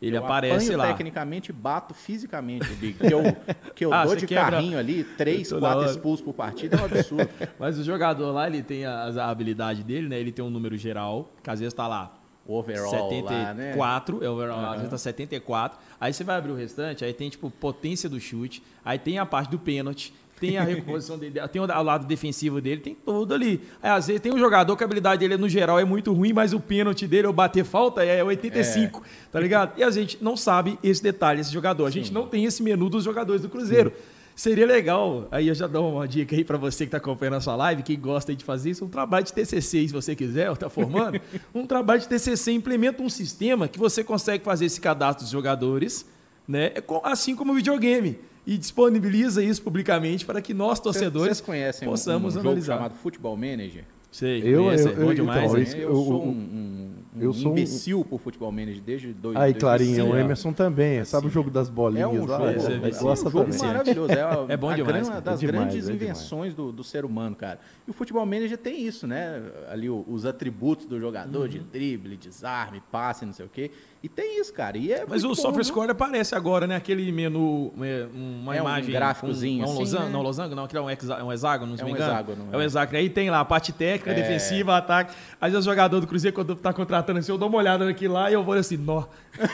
Ele eu aparece apanho lá. tecnicamente bato fisicamente, Big. Que eu, que eu Ah, dou de quebra- carrinho ali, três, quatro expulsos por partida, é um absurdo. Mas o jogador lá, ele tem a, a habilidade dele, né? Ele tem um número geral, que às vezes tá lá overall lá, né? 74, é o overall, às vezes tá 74. Aí você vai abrir o restante, aí tem tipo potência do chute, aí tem a parte do pênalti, tem a recomposição dele, tem o, lado defensivo dele, tem tudo ali. Aí às vezes tem um jogador que a habilidade dele no geral é muito ruim, mas o pênalti dele, ou bater falta, é 85, tá ligado? E a gente não sabe esse detalhe, esse jogador. A gente não tem esse menu dos jogadores do Cruzeiro. Seria legal, aí eu já dou uma dica aí pra você que tá acompanhando a sua live, que gosta de fazer isso, um trabalho de TCC, se você quiser, ou tá formando, um trabalho de TCC implementa um sistema que você consegue fazer esse cadastro dos jogadores, né, é assim como o videogame, e disponibiliza isso publicamente para que nós, torcedores, Vocês conhecem um, possamos um jogo analisar. chamado Futebol Manager? Sei, Eu- eu- é bom eu- demais, então, isso- eu eu- sou eu- um, um, um eu sou um- imbecil por Futebol Manager desde dois, Aí, 2006. Clarinha, o. Emerson também. Sabe o jogo das É bolinhas um lá? jogo, é Ele viciante. gosta um jogo também. maravilhoso. É, a- É bom a demais, gran- cara. das É demais, grandes é demais. invenções do, do ser humano, cara. E o futebol manager tem isso, né? Ali o- os atributos do jogador, Uhum. de drible, desarme, passe, não sei o quê. E tem isso, cara. E é Mas o bom, Software? Score aparece agora, né? Aquele menu, é, uma É um imagem. gráficozinho com, um assim, losango, né? Não, losango, não, aquilo é um, hexa- um hexágono, não se É me um engano. hexágono, É um é. hexágono. Aí tem lá a parte técnica, É. defensiva, ataque. Às vezes o jogador do Cruzeiro, quando tá contratando assim, eu dou uma olhada naquilo lá e eu vou assim, nó.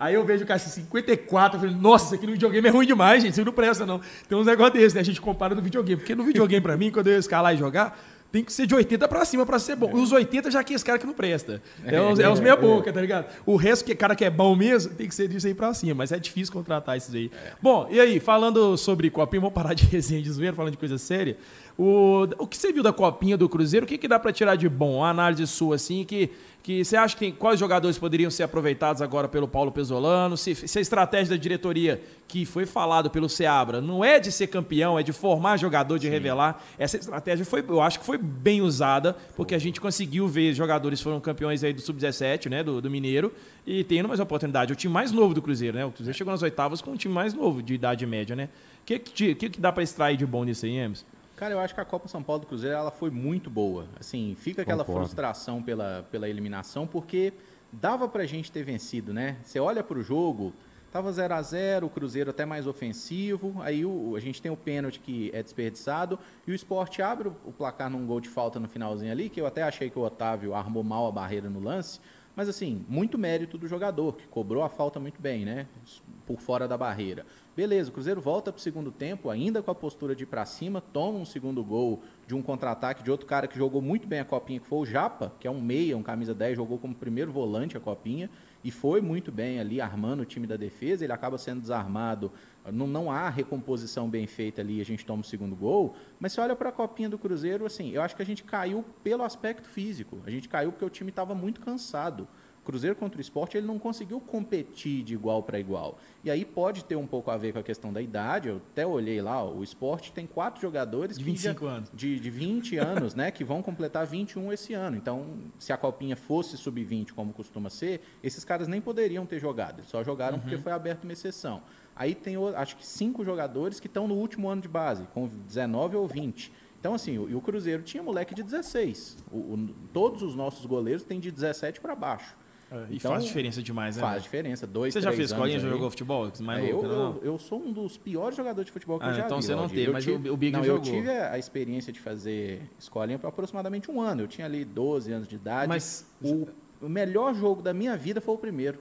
Aí eu vejo o cara assim, 54, eu falei, nossa, isso aqui no videogame é ruim demais, gente, isso não presta não. Tem uns negócios desses, né? A gente compara no videogame. Porque no videogame, pra mim, quando eu escalar e jogar, tem que ser de 80 pra cima pra ser bom. E os 80 já que é esse cara que não presta. É, os, é os meia boca, tá ligado? O resto, que cara que é bom mesmo, tem que ser disso aí pra cima. Mas é difícil contratar esses aí. Bom, e aí, falando sobre Copinha, vamos parar de resenha de zoeira, falando de coisa séria. O, o que você viu da Copinha do Cruzeiro? O que, que dá pra tirar de bom? Uma análise sua, assim, que, que você acha que tem, quais jogadores poderiam ser aproveitados agora pelo Paulo Pesolano? Se, se a estratégia da diretoria, que foi falado pelo Seabra, não é de ser campeão, é de formar jogador, de revelar. Essa estratégia foi, eu acho que foi bem usada, porque a gente conseguiu ver jogadores foram campeões aí do Sub-17, né, do, do Mineiro, e tendo mais oportunidade. O time mais novo do Cruzeiro, né? O Cruzeiro chegou nas oitavas com um time mais novo, de idade média, né? O que, que, que, dá pra extrair de bom nisso aí, Emerson? Cara, eu acho que a Copa São Paulo do Cruzeiro ela foi muito boa. Assim, fica aquela Concordo. frustração pela, pela eliminação, porque dava pra gente ter vencido, né? Você olha pro jogo, tava 0 a 0 o Cruzeiro até mais ofensivo, aí o, a gente tem o pênalti que é desperdiçado, e o Sport abre o, o placar num gol de falta no finalzinho ali, que eu até achei que o Otávio armou mal a barreira no lance, mas assim, muito mérito do jogador, que cobrou a falta muito bem, né? Por fora da barreira. Beleza, o Cruzeiro volta para o segundo tempo, ainda com a postura de ir para cima, toma um segundo gol de um contra-ataque de outro cara que jogou muito bem a copinha, que foi o Japa, que é um meia, um camisa 10, jogou como primeiro volante a copinha e foi muito bem ali, armando o time da defesa. Ele acaba sendo desarmado, não, não há recomposição bem feita ali, a gente toma o segundo gol. Mas se olha para a copinha do Cruzeiro, assim, eu acho que a gente caiu pelo aspecto físico, a gente caiu porque o time estava muito cansado. Cruzeiro contra o esporte, ele não conseguiu competir de igual para igual. E aí pode ter um pouco a ver com a questão da idade. Eu até olhei lá, o esporte tem quatro jogadores De que 25 já- anos. De, de 20 anos, né? Que vão completar 21 esse ano. Então, se a copinha fosse sub-20, como costuma ser, esses caras nem poderiam ter jogado. Eles só jogaram porque foi aberta uma exceção. Aí tem, acho que cinco jogadores que estão no último ano de base, com 19 ou 20. Então, assim, o, e o Cruzeiro tinha moleque de 16. O- o- todos os nossos goleiros têm de 17 para baixo. E Então, faz diferença demais, né? Faz diferença. Dois, Você já fez escolinha, já jogou futebol? Mais É, eu, não? eu, eu sou um dos piores jogadores de futebol que Ah, eu já então vi. você não Valdir. teve, Eu mas tive- o- Big não, jogou. Eu tive a, experiência de fazer escolinha por aproximadamente um ano. Eu tinha ali 12 anos de idade. Mas- o, o melhor jogo da minha vida foi o primeiro.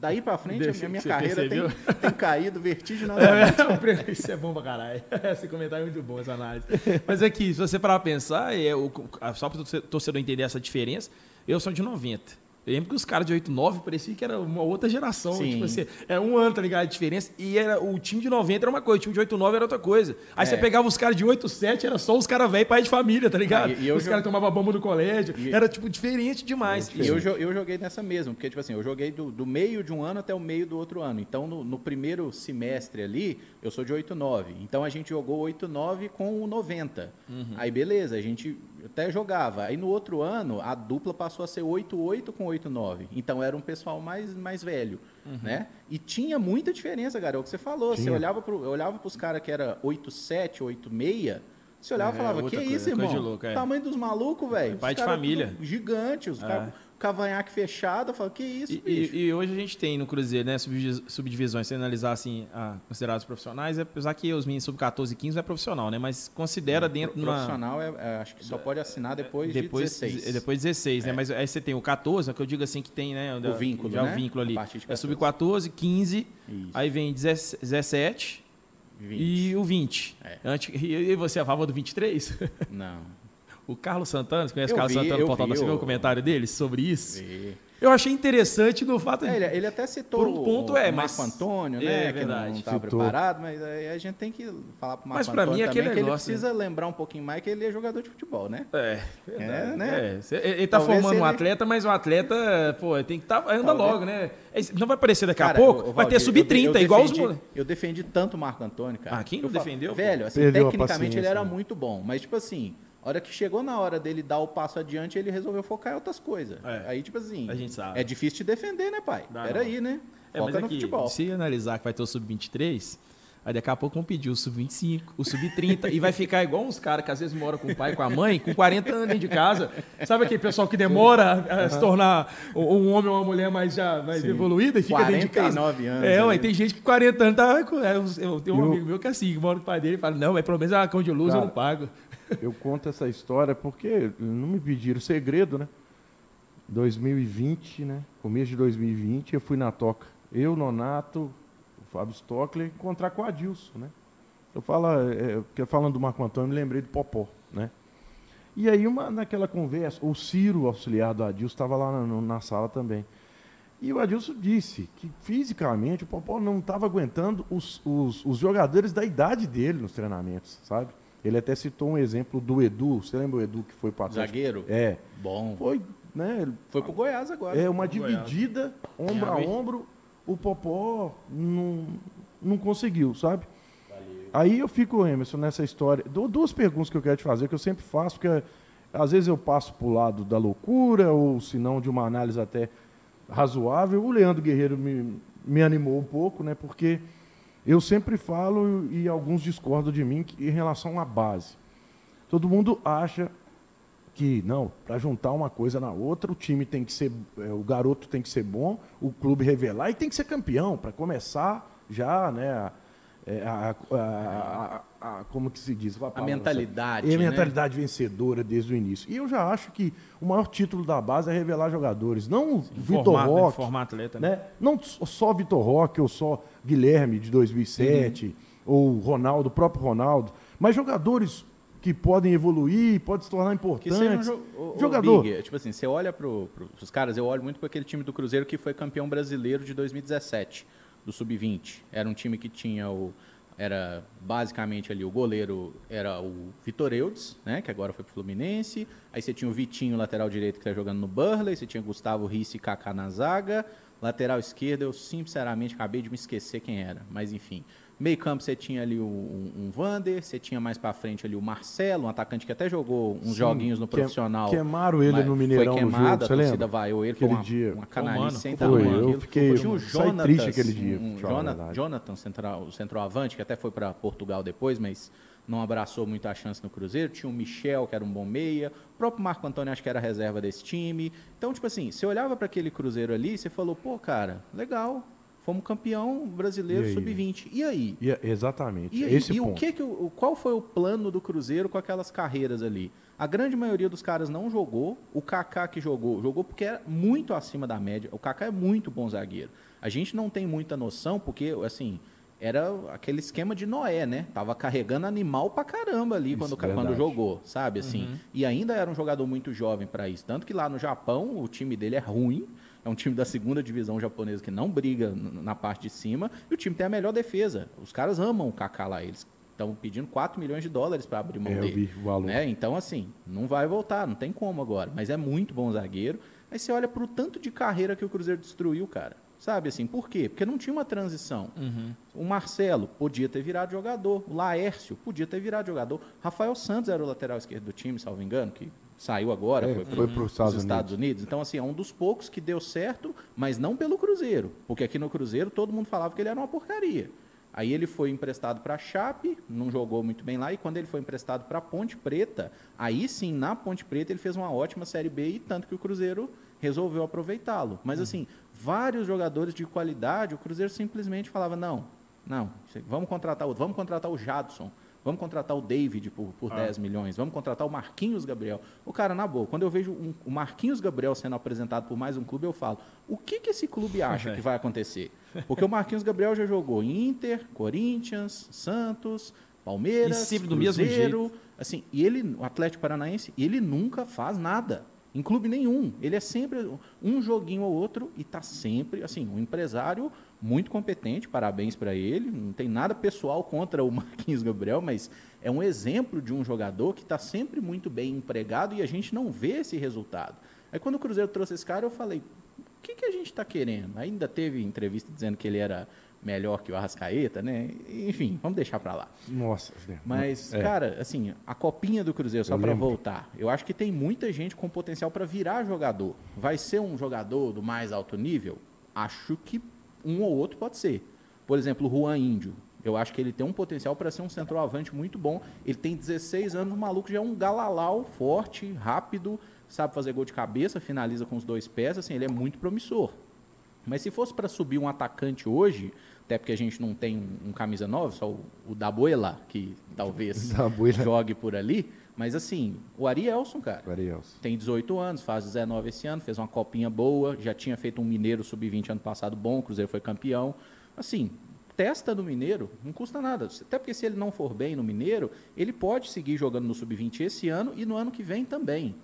Daí pra frente, Deixa a minha, carreira tem, tem caído vertiginosamente. É, isso é bom pra caralho. Esse comentário é muito bom, essa análise. Mas é que, se você parar pra pensar, é, o, só para o torcedor entender essa diferença, eu sou de 90. Eu lembro que os caras de 89 parecia que era uma outra geração. Sim. Tipo assim, era um ano, tá ligado? A diferença. E era, o time de 90 era uma coisa, o time de 89 era outra coisa. Aí É. você pegava os caras de 87, era só os caras velhos, pai de família, tá ligado? Ah, e- e os caras tomavam bomba no colégio. E- Era, tipo, diferente demais. E eu, eu joguei nessa mesma, porque, tipo assim, eu joguei do, do meio de um ano até o meio do outro ano. Então, no, no primeiro semestre ali, eu sou de 8-9. Então, a gente jogou 8-9 com o 90. Aí, beleza, a gente até jogava. Aí, no outro ano, a dupla passou a ser 8-8 com 8-9. Então, era um pessoal mais, mais velho, né? E tinha muita diferença, cara. É o que você falou. Você Tinha. olhava pro, eu olhava pros caras que era 8-7, 8-6... Você olhava e É, falava, que coisa, isso, irmão? louco, é. Tamanho dos malucos, velho. Pai Os de família. Gigante, os É. caras cavanhaque fechado, eu falo, que isso, E, bicho? e- e hoje a gente tem no Cruzeiro, né, subdivis- subdivisões, se analisar assim, a, considerados profissionais, apesar que os meninos sub-14 e 15 não é profissional, né, mas considera dentro de Pro- uma... Profissional, é, é, acho que só pode assinar depois, Depois, de 16. depois 16, né? Mas aí você tem o 14, que eu digo assim que tem, né? O vínculo, já né? o vínculo ali. De É 14. sub-14, 15, Isso. aí vem 17 20. e o 20. É. Antes, e, e você é a favor do 23? Não. O Carlos Santana, você conhece o Carlos vi, Santana no Portal vi da Você viu o- o comentário dele sobre isso? E- Eu achei interessante no fato É, de... ele, ele até citou Por um ponto o, é, o mas- Marco Antônio, É, né? que verdade. não estava preparado, mas aí a gente tem que falar pro Marco Mas pra Antônio mim é aquele também que ele negócio, precisa lembrar um pouquinho mais que ele é jogador de futebol, né? É, É, né? É, cê- ele tá Talvez formando um ele- atleta, mas o atleta, pô, tem que tá, anda Talvez- logo, né? É, Não vai aparecer daqui Cara, a pouco, vai ter Valdir, sub-30, eu de- eu igual os moleques. Eu defendi tanto o Marco Antônio, cara. Ah, quem Eu defendeu? Velho, assim, Perdeu tecnicamente ele era né? muito bom, mas tipo assim, a hora que chegou na hora dele dar o passo adiante, ele resolveu focar em outras coisas. É. Aí, tipo assim, A gente sabe. é difícil te defender, né, pai? Dá Peraí, né? É, mas Foca no aqui, futebol. se analisar que vai ter o sub-23, aí daqui a pouco vão pedir o sub-25, o sub-30, e vai ficar igual uns caras que às vezes moram com o pai e com a mãe, com 40 anos dentro de casa. Sabe aquele pessoal que demora a, a se tornar um homem ou uma mulher mais, já, mais evoluída e fica dentro de casa? 49 anos, É, ué, né? tem gente que 40 anos tá. com- é, Eu, eu tenho um Eu- amigo meu que é assim, que mora com o pai dele e fala: Não, mas pelo menos a cão de luz eu Cara, não pago. Eu conto essa história porque não me pediram segredo, né? 2020, né? Começo de 2020, eu fui na toca. Eu, Nonato, o Fábio Stockler, encontrar com o Adilson, né? Eu falo, é, porque falando do Marco Antônio, me lembrei do Popó, né? E aí, uma, naquela conversa, o Ciro, auxiliar do Adilson, estava lá na, na sala também. E o Adilson disse que fisicamente o Popó não estava aguentando os, os, os jogadores da idade dele nos treinamentos, sabe? Ele até citou um exemplo do Edu. Você lembra o Edu que foi para? Zagueiro? É. Bom. Foi, né? Foi pro Goiás agora. É uma Goiás. dividida, ombro a ombro. O Popó não, não conseguiu, sabe? Aí eu fico, Emerson, nessa história. Du- Duas perguntas que eu quero te fazer, que eu sempre faço, porque às vezes eu passo para o lado da loucura, ou se não, de uma análise até razoável. O Leandro Guerreiro me, me animou um pouco, né? Porque eu sempre falo, e alguns discordam de mim, em relação à base. Todo mundo acha que não, para juntar uma coisa na outra, o time tem que ser, é, o garoto tem que ser bom, o clube revelar e tem que ser campeão para começar já, né? A, é, a- a- a- como que se diz? A mentalidade, É a né? mentalidade vencedora desde o início. E eu já acho que o maior título da base é revelar jogadores, não Vitor Formar- né, Roque, formar atleta, né? né? Não só Vitor Roque ou só Guilherme de 2007 ou Ronaldo, o próprio Ronaldo, mas jogadores que podem evoluir, podem se tornar Que um importantes. jo o- o Jogador. Big, tipo assim, você olha pro, pros caras, eu olho muito para aquele time do Cruzeiro que foi campeão brasileiro de 2017, do Sub-20. Era um time que tinha o. Era basicamente ali o goleiro era o Vitor Eudes, né? Que agora foi pro Fluminense. Aí você tinha o Vitinho, lateral direito, que tá jogando no Burley. Você tinha Gustavo Risse e Kaká na zaga. Lateral esquerda, eu sinceramente acabei de me esquecer quem era. Mas enfim. Meio campo você tinha ali o- um, um Vander, você tinha mais pra frente ali o Marcelo, um atacante que até jogou uns Sim, joguinhos no profissional. Queimaram ele no Mineirão foi no queimado, jogo, a você torcida lembra? vaiou ele, Aquele foi uma, dia. uma Foi, canalice sem tamanho. eu aquilo. fiquei- Tinha um Jonatas, triste aquele dia, um pra falar a Jona- verdade. Jonathan, central, o centroavante, que até foi para Portugal depois, mas não abraçou muito a chance no Cruzeiro. Tinha o Michel, que era um bom meia. O próprio Marco Antônio, acho que era reserva desse time. Então, tipo assim, você olhava para aquele Cruzeiro ali e você falou, pô, cara, legal. Fomos campeão brasileiro sub-20. E aí? E, exatamente. E, aí? Esse e ponto. o que que o, qual foi o plano do Cruzeiro com aquelas carreiras ali? A grande maioria dos caras não jogou. O Kaká que jogou, jogou porque era muito acima da média. O Kaká é muito bom zagueiro. A gente não tem muita noção porque assim, era aquele esquema de Noé, né? Tava carregando animal pra caramba ali quando, é quando jogou, sabe? Assim, uhum. E ainda era um jogador muito jovem para isso. Tanto que lá no Japão o time dele é ruim. É um time da segunda divisão japonesa que não briga na parte de cima. E o time tem a melhor defesa. Os caras amam o Kaká lá. Eles estão pedindo 4 milhões de dólares para abrir mão é, dele. o valor. Né? Então, assim, não vai voltar, não tem como agora. Mas é muito bom zagueiro. Aí você olha para o tanto de carreira que o Cruzeiro destruiu, cara. Sabe assim, por quê? Porque não tinha uma transição. Uhum. O Marcelo podia ter virado jogador, o Laércio podia ter virado jogador. Rafael Santos era o lateral esquerdo do time, salvo engano, que saiu agora, é, foi, foi para os Estados, Estados Unidos. Unidos. Então, assim, é um dos poucos que deu certo, mas não pelo Cruzeiro. Porque aqui no Cruzeiro todo mundo falava que ele era uma porcaria. Aí ele foi emprestado para a Chape, não jogou muito bem lá, e quando ele foi emprestado para a Ponte Preta, aí sim, na Ponte Preta, ele fez uma ótima Série B, e tanto que o Cruzeiro resolveu aproveitá-lo. Mas, hum. assim, vários jogadores de qualidade, o Cruzeiro simplesmente falava: não, não, vamos contratar outro, vamos contratar o Jadson. Vamos contratar o David por, por ah. 10 milhões. Vamos contratar o Marquinhos Gabriel. O cara, na boa, quando eu vejo um, o Marquinhos Gabriel sendo apresentado por mais um clube, eu falo: o que, que esse clube acha que vai acontecer? Porque o Marquinhos Gabriel já jogou Inter, Corinthians, Santos, Palmeiras, e sempre do Cruzeiro, mesmo jeito. assim, e ele, o Atlético Paranaense, ele nunca faz nada. Em clube nenhum. Ele é sempre um joguinho ou outro e está sempre, assim, um empresário muito competente, parabéns para ele. Não tem nada pessoal contra o Marquinhos Gabriel, mas é um exemplo de um jogador que está sempre muito bem empregado e a gente não vê esse resultado. Aí quando o Cruzeiro trouxe esse cara, eu falei, o que, que a gente está querendo? Ainda teve entrevista dizendo que ele era melhor que o Arrascaeta, né? Enfim, vamos deixar para lá. Nossa. Mas, é. cara, assim, a copinha do Cruzeiro, só para voltar, eu acho que tem muita gente com potencial para virar jogador. Vai ser um jogador do mais alto nível? Acho que um ou outro pode ser. Por exemplo, o Juan Índio. Eu acho que ele tem um potencial para ser um centroavante muito bom. Ele tem 16 anos, o maluco já é um galalau forte, rápido, sabe fazer gol de cabeça, finaliza com os dois pés, assim, ele é muito promissor. Mas se fosse para subir um atacante hoje, até porque a gente não tem um, um camisa 9, só o, o Dabuela, que talvez Dabuela. jogue por ali. Mas assim, o Arielson, cara, o Arielson. tem 18 anos, faz 19 esse ano, fez uma copinha boa, já tinha feito um Mineiro Sub-20 ano passado bom, o Cruzeiro foi campeão. Assim, testa no Mineiro, não custa nada. Até porque se ele não for bem no Mineiro, ele pode seguir jogando no Sub-20 esse ano e no ano que vem também.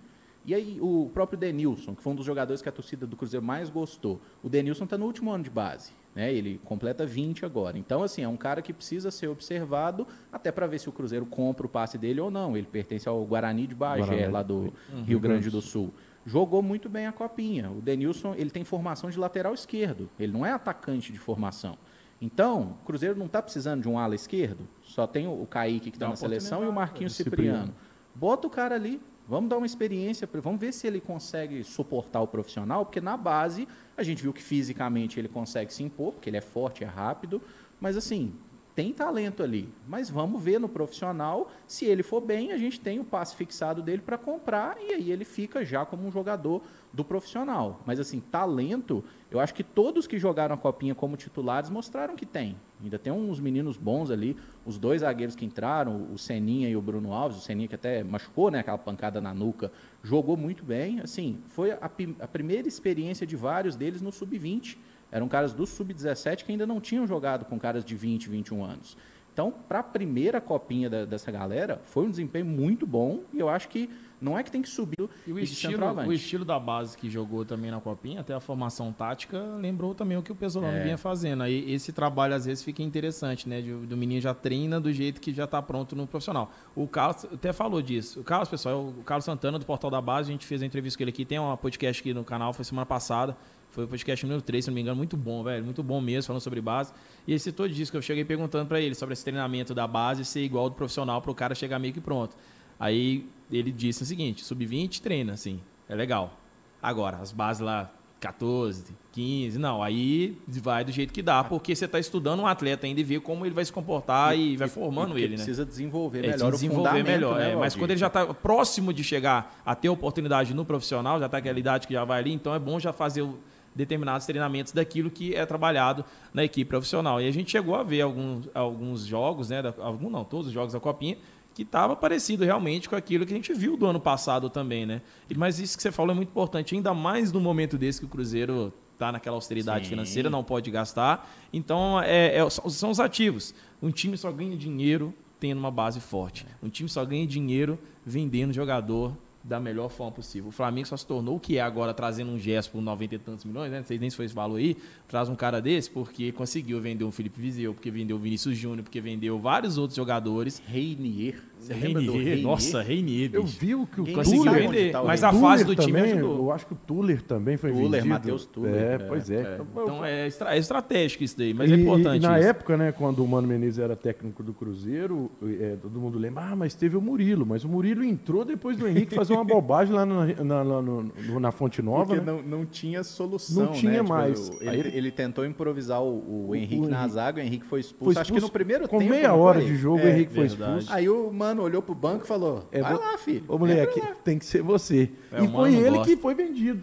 E aí o próprio Denilson, que foi um dos jogadores que a torcida do Cruzeiro mais gostou. O Denilson está no último ano de base, né? Ele completa 20 agora. Então assim, é um cara que precisa ser observado até para ver se o Cruzeiro compra o passe dele ou não. Ele pertence ao Guarani de Bagé, Guarani. lá do uhum. Rio Grande do Sul. Jogou muito bem a copinha. O Denilson, ele tem formação de lateral esquerdo. Ele não é atacante de formação. Então, o Cruzeiro não está precisando de um ala esquerdo. Só tem o Kaique que está na seleção e o Marquinhos Cipriano. Cipriano. Bota o cara ali, Vamos dar uma experiência, vamos ver se ele consegue suportar o profissional, porque na base a gente viu que fisicamente ele consegue se impor, porque ele é forte, é rápido, mas assim, tem talento ali. Mas vamos ver no profissional, se ele for bem, a gente tem o passe fixado dele para comprar e aí ele fica já como um jogador do profissional. Mas assim, talento, eu acho que todos que jogaram a copinha como titulares mostraram que tem. Ainda tem uns meninos bons ali, os dois zagueiros que entraram, o Seninha e o Bruno Alves, o Seninha que até machucou, né, aquela pancada na nuca, jogou muito bem. Assim, foi a, a primeira experiência de vários deles no sub-20 eram caras do sub-17 que ainda não tinham jogado com caras de 20, 21 anos. Então, para a primeira copinha da, dessa galera, foi um desempenho muito bom e eu acho que não é que tem que subir e o estilo, o estilo da base que jogou também na copinha, até a formação tática, lembrou também o que o Pesolano é. vinha fazendo. Aí esse trabalho às vezes fica interessante, né? Do menino já treina do jeito que já está pronto no profissional. O Carlos até falou disso. O Carlos, pessoal, é o Carlos Santana do Portal da Base, a gente fez a entrevista com ele aqui, tem uma podcast aqui no canal, foi semana passada. Foi o podcast número 3, se não me engano, muito bom, velho. Muito bom mesmo, falando sobre base. E ele citou disso, que eu cheguei perguntando para ele sobre esse treinamento da base ser igual ao do profissional para o cara chegar meio que pronto. Aí ele disse o seguinte: sub-20 treina, assim, é legal. Agora, as bases lá, 14, 15, não, aí vai do jeito que dá, porque você está estudando um atleta ainda e vê como ele vai se comportar e, e vai formando ele, né? Precisa desenvolver é, melhor desenvolver melhor, né, é, mas quando ele já está próximo de chegar a ter oportunidade no profissional, já está aquela idade que já vai ali, então é bom já fazer o determinados treinamentos daquilo que é trabalhado na equipe profissional. E a gente chegou a ver alguns, alguns jogos, né, alguns não, todos os jogos da Copinha, que estava parecido realmente com aquilo que a gente viu do ano passado também, né? Mas isso que você falou é muito importante, ainda mais no momento desse que o Cruzeiro está naquela austeridade Sim. financeira, não pode gastar. Então, é, é, são os ativos. Um time só ganha dinheiro tendo uma base forte. Um time só ganha dinheiro vendendo jogador da melhor forma possível. O Flamengo só se tornou o que é agora, trazendo um gesto por 90 e tantos milhões, né? Não sei nem se foi esse valor aí, traz um cara desse, porque conseguiu vender um Felipe Vizeu, porque vendeu o Vinícius Júnior, porque vendeu vários outros jogadores. Reinier. Você Reinier, nossa, Reinier. Eu vi o que o conseguiu vender, tá mas a fase do time também, ajudou. Eu acho que o Tuller também foi Tuller, vendido. Matheus Tuller. É, é pois é. é. Então é, estra é, estratégico isso daí, mas é e, é importante. E na isso. época, né, quando o Mano Menezes era técnico do Cruzeiro, é, todo mundo lembra, ah, mas teve o Murilo, mas o Murilo entrou depois do Henrique fazer uma bobagem lá na, na, na, no, na Fonte Nova. Porque né? não, não tinha solução. Não tinha né? mais. Tipo, ele, ele, tentou improvisar o, o Henrique o, na zaga, o Henrique foi expulso. Foi expulso. Acho que no primeiro com tempo. Com meia hora de jogo, o Henrique foi expulso. Aí o mano olhou pro banco e falou: é, vai lá, filho. Ô, moleque, tem que ser você. É, e foi ele gosta. que foi vendido.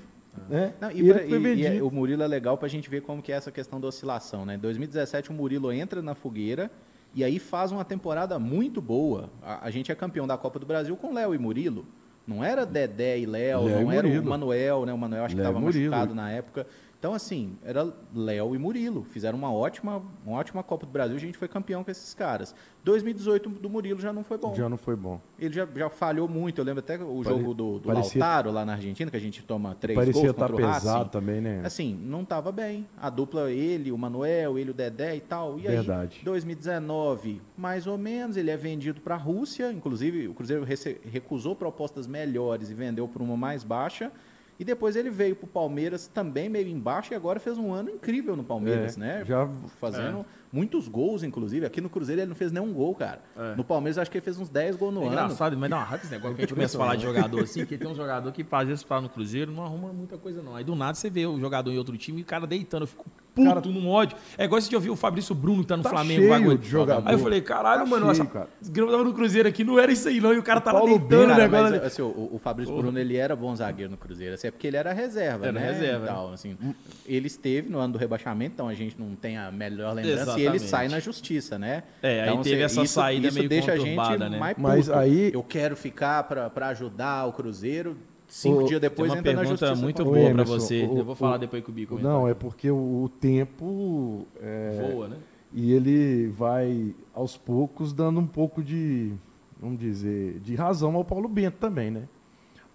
Né? Não, e, pra, e, e, é, o Murilo é legal para a gente ver como que é essa questão da oscilação. Né? Em 2017, o Murilo entra na fogueira e aí faz uma temporada muito boa. A, a gente é campeão da Copa do Brasil com Léo e Murilo. Não era Dedé e Léo, não era o Manuel, né? O Manuel acho Léo que estava machucado na época. Então, assim, era Léo e Murilo. Fizeram uma ótima, uma ótima Copa do Brasil. A gente foi campeão com esses caras. 2018 do Murilo já não foi bom. Já não foi bom. Ele já, já falhou muito. Eu lembro até o Pare... jogo do, do parecia... Lautaro lá na Argentina, que a gente toma três parecia gols contra tá o pesado também, né? Assim, não estava bem. A dupla, ele, o Manuel, ele, o Dedé e tal. E Verdade. aí, 2019, mais ou menos, ele é vendido para a Rússia. Inclusive, o Cruzeiro recusou propostas melhores e vendeu por uma mais baixa. E depois ele veio para o Palmeiras também meio embaixo e agora fez um ano incrível no Palmeiras, é, né? Já fazendo é. Muitos gols, inclusive. Aqui no Cruzeiro ele não fez nenhum gol, cara. É. No Palmeiras acho que ele fez uns 10 gols no é ano. Engraçado, mas dá uma raiva esse negócio que a gente começa a falar de jogador assim, que tem um jogador que faz isso para no Cruzeiro, não arruma muita coisa não. Aí do nada você vê o jogador em outro time e o cara deitando, eu fico puto cara, num ódio. É igual esse de ouvir o Fabrício Bruno que tá no tá Flamengo. Cheio de jogador. Aí eu falei, caralho, tá mano, cheio, nossa, tava no Cruzeiro aqui, não era isso aí não, e o cara tava Paulo deitando o negócio. Mas, assim, o, o Fabrício Porra. Bruno, ele era bom zagueiro no Cruzeiro, assim, é porque ele era reserva, era né? reserva. Tal, assim. Ele esteve no ano do rebaixamento, então a gente não tem a melhor lembrança, E ele sai na justiça, né? É, então, aí teve essa isso, saída isso meio deixa a gente né? mais puto. Mas aí... Eu quero ficar para ajudar o Cruzeiro, cinco o, dias depois entra na justiça. muito boa para você. O, eu vou falar o, depois com o Bico. Não, é porque o, tempo é, voa, né? E ele vai aos poucos dando um pouco de, vamos dizer, de razão ao Paulo Bento também, né?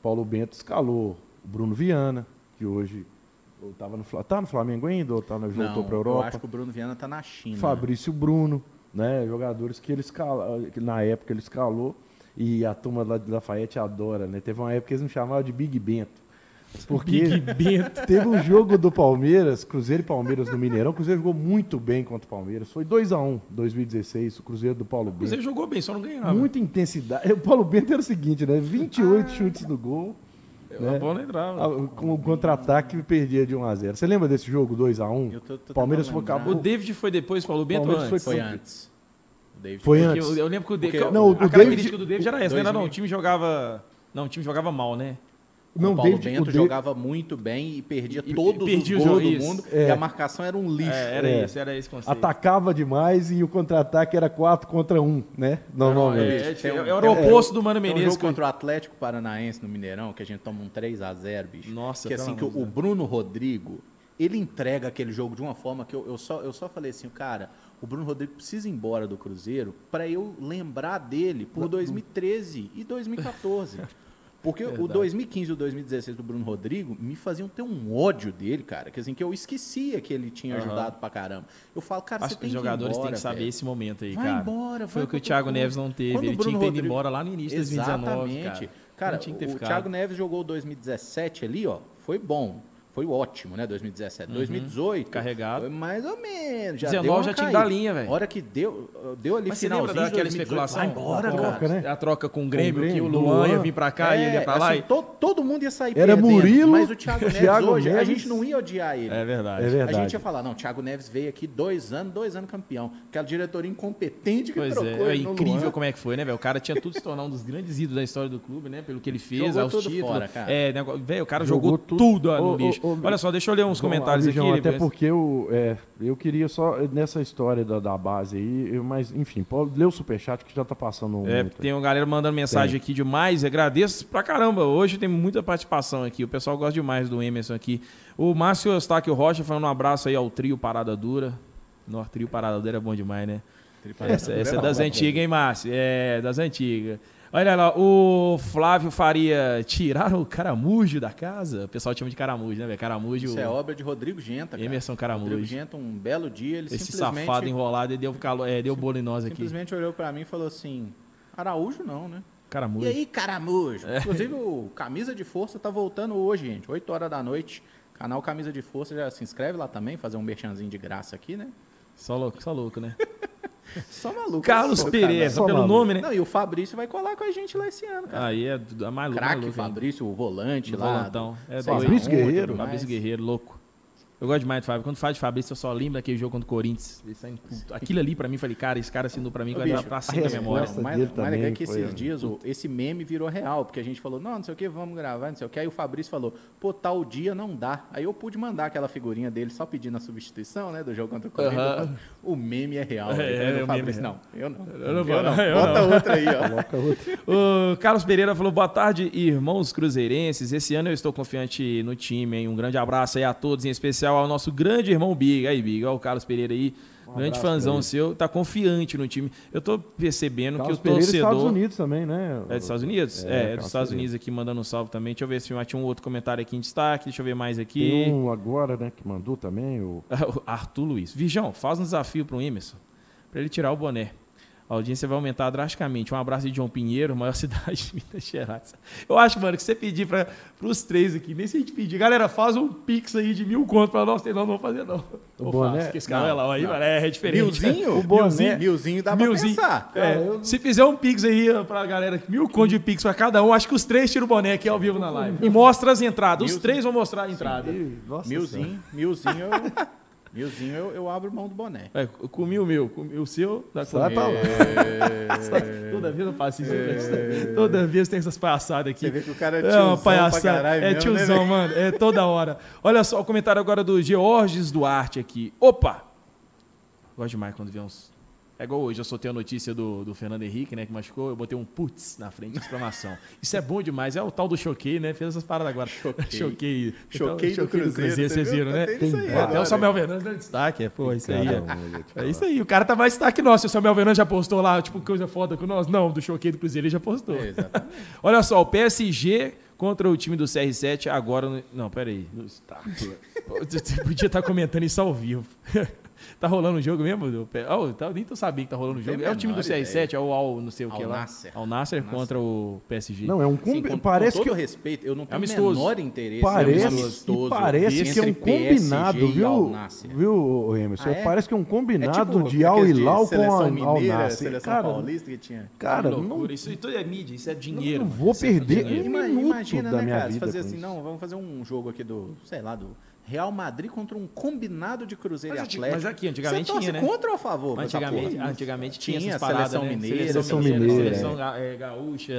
Paulo Bento escalou o Bruno Viana, que hoje estava no, tá no Flamengo ainda ou tá, voltou para a Europa. Eu acho que o Bruno Viana está na China. Fabrício Bruno, né? Jogadores que ele que na época ele escalou e a turma lá de Lafayette adora, né? Teve uma época que eles me chamavam de Big Bento. Porque Big Bento. teve um jogo do Palmeiras, Cruzeiro e Palmeiras no Mineirão. O Cruzeiro jogou muito bem contra o Palmeiras. Foi 2x1 2016, o Cruzeiro do Paulo Bento. O Cruzeiro jogou bem, só não ganhava. Muita intensidade. O Paulo Bento era o seguinte, né? 28 ah. chutes no gol. Né? A bola entrava. Ah, com o contra-ataque perdia de 1x0. Você lembra desse jogo 2x1? Palmeiras foi acabou. O David foi depois, Paulo Bento Palmeiras antes? Foi, foi antes. David foi antes. Eu, eu, lembro que o David. Não, o, a o característica David, do David era essa, 2000. não, não, o time jogava. Não, o time jogava mal, né? Não, o Paulo David, Bento o jogava muito bem e perdia e, todos perdia os gols do mundo. É. E a marcação era um lixo. É, era é. isso, era esse conceito. Atacava demais e o contra-ataque era 4 contra 1, né? Normalmente. É, é, era o oposto do Mano Menezes. Um jogo contra o Atlético Paranaense no Mineirão, que a gente toma um 3x0, bicho. Nossa, Que assim, que o, o Bruno Rodrigo, ele entrega aquele jogo de uma forma que eu, eu, só, eu só falei assim, cara, o Bruno Rodrigo precisa ir embora do Cruzeiro para eu lembrar dele por 2013 e 2014. Porque Verdade. o 2015 e o 2016 do Bruno Rodrigo me faziam ter um ódio dele, cara. Que assim, que eu esquecia que ele tinha uhum. ajudado pra caramba. Eu falo, cara, Acho você tem que os jogadores têm que saber velho. esse momento aí, vai cara. Embora, vai Foi o que o Thiago Neves não teve. Quando ele tinha que ter ido embora lá no início de 2019, Exatamente. Cara, cara o Thiago Neves jogou 2017 ali, ó. Foi bom foi ótimo, né? 2017. Uhum. 2018. Carregado. Foi mais ou menos. Já 19 já tinha que dar linha, velho. hora que deu, deu ali Mas finalzinho você daquela especulação? Vai embora, a troca, né? A troca com o Grêmio, com o Grêmio que o Luan, Luan ia vir pra cá é, e ele ia pra lá. Assim, e... todo, todo mundo ia sair Era perdendo, Murilo, mas o Thiago Neves Thiago hoje, Neves... a gente não ia odiar ele. É verdade. é verdade. A gente ia falar, não, o Thiago Neves veio aqui dois anos, dois anos campeão. Aquela diretoria incompetente que pois trocou é. é incrível Luan. como é que foi, né, velho? O cara tinha tudo se tornar um dos grandes ídolos da história do clube, né? Pelo que ele fez, jogou aos títulos. Fora, cara. É, velho, o cara jogou, tudo no lixo. Olha só, deixa eu ler uns comentários Abijão, aqui. Até Liber. porque eu, é, eu queria só, nessa história da, da base aí, eu- mas enfim, pode ler o superchat que já tá passando um É, tem uma galera mandando mensagem aqui demais. Agradeço pra caramba. Hoje tem muita participação aqui. O pessoal gosta demais do Emerson aqui. O Márcio Eustáquio Rocha falando um abraço aí ao trio Parada Dura. No trio Parada Dura é bom demais, né? Essa, essa é das antigas, hein, Márcio? É, das antigas. Olha lá, o Flávio Faria. Tiraram o caramujo da casa? O pessoal chama de caramujo, né? Caramujo. Isso é obra de Rodrigo Genta, cara. Emerson Caramujo. Rodrigo Genta, um belo dia, ele Esse simplesmente, safado enrolado e deu, calor, é, deu bolo em nós aqui. simplesmente olhou pra mim e falou assim, Araújo não, né? Caramujo. E aí, caramujo? Inclusive, o Camisa de Força tá voltando hoje, gente. 8 horas da noite. Canal Camisa de Força, já se inscreve lá também, fazer um merchanzinho de graça aqui, né? Só louco, só louco, né? Só maluco. Carlos só, Pereira. Só pelo maluco. nome, né? Não, e o Fabrício vai colar com a gente lá esse ano, cara. Aí é é mais louco. mais Craque. Fabrício, o volante Do lá. volantão. É. Fabrício Guerreiro. Fabrício Guerreiro, louco. Eu gosto demais do Fábio. Quando fala de Fabrício, eu só lembro daquele jogo contra o Corinthians. Aquilo ali, pra mim, falei, cara, esse cara assinou pra mim, vai pra a cima da memória. resposta O mais, mais legal é que foi, esses dias o- esse meme virou real, porque a gente falou, não, não sei o que, vamos gravar, não sei o que. Aí o Fabrício falou, pô, tal dia não dá. Aí eu pude mandar aquela figurinha dele só pedindo a substituição, né, do jogo contra o Corinthians. O meme é real. É, é, o Fabrício, é não, eu não. Eu não vou, eu não. Bota outra aí, ó. Coloca outro. O Carlos Pereira falou: boa tarde, irmãos cruzeirenses. Esse ano eu estou confiante no time, hein? Um grande abraço aí a todos, em especial ao nosso grande irmão Big. Aí, Big, olha o Carlos Pereira aí. grande abraço fãzão seu, tá confiante no time. Eu tô percebendo Carlos que o Pereira torcedor. Estados Unidos também, né? É dos Estados Unidos? É, é, Carlos dos Estados Pereira. Unidos aqui mandando um salve também. Deixa eu ver se tinha um outro comentário aqui em destaque. Deixa eu ver mais aqui. Tem um agora, né, que mandou também, o O Arthur Luiz. Virgão, faz um desafio pro Emerson, pra ele tirar o boné. A audiência vai aumentar drasticamente. Um abraço de João Pinheiro, maior cidade de Minas Gerais. Eu acho, mano, que você pedir para os três aqui, nem se a gente pedir, galera, faz um pix aí de mil conto pra nós, nós não vamos fazer, não. O boné? que esse cara Não, é lá, aí, não. mano, é, é diferente. Milzinho? O boné. Milzinho, milzinho dá pra Milzinho. pensar. É, Cara, eu- Se fizer um pix aí pra galera, mil conto de pix pra cada um, acho que os três tiram o boné aqui ao vivo na live. E mostra as entradas. Os Milzinho. três vão mostrar a entrada. Nossa Senhora. Milzinho, milzinho, eu, milzinho eu, eu abro mão do boné. É, eu comi o meu, comi o seu, da Sai pra lá. Toda vez eu faço isso. né? Toda vez tem essas palhaçadas aqui. Você vê que o cara é É tiozão uma pra palhaçada. É mesmo, né, tiozão, velho? mano. É toda hora. Olha só o comentário agora do Georges Duarte aqui. Opa! Gosto demais quando vê uns. É igual hoje, eu soltei a notícia do, do Fernando Henrique, né, que machucou, eu botei um putz na frente de exclamação. Isso é bom demais, é o tal do choquei, né? Fez essas paradas agora. Choquei. choquei. Choquei do Cruzeiro, vocês você viram, né? Tem aí Até agora. o Samuel Fernandes deu destaque, é, pô, isso aí. É. É isso aí, o cara tá mais destaque. Se o Samuel Fernandes já postou lá, tipo, coisa foda com nós. Não, do choquei do Cruzeiro ele já postou. É. Olha só, o PSG contra o time do CR7 agora. no- Não, peraí. No. Você podia estar comentando isso ao vivo. tá rolando o jogo mesmo? do Oh, tá- nem tô sabendo que tá rolando o jogo. tenho É o time do menor CR7, é o Al, não sei o que Al lá. Nasser. Al Nasser contra o PSG. Não, é um Sim, combi... com, parece com que todo respeito, eu não tenho o Amistoso. menor interesse parece, em amistoso e parece que é um PSG combinado, e Al viu? Viu, Emerson? Ah, é? Parece que é um combinado É tipo de Al aqueles Hilal com seleção a Al mineira, Nassr. seleção Cara, paulista que tinha. cara, Que não, loucura. Isso tudo é mídia, isso é dinheiro. não vou é perder um minuto Imagina, da né, minha cara? vida Fazer assim, não, vamos fazer um jogo aqui do, sei lá, do Real Madrid contra um combinado de Cruzeiro Mas, e Atlético. mas aqui, antigamente Você tinha, né? contra ou a favor? Antigamente, antigamente tinha, Tinha essas paradas, seleção né? mineira, seleção mineira, mineira, seleção é. ga- é, gaúcha,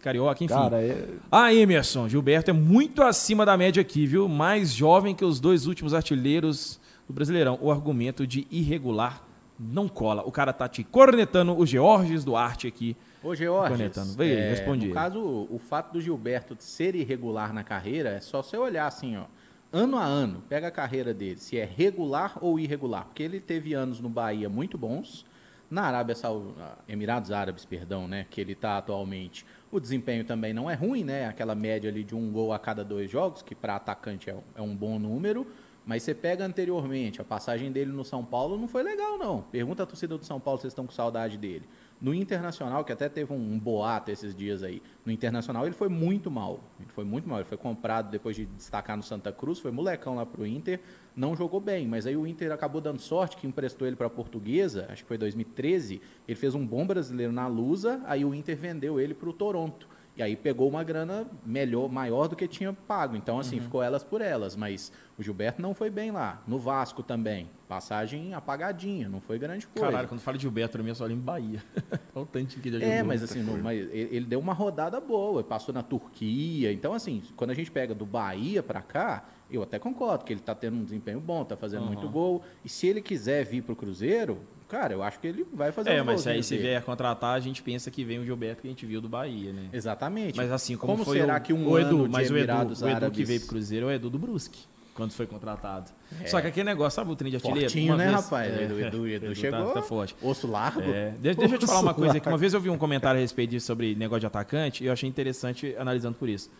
carioca, enfim. Cara, é... Ah, Emerson, Gilberto é muito acima da média aqui, viu? Mais jovem que os dois últimos artilheiros do Brasileirão. O argumento de irregular não cola. O cara tá te cornetando o Georges Duarte aqui. Ô, Georges, Conectando. Vem aí, responde No caso, o fato do Gilberto ser irregular na carreira, é só você olhar assim, ó. Ano a ano, pega a carreira dele, se é regular ou irregular. Porque ele teve anos no Bahia muito bons, na Arábia Saudita, Emirados Árabes, perdão, né, que ele está atualmente. O desempenho também não é ruim, né, aquela média ali de um gol a cada dois jogos, que para atacante é um, é um bom número. Mas você pega anteriormente, a passagem dele no São Paulo não foi legal, não. Pergunta a torcida do São Paulo se vocês estão com saudade dele. No Internacional, que até teve um, boato esses dias aí, no Internacional ele foi muito mal. Ele foi muito mal. Ele foi comprado depois de destacar no Santa Cruz, foi molecão lá pro Inter, não jogou bem. Mas aí o Inter acabou dando sorte que emprestou ele para a Portuguesa, acho que foi 2013. Ele fez um bom brasileiro na Lusa, aí o Inter vendeu ele pro Toronto. E aí pegou uma grana melhor, maior do que tinha pago. Então, assim, ficou elas por elas. Mas o Gilberto não foi bem lá. No Vasco também. passagem apagadinha, não foi grande coisa. Caralho, quando fala de Gilberto, pra mim eu só lembro Bahia. Olha o tanto que ele É, mas assim, no- mas ele deu uma rodada boa, passou na Turquia. Então, assim, quando a gente pega do Bahia pra cá, eu até concordo que ele tá tendo um desempenho bom, tá fazendo muito gol. E se ele quiser vir pro Cruzeiro, cara, eu acho que ele vai fazer É, mas aí golzinhos se vier contratar, a gente pensa que vem o Gilberto que a gente viu do Bahia, né? Exatamente. Mas assim, como, foi será o, que um o Edu, mas o Edu, o Edu que veio pro Cruzeiro é o Edu do Brusque, quando foi contratado. Só que aquele negócio, sabe o trem de artilheiro? Fortinho, né, vez- rapaz? É, Edu, Edu, Edu tá- chegou. Tá, forte. Osso largo. É, de- deixa eu te falar uma coisa aqui. Uma vez eu vi um comentário a respeito disso sobre negócio de atacante e eu achei interessante analisando por isso.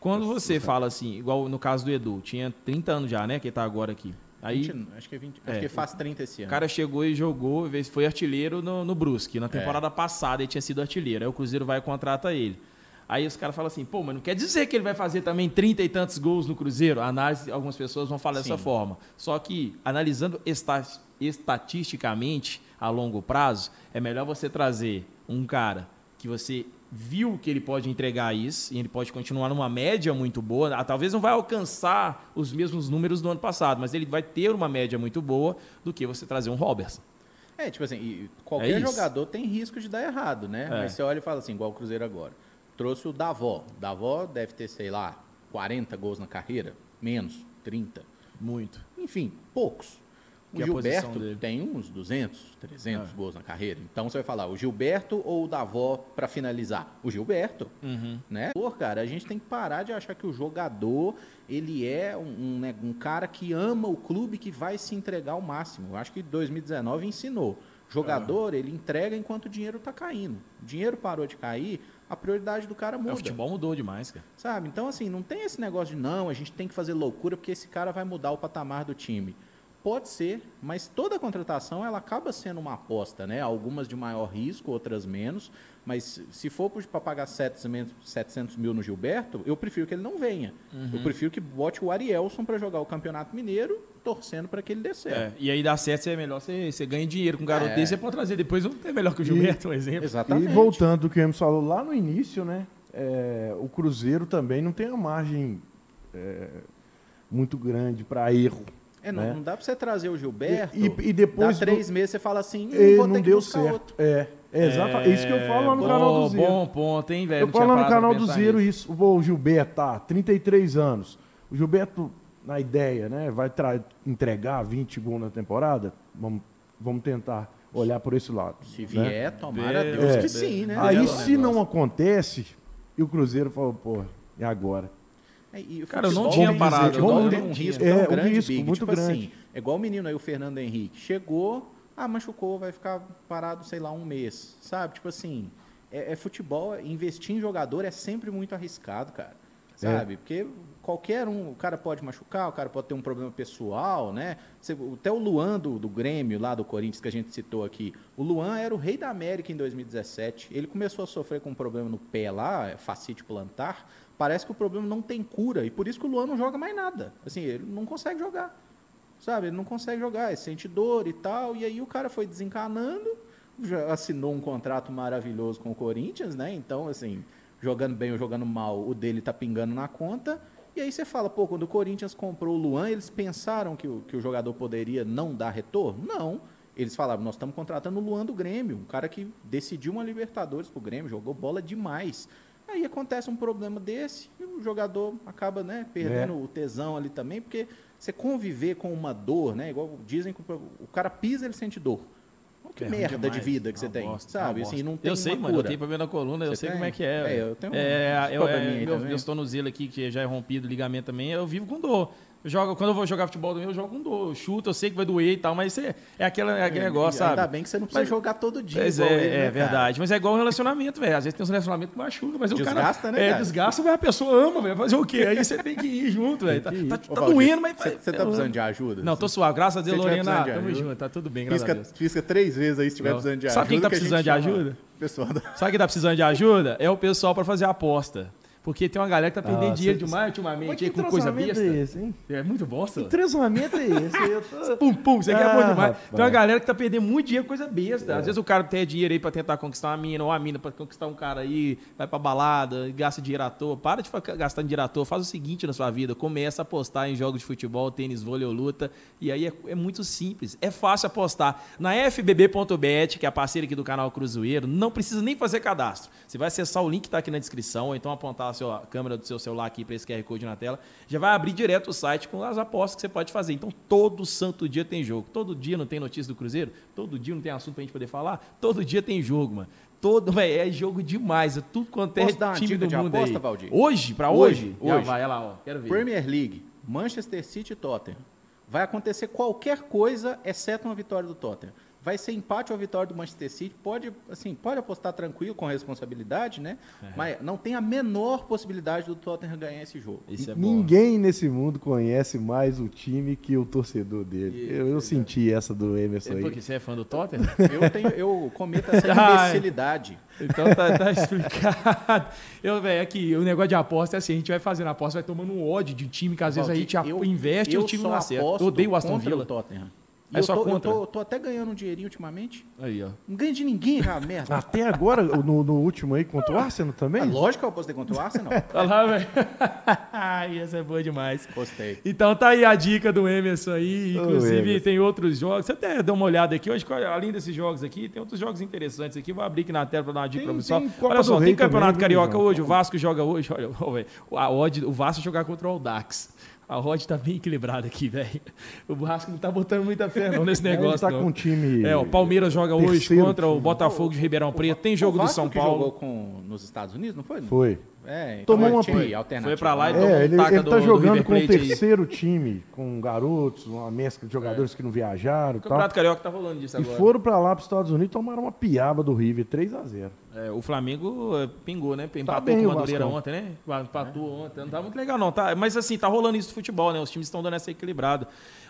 Quando você fala assim, igual no caso do Edu, tinha 30 anos já, né? Que ele tá agora aqui. Aí 20, acho que é 20, É. acho que faz 30 esse o ano. cara chegou e jogou, foi artilheiro no, no Brusque. Na temporada passada ele tinha sido artilheiro. Aí o Cruzeiro vai e contrata ele. Aí os caras falam assim, pô, mas não quer dizer que ele vai fazer também 30 e tantos gols no Cruzeiro? A análise, algumas pessoas vão falar dessa Sim. forma. Só que, analisando esta- estatisticamente, a longo prazo, é melhor você trazer um cara que você viu que ele pode entregar isso, e ele pode continuar numa média muito boa. Ah, Talvez não vai alcançar os mesmos números do ano passado, mas ele vai ter uma média muito boa do que você trazer um Robertson. É, tipo assim, É qualquer isso. jogador tem risco de dar errado, né? É. Mas você olha e fala assim, igual o Cruzeiro agora. Trouxe o Davó. Davó deve ter, sei lá, 40 gols na carreira, menos, 30. Muito. Enfim, poucos. O é Gilberto tem uns 200, 300 É. gols na carreira. Então você vai falar, o Gilberto ou o Davó para finalizar? O Gilberto, Uhum. né? Pô, cara, a gente tem que parar de achar que o jogador, ele é um, um, né, um cara que ama o clube que vai se entregar ao máximo. Eu acho que 2019 ensinou. Jogador, ele entrega enquanto o dinheiro tá caindo. O dinheiro parou de cair, a prioridade do cara É, muda. o futebol mudou demais, cara. Sabe? Então, assim, não tem esse negócio de não, a gente tem que fazer loucura porque esse cara vai mudar o patamar do time. Pode ser, mas toda contratação ela acaba sendo uma aposta, né? Algumas de maior risco, outras menos. Mas se for para pagar 700, 700 mil no Gilberto, eu prefiro que ele não venha. Eu prefiro que bote o Arielson para jogar o Campeonato Mineiro, torcendo para que ele dê certo. É, e aí dá certo, é melhor você, você ganha dinheiro com um garoto É. desse, você pode trazer depois um é melhor que o Gilberto, um exemplo. Exatamente. E voltando do que o Emerson falou lá no início, né? é, o Cruzeiro também não tem uma margem é, muito grande para erro. É, não, né? não dá para você trazer o Gilberto. E- e depois dá do- três meses você fala assim, E não vou não ter que deu buscar certo. outro. É, é exatamente. isso que eu falo lá no bom, canal do Zero. Bom ponto, hein, velho? Eu Não falo lá no canal do Zero nisso. isso. O Gilberto tá, 33 anos. O Gilberto, na ideia, né? Vai tra- entregar 20 gols na temporada. Vamos, vamos tentar olhar por esse lado. Se né? vier, tomara a Be- Deus É. que sim, né? Aí, se negócio. não acontece, e o Cruzeiro falou, pô, e agora? É, e o Cara, eu não tinha parado, não- tem um risco é, tão um grande, risco Big. muito tipo grande. assim, é igual o menino aí, o Fernando Henrique. Chegou, ah, machucou, vai ficar parado, sei lá, um mês. Sabe? Tipo assim, é, é futebol, investir em jogador é sempre muito arriscado, cara. Sabe? Porque qualquer um, o cara pode machucar, o cara pode ter um problema pessoal, né? Você- até o Luan do, do Grêmio, lá do Corinthians, que a gente citou aqui. O Luan era o rei da América em 2017. Ele começou a sofrer com um problema no pé lá, é fascite plantar. Parece que o problema não tem cura. E por isso que o Luan não joga mais nada. Assim, ele não consegue jogar. Sabe? Ele não consegue jogar, ele sente dor e tal. E aí o cara foi desencanando, já assinou um contrato maravilhoso com o Corinthians, né? Então, assim, jogando bem ou jogando mal, o dele tá pingando na conta. E aí você fala, pô, quando o Corinthians comprou o Luan, eles pensaram que o, que o jogador poderia não dar retorno? Não. Eles falaram, nós estamos contratando o Luan do Grêmio, um cara que decidiu uma Libertadores pro Grêmio, jogou bola demais. Aí acontece um problema desse e o jogador acaba, né, perdendo É. o tesão ali também, porque você conviver com uma dor, né, igual dizem que o o cara pisa, ele sente dor. Que É merda de demais. vida que você Uma tem, bosta, sabe? Assim, não tem Eu sei, uma mano, eu cura. tenho problema na coluna, eu Você sei tem? como é que é. É, eu tenho um- É, eu, é, aí meu, meus tornozelos aqui, que já é rompido o ligamento também, eu vivo com dor. Eu jogo, quando eu vou jogar futebol também, eu jogo com dor. Eu chuto, eu sei que vai doer e tal, mas é, é, aquela, é aquele negócio, Ainda sabe? bem que você não precisa Mas- jogar todo dia. Pois igual é, ele, é né, verdade. Mas é igual um relacionamento, velho. Às vezes tem uns relacionamentos que machucam, mas o cara. Desgasta, né, É, cara? desgasta, mas a pessoa ama, velho. Fazer o quê? Aí você tem que ir junto, velho. Tá, tá, Ô, tá doendo, mas. Você você tá precisando de ajuda? Não, tô suave. Graças a Deus, Lorena. Tamo junto, tá tudo bem, graças a Deus. pisca três vezes aí se tiver precisando de ajuda. Sabe quem tá precisando de ajuda? Pessoal. Sabe quem tá precisando de ajuda? É o pessoal para fazer a aposta. Porque tem uma galera que tá perdendo Ah, dinheiro cê- demais ultimamente com coisa transamento besta. é esse, hein? É muito bosta. Que transamento é esse? Eu tô... Pum, pum, isso aqui é bom Ah, demais. rapaz. Tem uma galera que tá perdendo muito dinheiro com coisa besta. Às vezes o cara tem dinheiro aí pra tentar conquistar uma mina, ou a mina pra conquistar um cara aí, vai pra balada, gasta dinheiro à toa. Para de ficar gastando dinheiro à toa. Faz o seguinte na sua vida: começa a apostar em jogos de futebol, tênis, vôlei ou luta. E aí é, é muito simples. É fácil apostar. Na fbb.bet, que é a parceira aqui do canal Cruzeiro, não precisa nem fazer cadastro. Você vai acessar o link que tá aqui na descrição, ou então apontar a, sua, a câmera do seu celular aqui para esse QR Code na tela. Já vai abrir direto o site com as apostas que você pode fazer. Então, todo santo dia tem jogo. Todo dia não tem notícia do Cruzeiro? Todo dia não tem assunto pra gente poder falar? Todo dia tem jogo, mano. Todo, véi, é jogo demais. É tudo quanto é Posso dar uma time dica do de mundo aposta, aí. Valdir? Hoje, pra hoje? Hoje, Já hoje. vai, olha lá, ó. Quero ver. Premier League, Manchester City e Tottenham. Vai acontecer qualquer coisa, exceto uma vitória do Tottenham. Vai ser empate ou vitória do Manchester City. Pode, assim, pode apostar tranquilo, com responsabilidade, né? É. Mas não tem a menor possibilidade do Tottenham ganhar esse jogo. Isso é bom. Ninguém nesse mundo conhece mais o time que o torcedor dele. Isso, Eu, eu senti essa do Emerson É aí. porque você é fã do Tottenham? Eu, tenho, eu cometo essa Ai. imbecilidade. Então tá, tá explicado. Eu, velho, aqui, o negócio de aposta é assim, a gente vai fazendo aposta, vai tomando um ódio de time que às vezes a gente eu- investe e o time não acerta. Eu odeio o Aston Villa. O Tottenham. E É eu, só tô, eu tô- tô até ganhando um dinheirinho ultimamente. Aí, ó. Não ganho de ninguém, já, merda. Até agora, no, no último aí, contra o Arsenal também? Ah, lógico que eu apostei contra o Arsenal. Olha lá, velho. Ai, essa é boa demais. Gostei. Então tá aí a dica do Emerson aí. Inclusive, Emerson. tem outros jogos. Você até dá uma olhada aqui. Hoje, além desses jogos aqui, tem outros jogos interessantes aqui. Vou abrir aqui na tela pra dar uma dica Tem- pra pessoal. Olha só, Rei tem Campeonato também, viu, Carioca João? hoje. O Vasco joga hoje. Olha, velho, a odd, o Vasco jogar contra o Audax. A odd tá bem equilibrada aqui, velho. O Vasco não tá botando muita fé não nesse Ele negócio. tá não. com um time. É, o Palmeiras joga hoje contra o time. Botafogo de Ribeirão Preto. Tem jogo o do São que Paulo. jogou com, nos Estados Unidos, não foi? Foi. É, Tomou então uma pan- aí, alternativa, Foi pra lá e né? tomou um É, ele, taca ele do- tá do jogando River com o aí. terceiro time, com garotos, uma mescla de jogadores que não viajaram O e tal. Campeonato Carioca tá rolando disso E agora. foram pra lá, pros Estados Unidos, tomaram uma piaba do River, 3x0. É, o Flamengo é, pingou, né? Empatou bem com o Madureira ontem, né? Empatou ontem. Não tá muito legal, não. Tá, mas assim, tá rolando isso do futebol, né? Os times estão dando essa equilibrada.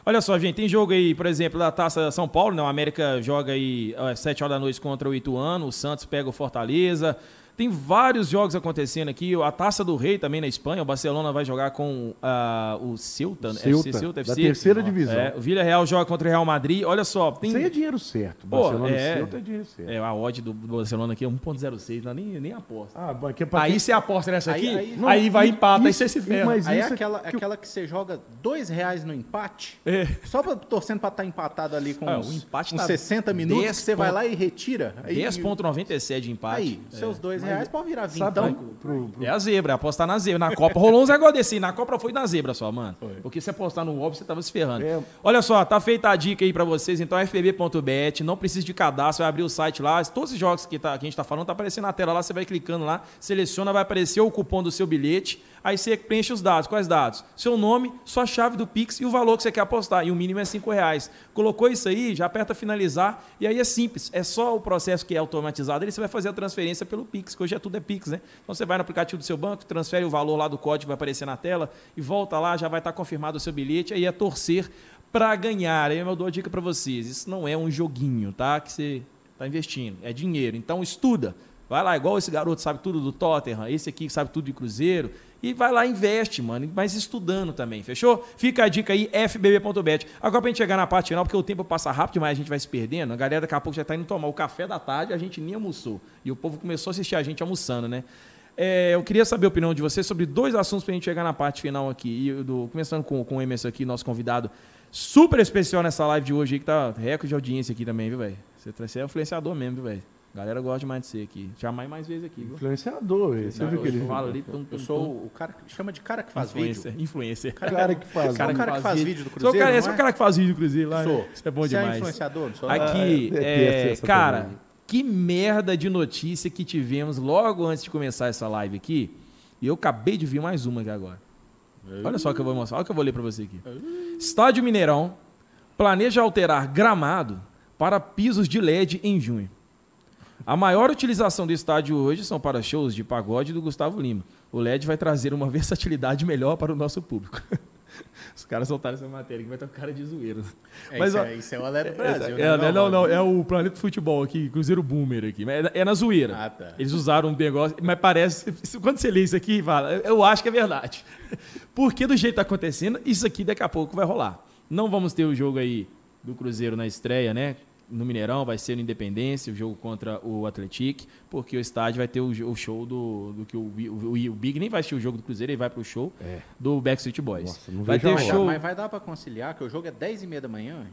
Olha só, gente, tem jogo aí, por exemplo, da Taça São Paulo, né? O América joga aí às 7 horas da noite contra o Ituano, o Santos pega o Fortaleza. Tem vários jogos acontecendo aqui. A Taça do Rei também na Espanha. O Barcelona vai jogar com ah, o Ceuta, né? Ceuta, FC, Ceuta da FC. terceira divisão. É, o Villarreal joga contra o Real Madrid. Olha só, tem... Isso aí é dinheiro certo. Pô, Barcelona é. e Celta é dinheiro certo. É, a odd do Barcelona aqui é 1.06, não é nem, nem aposta. Ah, é Aí quem- você aposta nessa Aí- aqui, aí- aí, Não, vai e- empata, aí isso- você se ferra. mas Aí é é aquela, que aquela que você joga dois reais no empate, É. só pra, torcendo pra estar empatado ali com Ah, uns, o empate uns tá 60 minutos, 10 que você vai ponto- lá e retira. Aí, 10.97 de empate. Aí, seus dois reais podem virar Sabe, vintão. pro- pro- É a zebra, apostar na zebra. Na Copa rolou uns negócios desse. Na Copa foi na zebra só, mano. Porque se apostar no óbvio, você tava se ferrando. É. Olha só, tá feita a dica aí pra vocês. Então, fbb.bet, não precisa de cadastro, vai abrir o site lá. Todos os jogos que, tá, que a gente tá falando, tá aparecendo na tela lá. Você vai clicando lá, seleciona, vai aparecer o cupom do seu bilhete. Aí você preenche os dados. Quais dados? Seu nome, sua chave do Pix e o valor que você quer apostar. E o mínimo é 5 reais. Colocou isso aí, já aperta finalizar. E aí é simples. É só o processo que é automatizado. Aí você vai fazer a transferência pelo Pix, que hoje é tudo é Pix, né? Então você vai no aplicativo do seu banco, transfere o valor lá do código vai aparecer na tela e volta lá, já vai estar confirmado o seu bilhete. Aí é torcer para ganhar. Aí eu dou a dica para vocês. Isso não é um joguinho, tá? Que você está investindo. É dinheiro. Então estuda. Vai lá, igual esse garoto sabe tudo do Tottenham, esse aqui sabe tudo de Cruzeiro. E vai lá, investe, mano. Mas estudando também, fechou? Fica a dica aí, fbb.bet. Agora pra gente chegar na parte final, porque o tempo passa rápido demais, a gente vai se perdendo. A galera daqui a pouco já tá indo tomar o café da tarde, a gente nem almoçou. E o povo começou a assistir a gente almoçando, né? É, eu queria saber a opinião de vocês sobre dois assuntos pra gente chegar na parte final aqui. Do- começando com, com o Emerson aqui, nosso convidado super especial nessa live de hoje aí, que tá recorde de audiência aqui também, viu, velho? Você, você é influenciador mesmo, viu, velho? A galera gosta demais de você aqui. Chamar mais vezes aqui, viu? Influenciador, você Não, viu que eu ele. falo ali, tum, tum, Eu sou o cara que chama de cara que faz influencer, vídeo. influencer. O cara que faz. Você é o cara que faz vídeo do Sou o Cruzeiro, cara, não esse é o é? cara que faz vídeo do Cruzeiro lá. Sou. né? Isso é bom Você é demais. influenciador? Não sou. Aqui, Ah, é, essa cara, também. que merda de notícia que tivemos logo antes de começar essa live aqui. E eu acabei de ver mais uma aqui agora. Olha só o que eu vou mostrar, olha o que eu vou ler pra você aqui. Estádio Mineirão planeja alterar gramado para pisos de LED em junho. A maior utilização do estádio hoje são para shows de pagode do Gustavo Lima. O LED vai trazer uma versatilidade melhor para o nosso público. Os caras soltaram essa matéria que vai ter um cara de zoeiro. É, Mas, isso, ó, é, isso é o do Brasil, é, né? é, não, não, não, é o Planeta Futebol aqui, Cruzeiro Boomer aqui. É, é na zoeira. Ah, tá. Eles usaram um negócio, mas parece. Quando você lê isso aqui, fala, eu- eu acho que é verdade. Porque do jeito que tá acontecendo, isso aqui daqui a pouco vai rolar. Não vamos ter o jogo aí do Cruzeiro na estreia, né? No Mineirão, vai ser no Independência, o jogo contra o Atlético, porque o estádio vai ter o, o show do, do que o, o, o Big nem vai assistir o jogo do Cruzeiro, ele vai pro show É. do Backstreet Boys. Nossa, não vai ter show. mas vai dar pra conciliar, que o jogo é 10 e meia da manhã.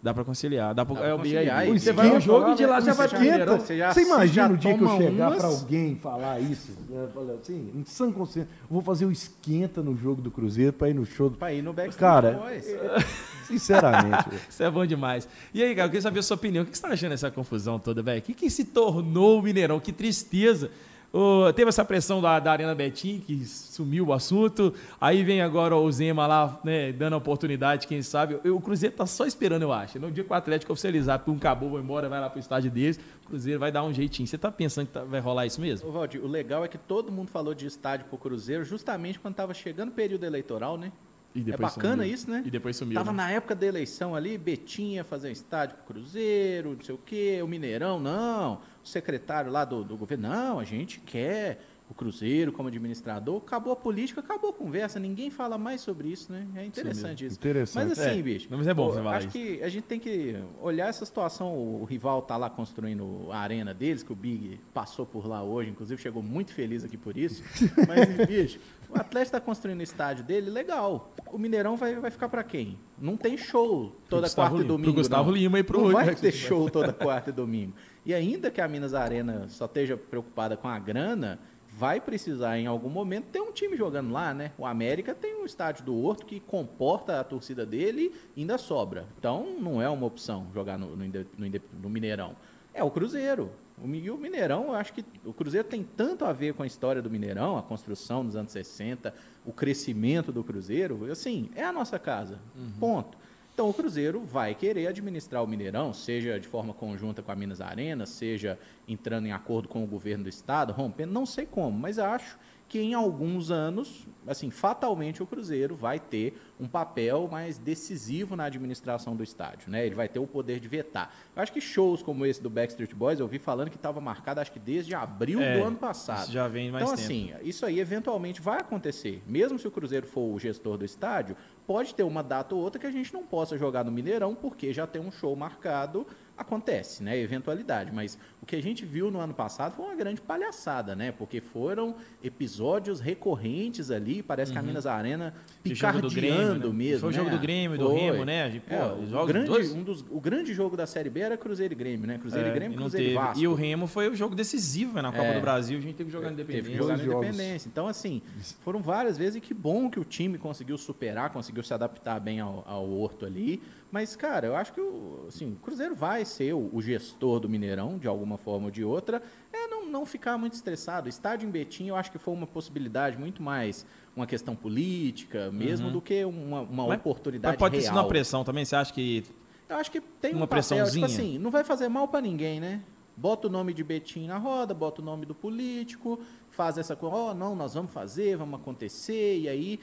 Dá pra conciliar. Dá pra, Dá pra é aí. conciliar, e Você vai no jogo e de lá já vai pro. Mineirão. Você já- Você imagina já o dia que eu chegar umas- pra alguém falar isso? né? Falar assim, em sã consciência, eu vou fazer o esquenta no jogo do Cruzeiro pra ir no show do. Pra ir no Backstreet Cara, Boys. Sinceramente. Isso é bom demais. E aí, cara, eu queria saber a sua opinião. O que você tá achando dessa confusão toda, velho? O que, que se tornou o Mineirão? Que tristeza. Ô, teve essa pressão da, da Arena Betim, que sumiu o assunto. Aí vem agora o Zema lá, né, dando a oportunidade, quem sabe. Eu- o Cruzeiro tá só esperando, eu acho. No dia que o Atlético oficializar, pum, acabou, vai embora, vai lá pro estádio deles, o Cruzeiro vai dar um jeitinho. Você tá pensando que tá- vai rolar isso mesmo? Ô, Valdir, o legal é que todo mundo falou de estádio pro Cruzeiro justamente quando tava chegando o período eleitoral, né? E É bacana sumiu. isso, né? E depois sumiu. Tava né? na época da eleição ali, Betinha fazer um estádio pro Cruzeiro, não sei o quê, o Mineirão, não. Secretário lá do, do governo, não, a gente quer o Cruzeiro como administrador. Acabou a política, acabou a conversa, ninguém fala mais sobre isso, né? É interessante isso. Interessante. Mas assim, É, bicho. mas é bom eu você falar Acho isso. que a gente tem que olhar essa situação. O rival tá lá construindo a arena deles, que o Big passou por lá hoje, inclusive chegou muito feliz aqui por isso. Mas, bicho, o Atlético tá construindo o estádio dele, legal. O Mineirão vai, vai ficar pra quem? Não tem show toda quarta e Lima. domingo. Pro Gustavo não. Lima e pro- Não vai ter show toda quarta e domingo. E ainda que a Minas Arena só esteja preocupada com a grana, vai precisar em algum momento ter um time jogando lá, né? O América tem um estádio do Horto que comporta a torcida dele e ainda sobra. Então não é uma opção jogar no, no, no no Mineirão. É o Cruzeiro. O, e o Mineirão, eu acho que o Cruzeiro tem tanto a ver com a história do Mineirão, a construção nos anos 60, o crescimento do Cruzeiro, assim, é a nossa casa. Ponto. Então o Cruzeiro vai querer administrar o Mineirão, seja de forma conjunta com a Minas Arena, seja entrando em acordo com o governo do estado, rompendo, não sei como, mas acho que em alguns anos, assim, fatalmente o Cruzeiro vai ter um papel mais decisivo na administração do estádio, né? Ele vai ter o poder de vetar. Eu acho que shows como esse do Backstreet Boys, eu vi falando que estava marcado, acho que desde abril É, do ano passado. isso já vem mais então, tempo. assim, isso aí eventualmente vai acontecer. Mesmo se o Cruzeiro for o gestor do estádio, pode ter uma data ou outra que a gente não possa jogar no Mineirão, porque já tem um show marcado. Acontece, né? Eventualidade. Mas que a gente viu no ano passado foi uma grande palhaçada, né? Porque foram episódios recorrentes ali. Parece que a Minas Arena E jogo do Grêmio, picardeando né? mesmo. Foi o jogo né? do Grêmio, do Foi. Remo, né? De, pô, É, o, jogos grande, dois- um dos, o grande jogo da Série B era Cruzeiro e Grêmio, né? Cruzeiro É, e Grêmio, e Cruzeiro e teve. Vasco. E o Remo foi o jogo decisivo né, na Copa É. do Brasil. A gente teve que jogar Teve independente. que jogar. Independência. Então, assim, foram várias vezes e que bom que o time conseguiu superar, conseguiu se adaptar bem ao, ao Horto ali. Mas, cara, eu acho que o, assim, o Cruzeiro vai ser o, o gestor do Mineirão, de alguma forma ou de outra. É não, não ficar muito estressado. O estádio em Betim, eu acho que foi uma possibilidade muito mais uma questão política mesmo do que uma, uma Mas- oportunidade Mas pode ter real. sido uma pressão também. Você acha que. Eu acho que tem Uma um papel, pressãozinha? tipo assim, não vai fazer mal pra ninguém, né? Bota o nome de Betim na roda, bota o nome do político, faz essa coisa, ó, não, nós vamos fazer, vamos acontecer, e aí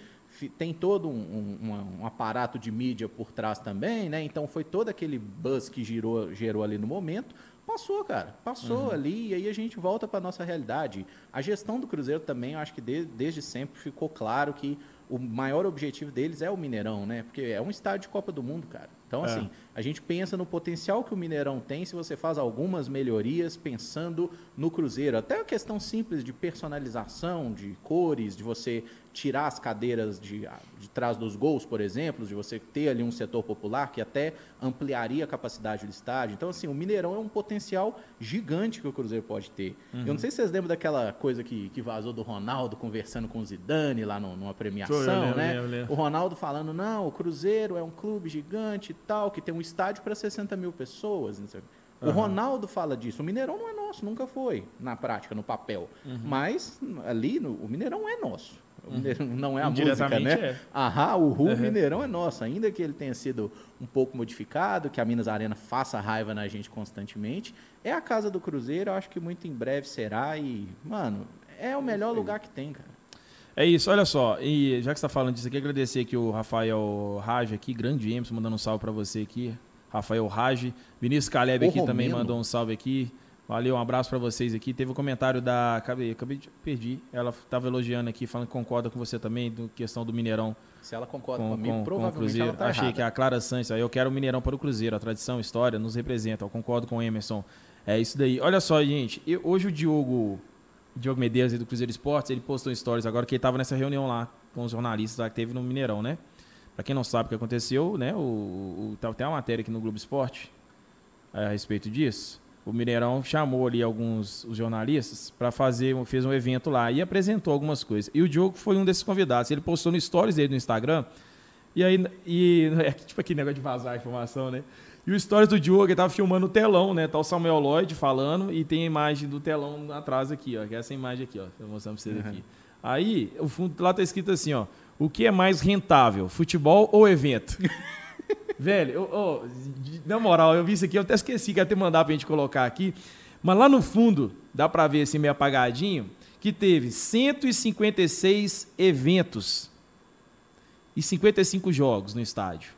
tem todo um, um- um aparato de mídia por trás também, né? Então foi todo aquele buzz que girou, gerou ali no momento. Passou, cara. Passou ali e aí a gente volta para nossa realidade. A gestão do Cruzeiro também, eu acho que de- desde sempre ficou claro que o maior objetivo deles é o Mineirão, né? Porque é um estádio de Copa do Mundo, cara. Então, É. assim, a gente pensa no potencial que o Mineirão tem se você faz algumas melhorias pensando no Cruzeiro. Até a questão simples de personalização, de cores, de você tirar as cadeiras de, de trás dos gols, por exemplo, de você ter ali um setor popular que até ampliaria a capacidade do estádio. Então, assim, o Mineirão é um potencial gigante que o Cruzeiro pode ter. Eu não sei se vocês lembram daquela coisa que, que vazou do Ronaldo conversando com o Zidane lá no- numa premiação, Eu lembro, né? lembro, lembro. O Ronaldo falando, não, o Cruzeiro é um clube gigante e tal, que tem um estádio para 60 mil pessoas. Não sei. O Ronaldo fala disso. O Mineirão não é nosso, nunca foi, na prática, no papel. Uhum. Mas ali, no, o Mineirão é nosso. O Mineirão não é a música, né? é. Ahá, o Ru Uhum. Mineirão é nosso. Ainda que ele tenha sido um pouco modificado, que a Minas Arena faça raiva na gente constantemente, é a casa do Cruzeiro. Eu acho que muito em breve será. E, mano, é o melhor lugar que tem, cara. É isso, olha só, e já que você está falando disso aqui, agradecer aqui o Rafael Raj aqui, grande Emerson, mandando um salve para você aqui. Rafael Raj. Vinícius Caleb aqui também mandou um salve aqui. Valeu, um abraço para vocês aqui. Teve um comentário da. Acabei, acabei de. Perdi. Ela estava elogiando aqui, falando que concorda com você também, do questão do Mineirão. Se ela concorda com, comigo, com, provavelmente com o Cruzeiro. ela tá Achei errada. que a Clara Santos, eu quero o Mineirão para o Cruzeiro. A tradição, a história nos representa. Eu concordo com o Emerson. É isso daí. Olha só, gente. Eu, hoje o Diogo Diogo Medeiros do Cruzeiro Esportes, ele postou stories agora que ele estava nessa reunião lá com os jornalistas lá que teve no Mineirão, né? Para quem não sabe o que aconteceu, né? O, o, tem uma matéria aqui no Globo Esporte a respeito disso. O Mineirão chamou ali alguns os jornalistas para fazer, fez um evento lá e apresentou algumas coisas. E o Diogo foi um desses convidados. Ele postou no stories dele no Instagram. E aí, e, é tipo aquele negócio de vazar a informação, né? E o stories do Diogo, ele tava filmando o telão, né? Tá o Samuel Lloyd falando e tem a imagem do telão atrás aqui, ó. Que é essa imagem aqui, ó. Tô mostrando pra vocês uhum. aqui. Aí, o fundo lá tá escrito assim, ó. O que é mais rentável, futebol ou evento? Velho, eu, oh, na moral, eu vi isso aqui, eu até esqueci que ia ter mandado pra gente colocar aqui. Mas lá no fundo, dá pra ver assim meio apagadinho, que teve 156 eventos e 55 jogos no estádio.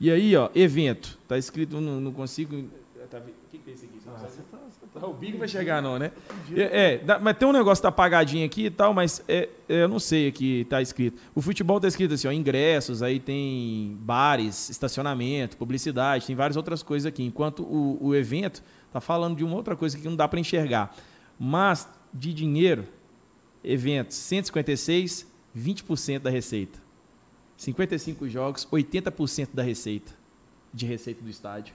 E aí, ó, evento. Tá escrito, não, não consigo. Tá, o que, que é isso aqui? Ah, tá, tá, o Big vai chegar, não, né? É, é mas tem um negócio tá apagadinho aqui e tal, mas é, é, eu não sei aqui, tá escrito. O futebol tá escrito assim, ó, ingressos, aí tem bares, estacionamento, publicidade, tem várias outras coisas aqui. Enquanto o, o evento tá falando de uma outra coisa que não dá para enxergar. Mas de dinheiro, eventos, 156, 20% da receita. 55 jogos, 80% da receita, de receita do estádio.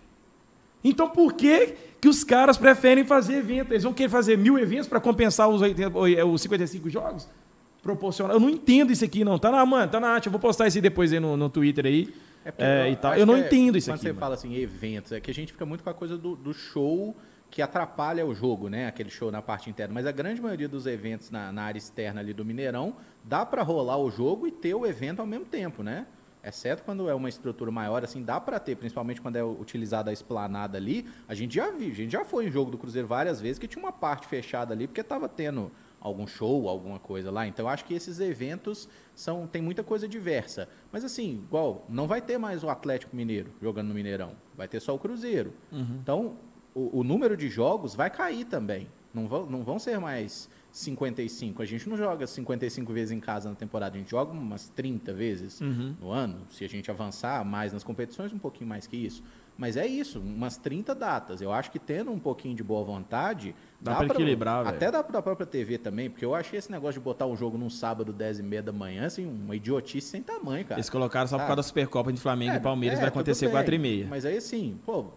Então por que, que os caras preferem fazer evento? Eles vão querer fazer mil eventos para compensar os, 80, os 55 jogos? Proporcional. Eu não entendo isso aqui, não. Tá na, mano, tá na arte. Eu vou postar isso depois aí no, no Twitter aí. É, é, e tal. Eu não é, entendo isso quando aqui. Quando você mano. fala assim, eventos, é que a gente fica muito com a coisa do, do show que atrapalha o jogo, né? Aquele show na parte interna. Mas a grande maioria dos eventos na, na área externa ali do Mineirão dá para rolar o jogo e ter o evento ao mesmo tempo, né? Exceto quando é uma estrutura maior, assim, dá para ter, principalmente quando é utilizada a esplanada ali. A gente já viu, a gente já foi em jogo do Cruzeiro várias vezes que tinha uma parte fechada ali, porque estava tendo algum show, alguma coisa lá. Então acho que esses eventos são tem muita coisa diversa. Mas assim, igual, não vai ter mais o Atlético Mineiro jogando no Mineirão, vai ter só o Cruzeiro. Uhum. Então o, o, número de jogos vai cair também. Não vão, não vão ser mais 55. A gente não joga 55 vezes em casa na temporada, a gente joga umas 30 vezes uhum. no ano. Se a gente avançar mais nas competições, um pouquinho mais que isso. Mas é isso, umas 30 datas. Eu acho que tendo um pouquinho de boa vontade. Dá, dá para equilibrar, Até dá da própria TV também, porque eu achei esse negócio de botar um jogo num sábado, 10 e meia da manhã, assim, uma idiotice sem tamanho, cara. Eles colocaram só por causa da Supercopa de Flamengo é, e Palmeiras, é, vai acontecer 4 e meia. Mas aí assim, pô,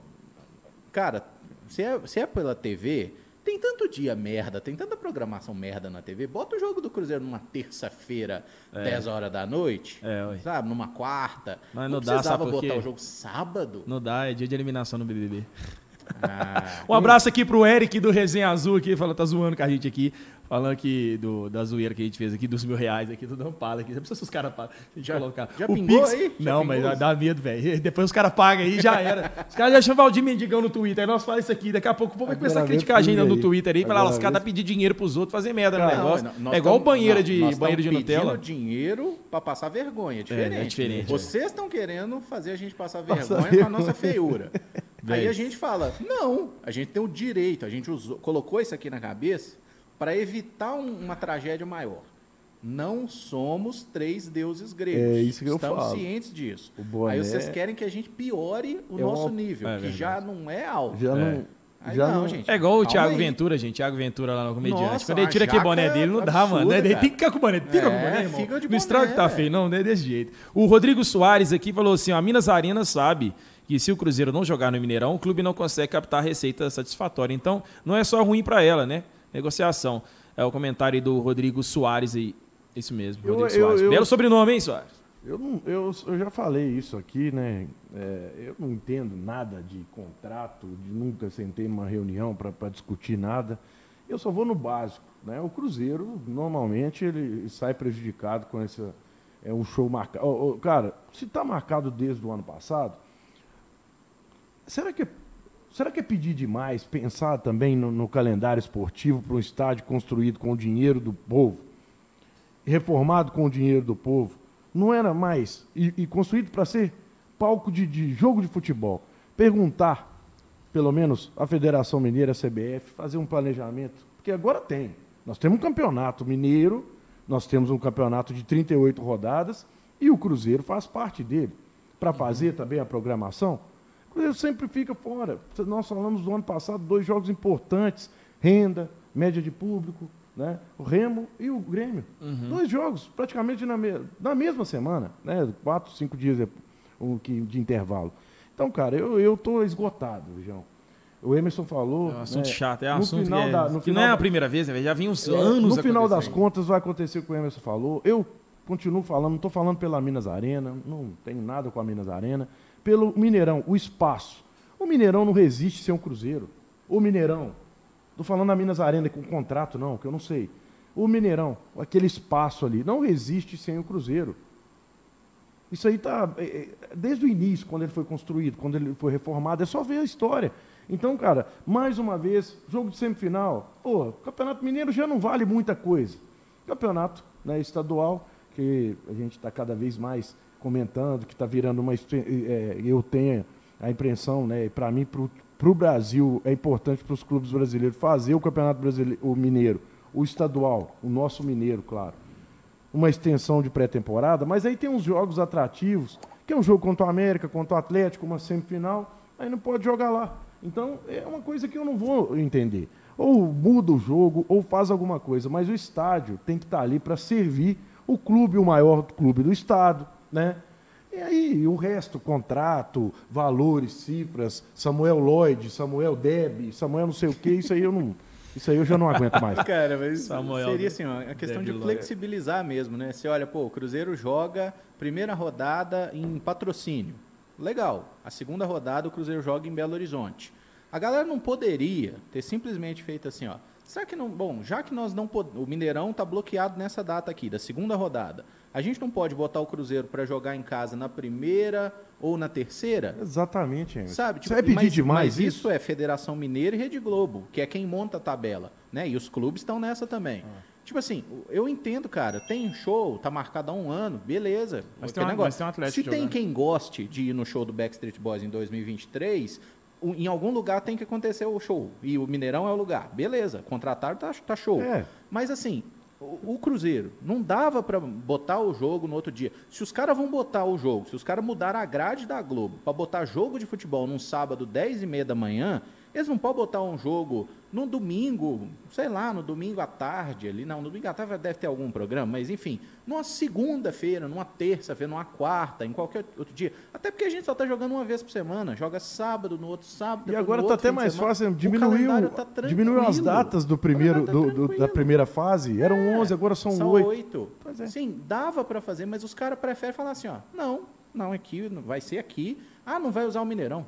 cara, se é, se é pela TV, tem tanto dia merda, tem tanta programação merda na TV. Bota o jogo do Cruzeiro numa terça-feira, é. 10 horas da noite. É, sabe? Numa quarta. Mas não, não dá, precisava botar o jogo sábado. Não dá, é dia de eliminação no BBB. Ah, um abraço aqui pro Eric do Resenha Azul aqui, falando, tá zoando com a gente aqui. Falando aqui do, da zoeira que a gente fez aqui, dos mil reais aqui, do Dampala aqui. Não precisa se os caras pagam. A gente já, colocar. Já o pingou Pix, aí? Já não, mas dá medo, velho. Depois os caras pagam aí já era. Os caras já chamam o Valdir Mendigão no Twitter. Aí nós falamos isso aqui. Daqui a pouco o povo vai começar a criticar a agenda no Twitter aí. Falar, os caras pedir dinheiro pros outros fazer merda no negócio. Não, é igual tamo, banheira de, nós banheira de Nutella. dinheiro pra passar vergonha. É diferente. É, é diferente. Vocês estão querendo fazer a gente passar vergonha com a nossa feiura. Aí a gente fala, não, a gente tem o direito, a gente usou, colocou isso aqui na cabeça para evitar um, uma tragédia maior. Não somos três deuses gregos. É isso que eu Estamos falo. cientes disso. Aí vocês querem que a gente piore o é nosso uma... nível, é que já não é alto. Já não... É. Aí já não, gente. É igual o Thiago aí. Ventura, gente. Thiago Ventura lá no comediante. Nossa, Quando ele tira aquele boné dele, não dá, mano. Ele tem que ficar com o boné. Tira é, o boné, irmão. Fica de não estraga que tá feio, não, não é desse jeito. O Rodrigo Soares aqui falou assim: ó, a Minas Arena sabe que se o Cruzeiro não jogar no Mineirão, o clube não consegue captar receita satisfatória. Então, não é só ruim para ela, né? Negociação. É o comentário do Rodrigo Soares aí. Isso mesmo, eu, Rodrigo eu, Soares. Eu, Belo sobrenome, hein, Soares? Eu, não, eu, eu já falei isso aqui, né? É, eu não entendo nada de contrato, de nunca sentei numa reunião para discutir nada. Eu só vou no básico. Né? O Cruzeiro, normalmente, ele sai prejudicado com esse é um show marcado. Oh, oh, cara, se está marcado desde o ano passado, será que, será que é pedir demais pensar também no, no calendário esportivo para um estádio construído com o dinheiro do povo? reformado com o dinheiro do povo, não era mais, e, e construído para ser palco de, de jogo de futebol, perguntar, pelo menos, a Federação Mineira, a CBF, fazer um planejamento, porque agora tem. Nós temos um campeonato mineiro, nós temos um campeonato de 38 rodadas, e o Cruzeiro faz parte dele. Para fazer também a programação, Cruzeiro sempre fica fora. Nós falamos do ano passado dois jogos importantes, renda, média de público, né? o Remo e o Grêmio. Uhum. Dois jogos, praticamente na, me na mesma semana, né? quatro, cinco dias de, um, de intervalo. Então, cara, eu estou esgotado, João. O Emerson falou. É um assunto né, chato, é um assunto final que, é, da- no que final não é a primeira vez, né? já vinha uns é, anos No final das contas vai acontecer o que o Emerson falou. Eu continuo falando, não estou falando pela Minas Arena, não tenho nada com a Minas Arena. Pelo Mineirão, o espaço. O Mineirão não resiste sem um Cruzeiro. O Mineirão, estou falando da Minas Arena com contrato, não, que eu não sei. O Mineirão, aquele espaço ali, não resiste sem o Cruzeiro. Isso aí está desde o início, quando ele foi construído, quando ele foi reformado, é só ver a história. Então, cara, mais uma vez, jogo de semifinal, pô, Campeonato Mineiro já não vale muita coisa. Campeonato né, estadual, que a gente está cada vez mais comentando, que está virando uma. é, eu tenho a impressão, né, para mim, para o Brasil, é importante para os clubes brasileiros fazer o Campeonato Brasileiro, o Mineiro, o estadual, o nosso Mineiro, claro uma extensão de pré-temporada, mas aí tem uns jogos atrativos, que é um jogo contra o América, contra o Atlético, uma semifinal, aí não pode jogar lá. Então é uma coisa que eu não vou entender. Ou muda o jogo, ou faz alguma coisa, mas o estádio tem que estar ali para servir o clube, o maior clube do estado, né? E aí, o resto, contrato, valores, cifras, Samuel Lloyd, Samuel Deb, Samuel não sei o quê, isso aí eu não. Isso aí eu já não aguento mais. Cara, mas Samuel seria assim, ó, a questão de Deve Lawyer. flexibilizar mesmo, né? Você olha, pô, o Cruzeiro joga primeira rodada em patrocínio. Legal. A segunda rodada o Cruzeiro joga em Belo Horizonte. A galera não poderia ter simplesmente feito assim, ó. Será que não. Bom, já que nós não pod- O Mineirão tá bloqueado nessa data aqui, da segunda rodada. A gente não pode botar o Cruzeiro para jogar em casa na primeira ou na terceira? Exatamente, Emerson. Sabe? Você vai pedir mas, demais mas isso é Federação Mineira e Rede Globo, que é quem monta a tabela, né? E os clubes estão nessa também. Ah. Tipo assim, eu entendo, cara, tem show, tá marcado há um ano, beleza. Mas tem uma- mas tem um Atlético Se tem jogando. quem goste de ir no show do Backstreet Boys em 2023, o- em algum lugar tem que acontecer o show. E o Mineirão é o lugar. Beleza, contrataram, tá, tá show. É. Mas assim, o, o Cruzeiro não dava pra botar o jogo no outro dia. Se os caras vão botar o jogo, se os caras mudaram a grade da Globo pra botar jogo de futebol num sábado 10 e meia da manhã, eles não podem botar um jogo no domingo, sei lá, no domingo à tarde ali. Não, no domingo à tarde deve ter algum programa, mas enfim, numa segunda-feira, numa terça-feira, numa quarta, em qualquer outro dia. Até porque a gente só tá jogando uma vez por semana. Joga sábado, no outro sábado. E agora tá outro até mais fácil, O diminuiu, calendário tá diminuiu as datas do O primeiro, calendário do- tá do- da primeira fase. Eram É, 11, agora são, são 8. oito. Pois é. Sim, dava para fazer, mas os caras preferem falar assim, ó, não, não aqui, não- vai ser aqui. Ah, não vai usar o Mineirão.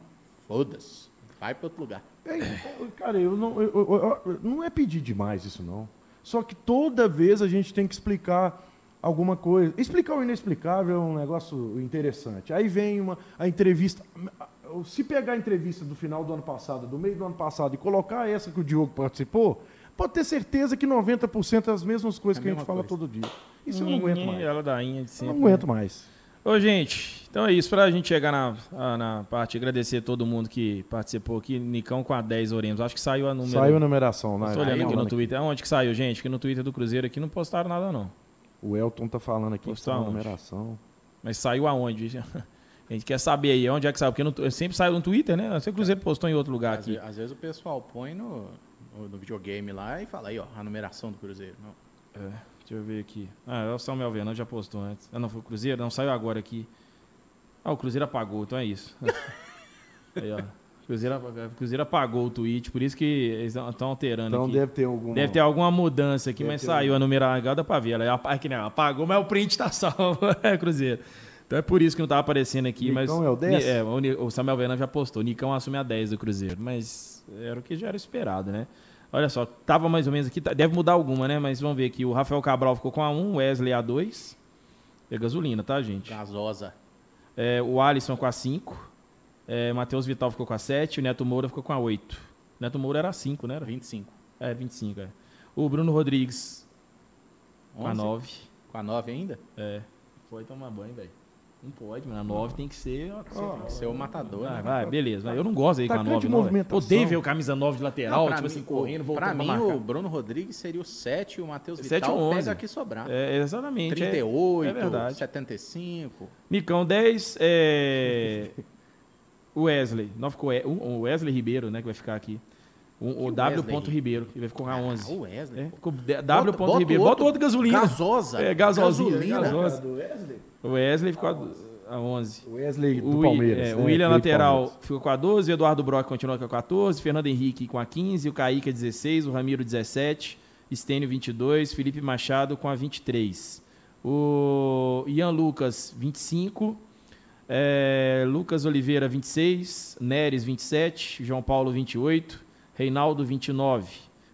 Foda-se. Vai para outro lugar. É, cara, eu não, eu- eu- eu- não é pedir demais isso, não. Só que toda vez a gente tem que explicar alguma coisa. Explicar o inexplicável é um negócio interessante. Aí vem uma, a entrevista. Se pegar a entrevista do final do ano passado, do meio do ano passado, e colocar essa que o Diogo participou, pode ter certeza que 90% é as mesmas coisas É a que a gente fala coisa. todo dia. Isso eu não aguento mais. Ela dainha de Eu sempre. não aguento mais. Ô, gente, então é isso. Pra gente chegar na, a- na parte, agradecer todo mundo que participou aqui. Nicão com a 10 oremos. Acho que saiu a número. Saiu a numeração, né? Tô olhando aqui no Twitter. Aonde que saiu, gente? Que no Twitter do Cruzeiro aqui não postaram nada, não. O Elton tá falando aqui que Postou saiu a numeração. Mas saiu aonde? A gente quer saber aí onde é que saiu. Porque no- sempre saiu no Twitter, né? Não sei que o Cruzeiro postou em outro lugar Às, aqui. ve- às vezes o pessoal põe no, no, no videogame lá e fala aí, ó, a numeração do Cruzeiro. Não. É, deixa eu ver aqui. Ah, é o Samuel Vernon, já postou antes. Ah, não, foi o Cruzeiro? Não, saiu agora aqui. Ah, o Cruzeiro apagou, então é isso. aí, ó. O Cruzeiro, apagou- o Cruzeiro apagou o tweet, por isso que eles estão alterando Então aqui. deve ter alguma. Deve ter alguma mudança aqui, Deve mas saiu a numerada, dá pra ver. Ela é nem apagou, mas o print tá salvo. é, Cruzeiro. Então é por isso que não tava aparecendo aqui. mas Nicão é o 10? É, o Samuel Vernon já postou. Nicão assume a 10 do Cruzeiro. Mas era o que já era esperado, né? Olha só, tava mais ou menos aqui. tá- Deve mudar alguma, né? Mas vamos ver aqui. O Rafael Cabral ficou com a 1, o Wesley a 2. É gasolina, tá, gente? Gasosa. É, o Alisson com a 5. É, Matheus Vital ficou com a 7. O Neto Moura ficou com a 8. O Neto Moura era 5, né? Era? 25. É, 25, é. O Bruno Rodrigues com a 11? 9. Com a 9 ainda? É. Pode tomar banho, velho. Não pode, mano. A 9 tem que ser. Tem que ser o matador. Vai, né? vai, beleza. Eu não gosto aí com a Atacante 9, de não. Odeio ver o camisa 9 de Não, lateral, pra tipo mim, assim, correndo, voltando Pra pra mim, marcar. o Bruno Rodrigues seria o 7 e o Matheus 7 Vital ou 11. pega aqui sobrar. É, exatamente. é- 38, é verdade. 75. Micão 10, é... o Wesley. Não ficou o Wesley Ribeiro, né, que vai ficar aqui. O, o W. Wesley? ponto Ribeiro, que vai ficar com a Ah, 11. o Wesley. É, ficou W. Bota- ponto bota Ribeiro. outro. Bota outro gasolina. Gasosa. É, gasolzinha. Gasolina. gasosa. Do Wesley. O Wesley ficou a, a 11. O Wesley do O, Palmeiras. é, né? o William lateral Palmeiras. ficou com a 12, o Eduardo Brock continua com a 14, Fernando Henrique com a 15, o Kaique a 16, o Ramiro 17, Estênio 22, Felipe Machado com a 23. O Ian Lucas 25, é, Lucas Oliveira 26, Neres 27, João Paulo 28, Reinaldo 29,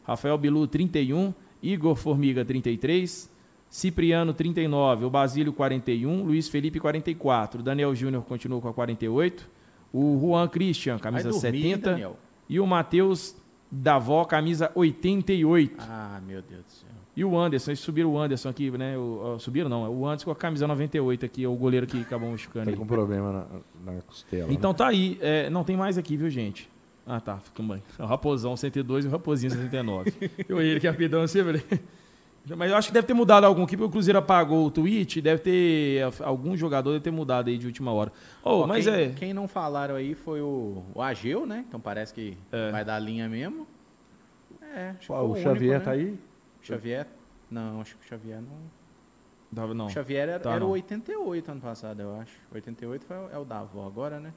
Rafael Bilu 31, Igor Formiga 33, Cipriano 39, o Basílio 41, Luiz Felipe 44, Daniel Júnior continua com a 48, o Juan Christian, camisa dormir, 70, Daniel. e o Matheus Davó, camisa 88. Ah, meu Deus do céu. E o Anderson, eles subiram o Anderson aqui, né? O, o- subiram não, é o Anderson com a camisa 98 aqui, é o goleiro que acabou machucando Tá ele. com problema na, na costela. né? Então tá aí, é, não tem mais aqui, viu, gente? Ah, tá, fica bem. É o Raposão 102 e o Raposinho 69. eu ele que é rapidão assim, velho. Mas eu acho que deve ter mudado algum aqui, porque o Cruzeiro apagou o tweet, deve ter. Algum jogador deve ter mudado aí de última hora. Oh, Ó, mas quem, é. Quem não falaram aí foi o, o Ageu, né? Então parece que É. vai dar linha mesmo. É, acho que Pô, foi o único, Xavier né? tá aí? Xavier. Não, acho que o Xavier não. Tava, não. O Xavier era, Tá, era não. o 88 ano passado, eu acho. 88 foi, é o da avó agora, né?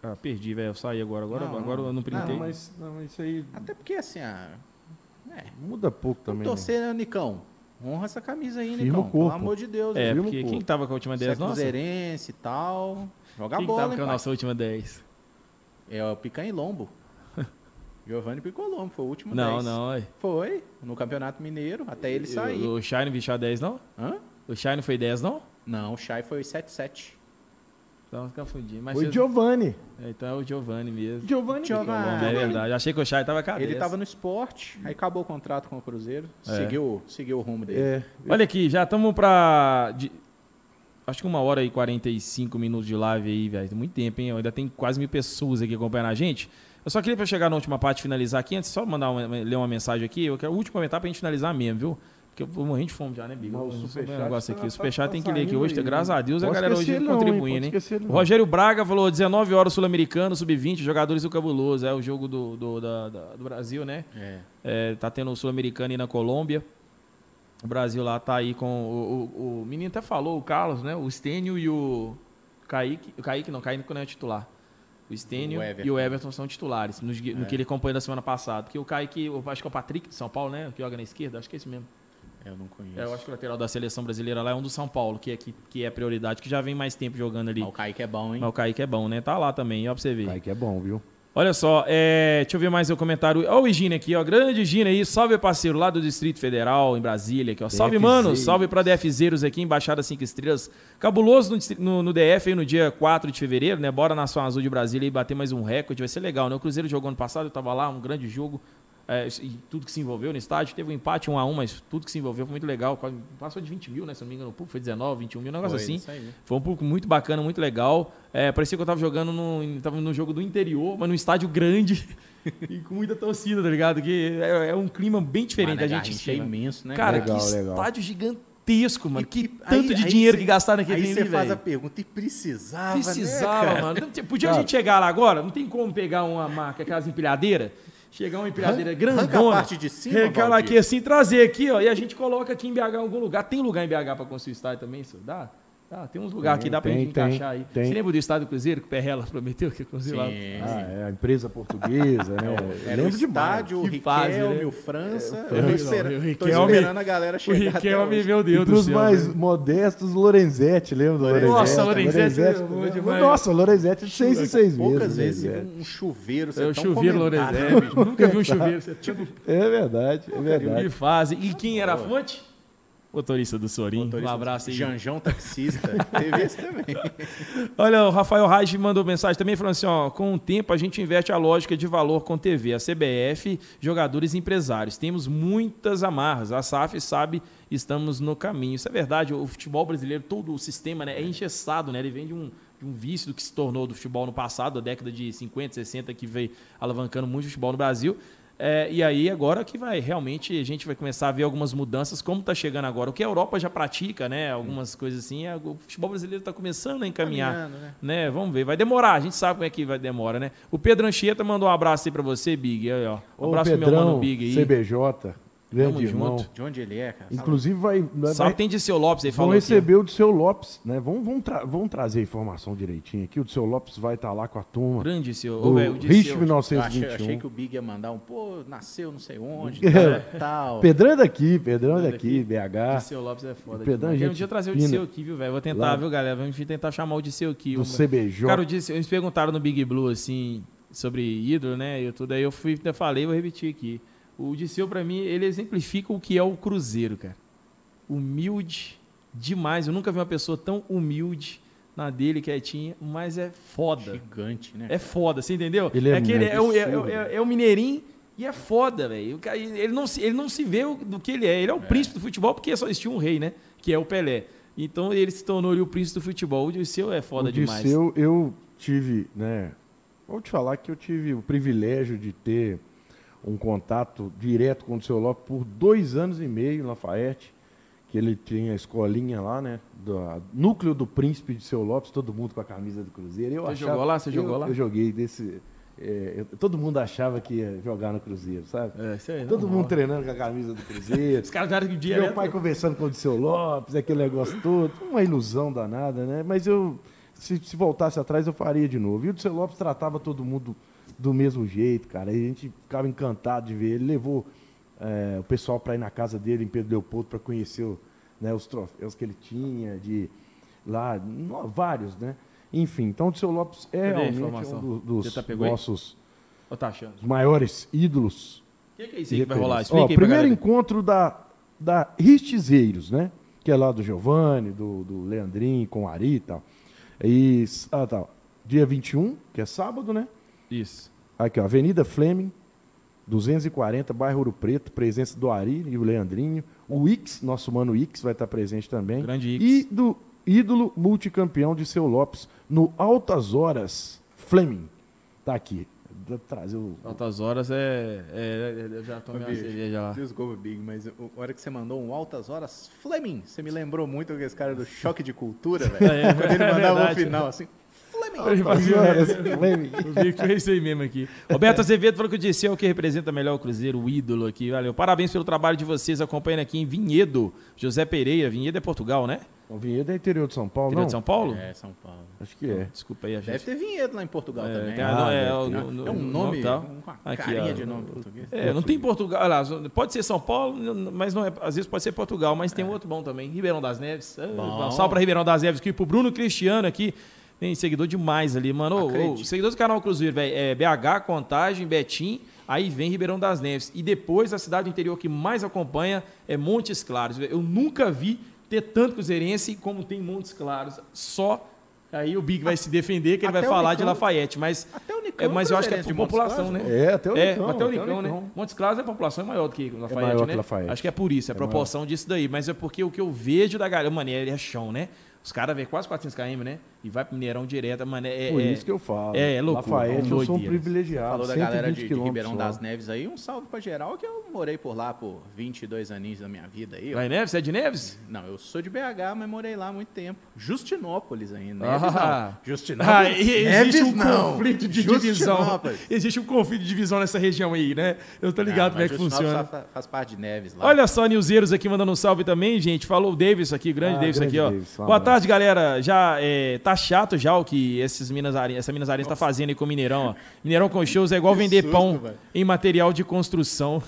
Cara, perdi, velho. Eu saí agora. Agora, Não, agora não. eu não printei. Não, mas, não, mas isso aí Até porque assim, ah, é. muda pouco também. Vamos né? torcer, né, Nicão? Honra essa camisa aí, Firma Nicão. Pelo corpo. amor de Deus. é, porque pô? quem tava com a última Você 10 é nossa? cruzeirense e tal. Joga Quem que bola, tava hein, com a pai? nossa última 10? É o Picanha e Lombo. Giovanni Picolombo, foi o último Não, 10. não, é. Foi, no Campeonato Mineiro, até ele sair. O, Shine vestiu a 10, não? Hã? O Shine foi 10, não? Não, o Chay foi 7-7. Então eu confundi. Mas Foi vocês- Giovanni. É, Então é o Giovanni mesmo. Giovanni. Giovanni. É verdade. Achei que o Shine tava com a Ele 10. tava no esporte, aí acabou o contrato com o Cruzeiro, É. seguiu, seguiu o rumo dele. É, Olha aqui, já estamos pra. de- Acho que uma hora e 45 minutos de live aí, velho. Tem muito tempo, hein? Ainda tem quase mil pessoas aqui acompanhando a gente. Eu só queria pra chegar na última parte e finalizar aqui, antes só mandar uma, ler uma mensagem aqui. Eu quero o último comentário pra gente finalizar mesmo, viu? Porque eu vou morrendo de fome já, né, Bigo? Não, o superchat um negócio tá- aqui. O tá- Superchat tá tem que ler aqui hoje. aí, graças a Deus, a galera hoje não, contribuindo, hein? Rogério Braga falou 19 horas Sul-Americano, Sub-20, jogadores do Cabuloso. É o jogo do, do, da- da- do Brasil, né? É. É, tá tendo o Sul-Americano aí na Colômbia. O Brasil lá tá aí com. O, o, o menino até falou, o Carlos, né? O Stênio e o Kaique. O Kaique não, Kaique não é titular. O Stênio e o Everton são titulares, gui- no É. que ele acompanha da semana passada. Porque o Kaique, eu acho que é o Patrick de São Paulo, né? Que joga na esquerda, acho que é esse mesmo. Eu não conheço. É, eu acho que o lateral da seleção brasileira lá é um do São Paulo, que é, que, que é prioridade, que já vem mais tempo jogando ali. Mas o Kaique é bom, hein? Mas o Kaique é bom, né? Tá lá também, ó pra você ver. Kaique é bom, viu? Olha só, é, deixa eu ver mais o comentário. Ó o Higine aqui, ó. Grande Higine aí. Salve, parceiro, lá do Distrito Federal, em Brasília. Aqui, ó. Salve, mano. Salve pra DFzeiros aqui, Embaixada 5 Estrelas. Cabuloso no, no- no DF aí no dia 4 de fevereiro, né? Bora na Nação Azul de Brasília e bater mais um recorde. Vai ser legal, né? O Cruzeiro jogou ano passado, eu tava lá, um grande jogo. É, e tudo que se envolveu no estádio. Teve um empate 1 a 1 mas tudo que se envolveu foi muito legal. Quase- Passou de 20 mil, né? Se não me engano, o público foi 19, 21 mil, um negócio Foi assim. Foi um público muito bacana, muito legal. É, parecia que eu tava jogando no, tava no jogo do interior, mas num estádio grande e com muita torcida, tá ligado? Que é, é um clima bem diferente Mas da na gente. É imenso, né? Cara, Legal, que legal. estádio gigantesco, mano. E- que tanto aí- de aí dinheiro cê- que gastaram naquele Aí você faz a velho. pergunta, e precisava, Precisava, né, mano. Podia a gente chegar lá agora? Não tem como pegar uma marca, aquelas empilhadeiras? Chegar uma empilhadeira grandona. arranca a parte de cima, Recalar aqui assim, trazer aqui, ó. E a gente coloca aqui em BH em algum lugar. Tem lugar em BH pra construir estádio também, isso? Dá? Dá, tem uns lugares aqui, dá pra tem, gente tem, encaixar aí. tem. Você lembra do estádio do Cruzeiro que o Perrela prometeu que ia construir lá? Sim, Ah, sim. é a empresa portuguesa, né? Era o Lembro demais. estádio, o Que fase, Riquelme, né? o França. É, eu tô, o Riquelme- esperando a galera O chegar até Riquelme, meu E Deus do pros céu. mais velho. modestos, Lorenzetti, lembra do Lorenzetti? Nossa, Lorenzetti é bom demais. Nossa, Lorenzetti de seis em seis Poucas meses. vezes né, você viu um chuveiro, você É o tão chuveiro comentado, né, Lorenzetti. Nunca vi um chuveiro. É verdade, é que verdade. fase. E quem era a fonte? Motorista do Sorim. Motorista um abraço aí. Janjão taxista. Teve esse também. Olha, o Rafael Reis mandou mensagem também falando assim: ó, com o tempo a gente inverte a lógica de valor com TV. A CBF, jogadores e empresários. Temos muitas amarras. A SAF sabe, estamos no caminho. Isso é verdade. O futebol brasileiro, todo o sistema né, é engessado, né? Ele vem de um, de um vício do que se tornou do futebol no passado, da década de 50, 60, que veio alavancando muito o futebol no Brasil. É, e aí agora que vai realmente a gente vai começar a ver algumas mudanças, como está chegando agora. O que a Europa já pratica, né? Algumas coisas assim. é, O futebol brasileiro está começando a encaminhar. Né? né? Vamos ver. Vai demorar, a gente sabe como é que vai demora, né? O Pedro Anchieta mandou um abraço aí para você, Big. Aí, ó. Um Ô, abraço pro meu Pedrão, mano Big aí. CBJ, grande Tamo irmão. junto. De onde ele é, cara? Inclusive vai, vai Salve tem de seu Lopes aí vão falou aqui, ó. receber o do seu Lopes, né? Vamos, vamos, tra- vamos trazer a informação direitinho aqui. O do seu Lopes vai estar lá com a turma Grande seu. do o Disseu. Eu achei, 1921. achei que o Big ia mandar um, pô, nasceu não sei onde, É. tal. Pedrão é daqui, Pedrão é Pedrão daqui. BH. Disseu Lopes é foda. Pedrão, demais. Quero um gente dia trazer o. Disseu aqui, viu, velho? Vou tentar, Lá. viu, galera? Vamos tentar chamar o Disseu aqui. Do Uma- CBJ. Cara, o Disseu, eles perguntaram no Big Blue, assim, sobre ídolo, né? E tudo aí eu fui, eu falei, vou repetir aqui. O Disseu, pra mim, ele exemplifica o que é o Cruzeiro, cara. Humilde demais. Eu nunca vi uma pessoa tão humilde na dele, quietinha, mas é foda. Gigante, né? É foda, você entendeu? Ele é aquele, é, o, é, é- é o mineirinho e é foda, velho. O Ele não, se, ele não se vê o- do que ele é. Ele é o príncipe do futebol porque só existia um rei, né? Que é o Pelé. Então ele se tornou ali o príncipe do futebol. O Disseu é foda o demais. Disseu, eu tive, né? Vou te falar que eu tive o privilégio de ter um contato direto com o seu Lopes por dois anos e meio em Lafayette, que ele tinha a escolinha lá, né? Do núcleo do Príncipe de seu Lopes, todo mundo com a camisa do Cruzeiro. Eu Você achava- jogou lá? Você eu- jogou lá? Eu joguei desse. é, eu- todo mundo achava que ia jogar no Cruzeiro, sabe? É, isso aí, Todo mundo treinando com a camisa do Cruzeiro. Os caras já eram dia Meu pai conversando com o seu Lopes, aquele negócio todo, uma ilusão danada, né? Mas eu, se, se voltasse atrás, eu faria de novo. E o seu Lopes tratava todo mundo do mesmo jeito, cara. E a gente ficava encantado de ver. Ele levou é, o pessoal para ir na casa dele em Pedro Leopoldo para conhecer o- né, os troféus que ele tinha, de lá, no- vários, né? Enfim, então o seu Lopes é realmente um do- dos tá aí? nossos tá maiores ídolos O que, que é isso aí que vai rolar? Ó, Explica aí pra primeiro encontro da, da Ristizeiros, né? Que é lá do Giovanni, do, do Leandrinho, com o Ari e tal. E, ah, tá. Dia 21, que é sábado, né? Isso. Aqui, ó, Avenida Fleming, 240, bairro Ouro Preto, presença do Ari e o Leandrinho. O Ix, nosso mano Ix, vai estar presente também. Grande Ix. E do ídolo multicampeão de seu Lopes, no Altas Horas, Fleming. Tá aqui. Vou trazer o. Altas horas é. é- eu já tomei uma Bicho, cerveja lá. Desculpa, Big, mas a hora que você mandou um altas horas, Fleming, você me lembrou muito aquele cara do choque de cultura, velho. É, Quando ele é mandava o verdade. final assim, Fleming. Altas Horas, Fleming. Eu vi que foi isso aí mesmo aqui. Roberto Azevedo falou que o Disseu é o que representa melhor o Cruzeiro, o ídolo aqui. Valeu. Parabéns pelo trabalho de vocês acompanhando aqui em Vinhedo. José Pereira. Vinhedo é Portugal, né? O Vinhedo é interior de São Paulo, Interior não? de São Paulo? É, São Paulo. Acho que é. Desculpa aí, a Deve gente. ter vinhedo lá em Portugal É, também. Ah, é, deve o- É um no- nome, tal. com uma Aqui, carinha ó. de nome português. É, não tem Portugal. Olha lá, pode ser São Paulo, mas não é, às vezes pode ser Portugal, mas tem outro bom também. Ribeirão das Neves. Ah, Bom. Salve pra Ribeirão das Neves aqui, pro Bruno Cristiano aqui. Tem seguidor demais ali, mano. Ô, ô, seguidor do canal Cruzeiro, velho. É BH, Contagem, Betim, aí vem Ribeirão das Neves. E depois a cidade do interior que mais acompanha é Montes Claros. Eu nunca vi ter tanto cruzeirense como tem Montes Claros. Só. Aí o Big vai se defender, que ele vai Até o falar de Nicão. Lafayette, mas, Até o Nicão é, mas eu acho que é por de população, Claros, né? É, até o É, Nicão, até o até o Nicão, né? Nicão. Montes Claros a população é maior do que Lafayette, maior né? que Lafayette. Acho que é por isso, é a proporção disso daí. Mas é porque o que eu vejo da galera, mano, ele é chão, né? Os caras vêm quase 400 km, né? E vai pro Mineirão direto, mano, é... Por é- isso que eu falo. é, é loucura, Lafayette, eu sou um privilegiado. Falou da galera 120 de, de Ribeirão só. das Neves aí. Um salve pra geral, que eu morei por lá por 22 aninhos da minha vida aí. ó. Em Neves? Você é de Neves? Não, eu sou de BH, mas morei lá há muito tempo. Justinópolis ainda. Ah. Neves Ah, não. Justinópolis. e- existe Neves um não. conflito de divisão. Existe um conflito de divisão nessa região aí, né? Eu tô ligado Não, como é que funciona. Faz, faz parte de Neves lá. Olha só, Nilzeiros aqui mandando um salve também, gente. Falou o Davis aqui, grande Ah, Davis grande aqui, ó. Davis, um Boa tarde, galera. Já é, tá chato já o que esses Minas essa Minas Arenhas tá fazendo aí com o Mineirão, ó. Mineirão com shows é igual Que vender susto, pão em material de construção.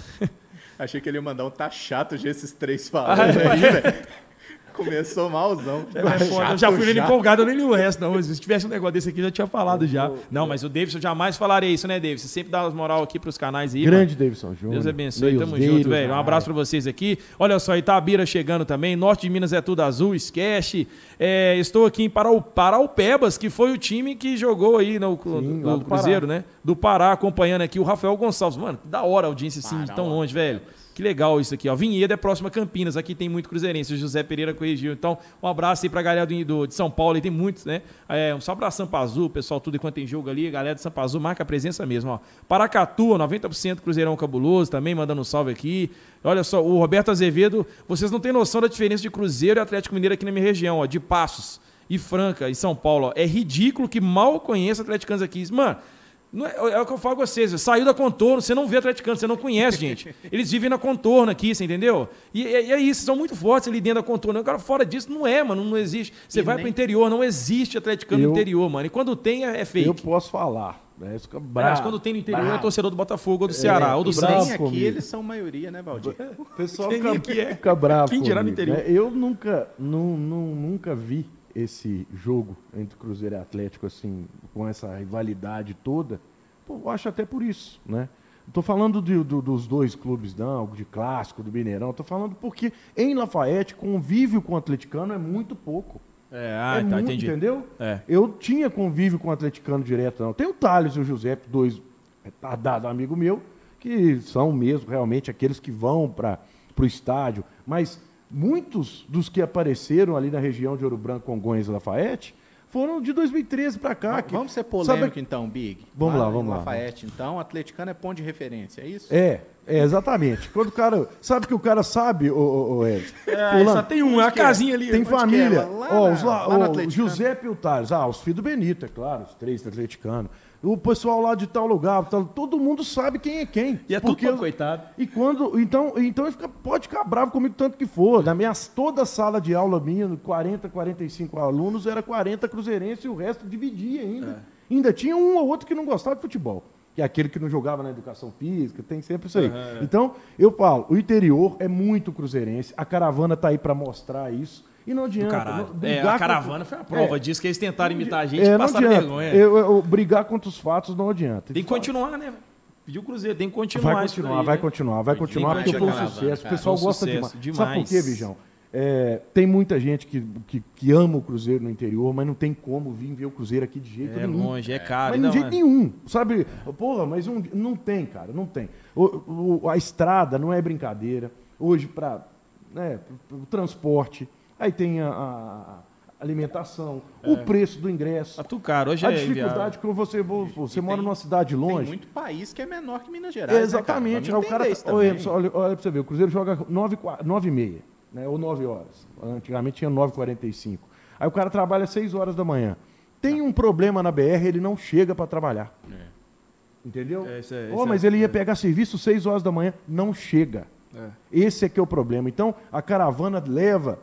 Achei que ele ia mandar um tá chato de esses três Ah, falando aí, velho. Começou malzão. É, é. Eu já fui nele empolgado, eu nem li o resto, não. Se tivesse um negócio desse aqui, eu já tinha falado já. Não, mas o Davidson jamais falaria isso, né, Davidson? Sempre dá as moral aqui pros canais aí. Grande Davidson Júnior. Deus abençoe, tamo junto, velho. Um abraço pra vocês aqui. Olha só, Itabira chegando também. Norte de Minas é tudo azul, esquece. É, estou aqui em Parau, Paraupebas, que foi o time que jogou aí no, Sim, no, no Cruzeiro, Pará. né? Do Pará, acompanhando aqui o Rafael Gonçalves. Mano, da hora a audiência assim, Pará, tão longe, velho. Que legal isso aqui, ó. Vinhedo é próxima a Campinas, aqui tem muito cruzeirense. O José Pereira corrigiu. Então, um abraço aí pra galera do, do de São Paulo, aí tem muitos, né? É, um só pra Sampa Azul, pessoal, tudo enquanto tem jogo ali. Galera de Sampa Azul, marca a presença mesmo, ó. Paracatu, 90% Cruzeirão Cabuloso, também mandando um salve aqui. Olha só, o Roberto Azevedo, vocês não têm noção da diferença de Cruzeiro e Atlético Mineiro aqui na minha região, ó, de Passos e Franca, em São Paulo, ó. É ridículo que mal conheço atleticanos aqui. Mano, é, é, o que eu falo com vocês, saiu da contorno, você não vê atleticano, você não conhece, gente. Eles vivem na contorno aqui, você entendeu? E, e, e é isso, são muito fortes ali dentro da contorno. Agora, fora disso, não é, mano, não existe. Você e vai nem... pro interior, não existe atleticano eu, no interior, mano. E quando tem, é, é fake. Eu posso falar. Né? Fica bravo, Mas quando tem no interior, bravo. é torcedor do Botafogo, ou do Ceará, é, ou do Santos. aqui, comigo. eles são maioria, né, Valdir? O pessoal fica, aqui é. fica bravo Quem dirá no interior? Né? Eu nunca, não, não, nunca vi esse jogo entre Cruzeiro e Atlético, assim, com essa rivalidade toda eu acho até por isso, né? Estou falando de, do, dos dois clubes, não, de clássico, do Mineirão. Estou falando porque em Lafayette, convívio com o atleticano é muito pouco. É, ah, é tá, muito, entendi. Entendeu? É. Eu tinha convívio com o atleticano direto, não. Tem o Thales e o Giuseppe, dois retardados amigos meu, que são mesmo realmente aqueles que vão para o estádio. Mas muitos dos que apareceram ali na região de Ouro Branco, Congonhas e Lafayette, foram de 2013 para cá. Que, vamos ser polêmico sabe... então, Big. Vamos lá, lá vamos lá. Lafayette, então, atleticano é ponto de referência, é isso? É, é exatamente. Quando o cara. Sabe que o cara sabe, o, o, o Ed? É, só tem um, é a casinha ali. Tem família. É? Lá, ó, os, lá, lá o Giuseppe e o Tales. Ah, os filhos do Benito, é claro, os três atleticanos o pessoal lá de tal lugar, tal, todo mundo sabe quem é quem. E é porque, tudo coitado. E quando, então, então ele fica, pode ficar bravo comigo tanto que for. Na minha toda sala de aula minha, 40, 45 alunos, era 40 cruzeirenses e o resto dividia ainda. É. Ainda tinha um ou outro que não gostava de futebol. Que é aquele que não jogava na educação física, tem sempre isso aí. Uhum. Então, eu falo, o interior é muito cruzeirense, a caravana está aí para mostrar isso. E não adianta. Não, é, a caravana foi a prova é, disso, que eles tentaram imitar a gente é, e passaram vergonha. Eu, eu, brigar contra os fatos não adianta. Tem que continuar, né? Pediu o Cruzeiro, tem que continuar. Vai continuar, vai, né? continuar vai continuar, vai continuar, porque foi um sucesso. o pessoal gosta sucesso, demais. demais. Sabe por quê, Bijão? É, tem muita gente que, que, que, ama o Cruzeiro no interior, mas não tem como vir ver o Cruzeiro aqui de jeito é nenhum. É longe, é caro. Mas de jeito nenhum, sabe? Porra, mas um, não tem, cara, não tem. O, o, a estrada não é brincadeira. Hoje, para né, o transporte, Aí tem a, a alimentação, é. o preço do ingresso. Tá tu caro, hoje a é dificuldade que você você mora tem, numa cidade longe. Tem muito país que é menor que Minas Gerais. Né, exatamente. Né, o cara, olha, olha, olha para você ver, o Cruzeiro joga 9, 9 e meia, né, ou 9 horas. Antigamente tinha 9h45. Aí o cara trabalha 6 horas da manhã. Tem um problema na BR, ele não chega para trabalhar. É. Entendeu? É, é, oh, mas ele ia é. pegar serviço 6 horas da manhã, não chega. Esse é que é o problema. Então, a caravana leva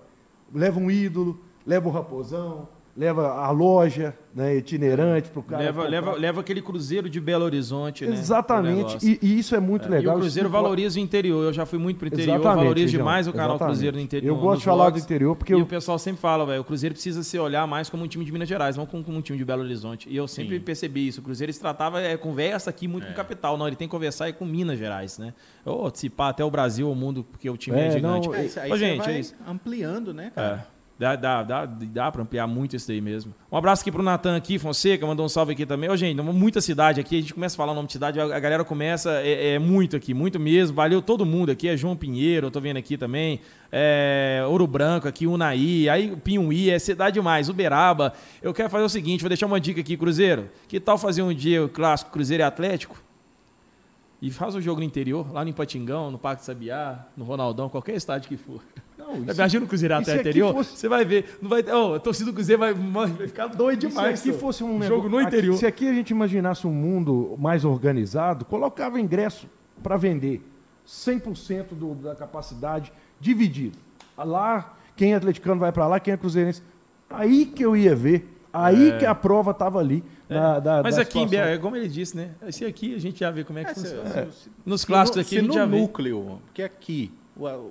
leva um ídolo, leva o raposão, leva a loja né, itinerante para o cara. Leva, leva, leva aquele cruzeiro de Belo Horizonte. Né, Exatamente, né, e, e, isso é muito é, legal. E o cruzeiro valoriza o interior. Eu já fui muito para o interior, Exatamente, valorizo demais o canal Exatamente. Cruzeiro do interior. Eu gosto de falar do interior porque. E eu... o pessoal sempre fala, velho, o Cruzeiro precisa se olhar mais como um time de Minas Gerais, não como, um time de Belo Horizonte. E eu sempre Sim. percebi isso. O Cruzeiro se tratava, é, conversa aqui muito é. com capital. Não, ele tem que conversar é com Minas Gerais, né? Ou se pá, até o Brasil, o mundo, porque o time é, é gigante. Não, é, isso, aí Ô, gente, é isso. ampliando, né, cara? Dá, dá, dá, dá para ampliar muito isso daí mesmo. Um abraço aqui pro Natan aqui, Fonseca, mandou um salve aqui também. Ô, gente, muita cidade aqui, a gente começa a falar o nome de cidade, a galera começa, é, é, muito aqui, muito mesmo. Valeu todo mundo aqui, é João Pinheiro, eu tô vendo aqui também. É, Ouro Branco aqui, Unaí, aí Pinhuí, é cidade demais, Uberaba. Eu quero fazer o seguinte, vou deixar uma dica aqui, Cruzeiro. Que tal fazer um dia o clássico Cruzeiro e Atlético? E faz o jogo no interior, lá no Ipatingão, no Parque Sabiá, no Ronaldão, qualquer estádio que for. Não, isso, Imagina o Cruzeiro até interior. Fosse... Você vai ver. Não vai, oh, a torcida do Cruzeiro vai, vai ficar doido demais. Se aqui fosse um jogo no interior. se aqui a gente imaginasse um mundo mais organizado, colocava ingresso para vender 100% do, da capacidade dividido. Lá, quem é atleticano vai para lá, quem é cruzeirense. Aí que eu ia ver. Aí é. que a prova estava ali. É. Da, da, Mas da aqui, é como ele disse, né? Se aqui a gente já vê como é que é, funciona. Se, se, Nos clássicos aqui a gente já vê. núcleo, porque aqui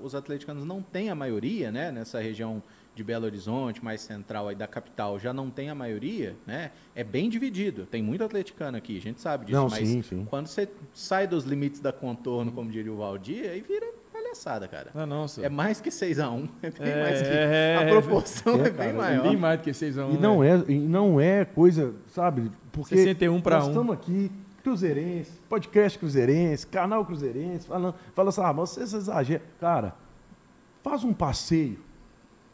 os atleticanos não têm a maioria, né, nessa região de Belo Horizonte, mais central aí da capital, já não tem a maioria, né? É bem dividido. Tem muito atleticano aqui, a gente sabe disso. Não, mas sim, sim. quando você sai dos limites da contorno, como diria o Valdir, aí vira palhaçada, cara. Ah, nossa. É mais que 6x1. É bem É, mais que. é, a proporção é, é, cara, bem maior. Bem mais do que vocês vão. E não é, e não é coisa, sabe? Porque 61 pra nós 1. estamos aqui, Cruzeirense, podcast Cruzeirense, canal Cruzeirense, falando, fala assim, ah, mas você exagera. Cara, faz um passeio,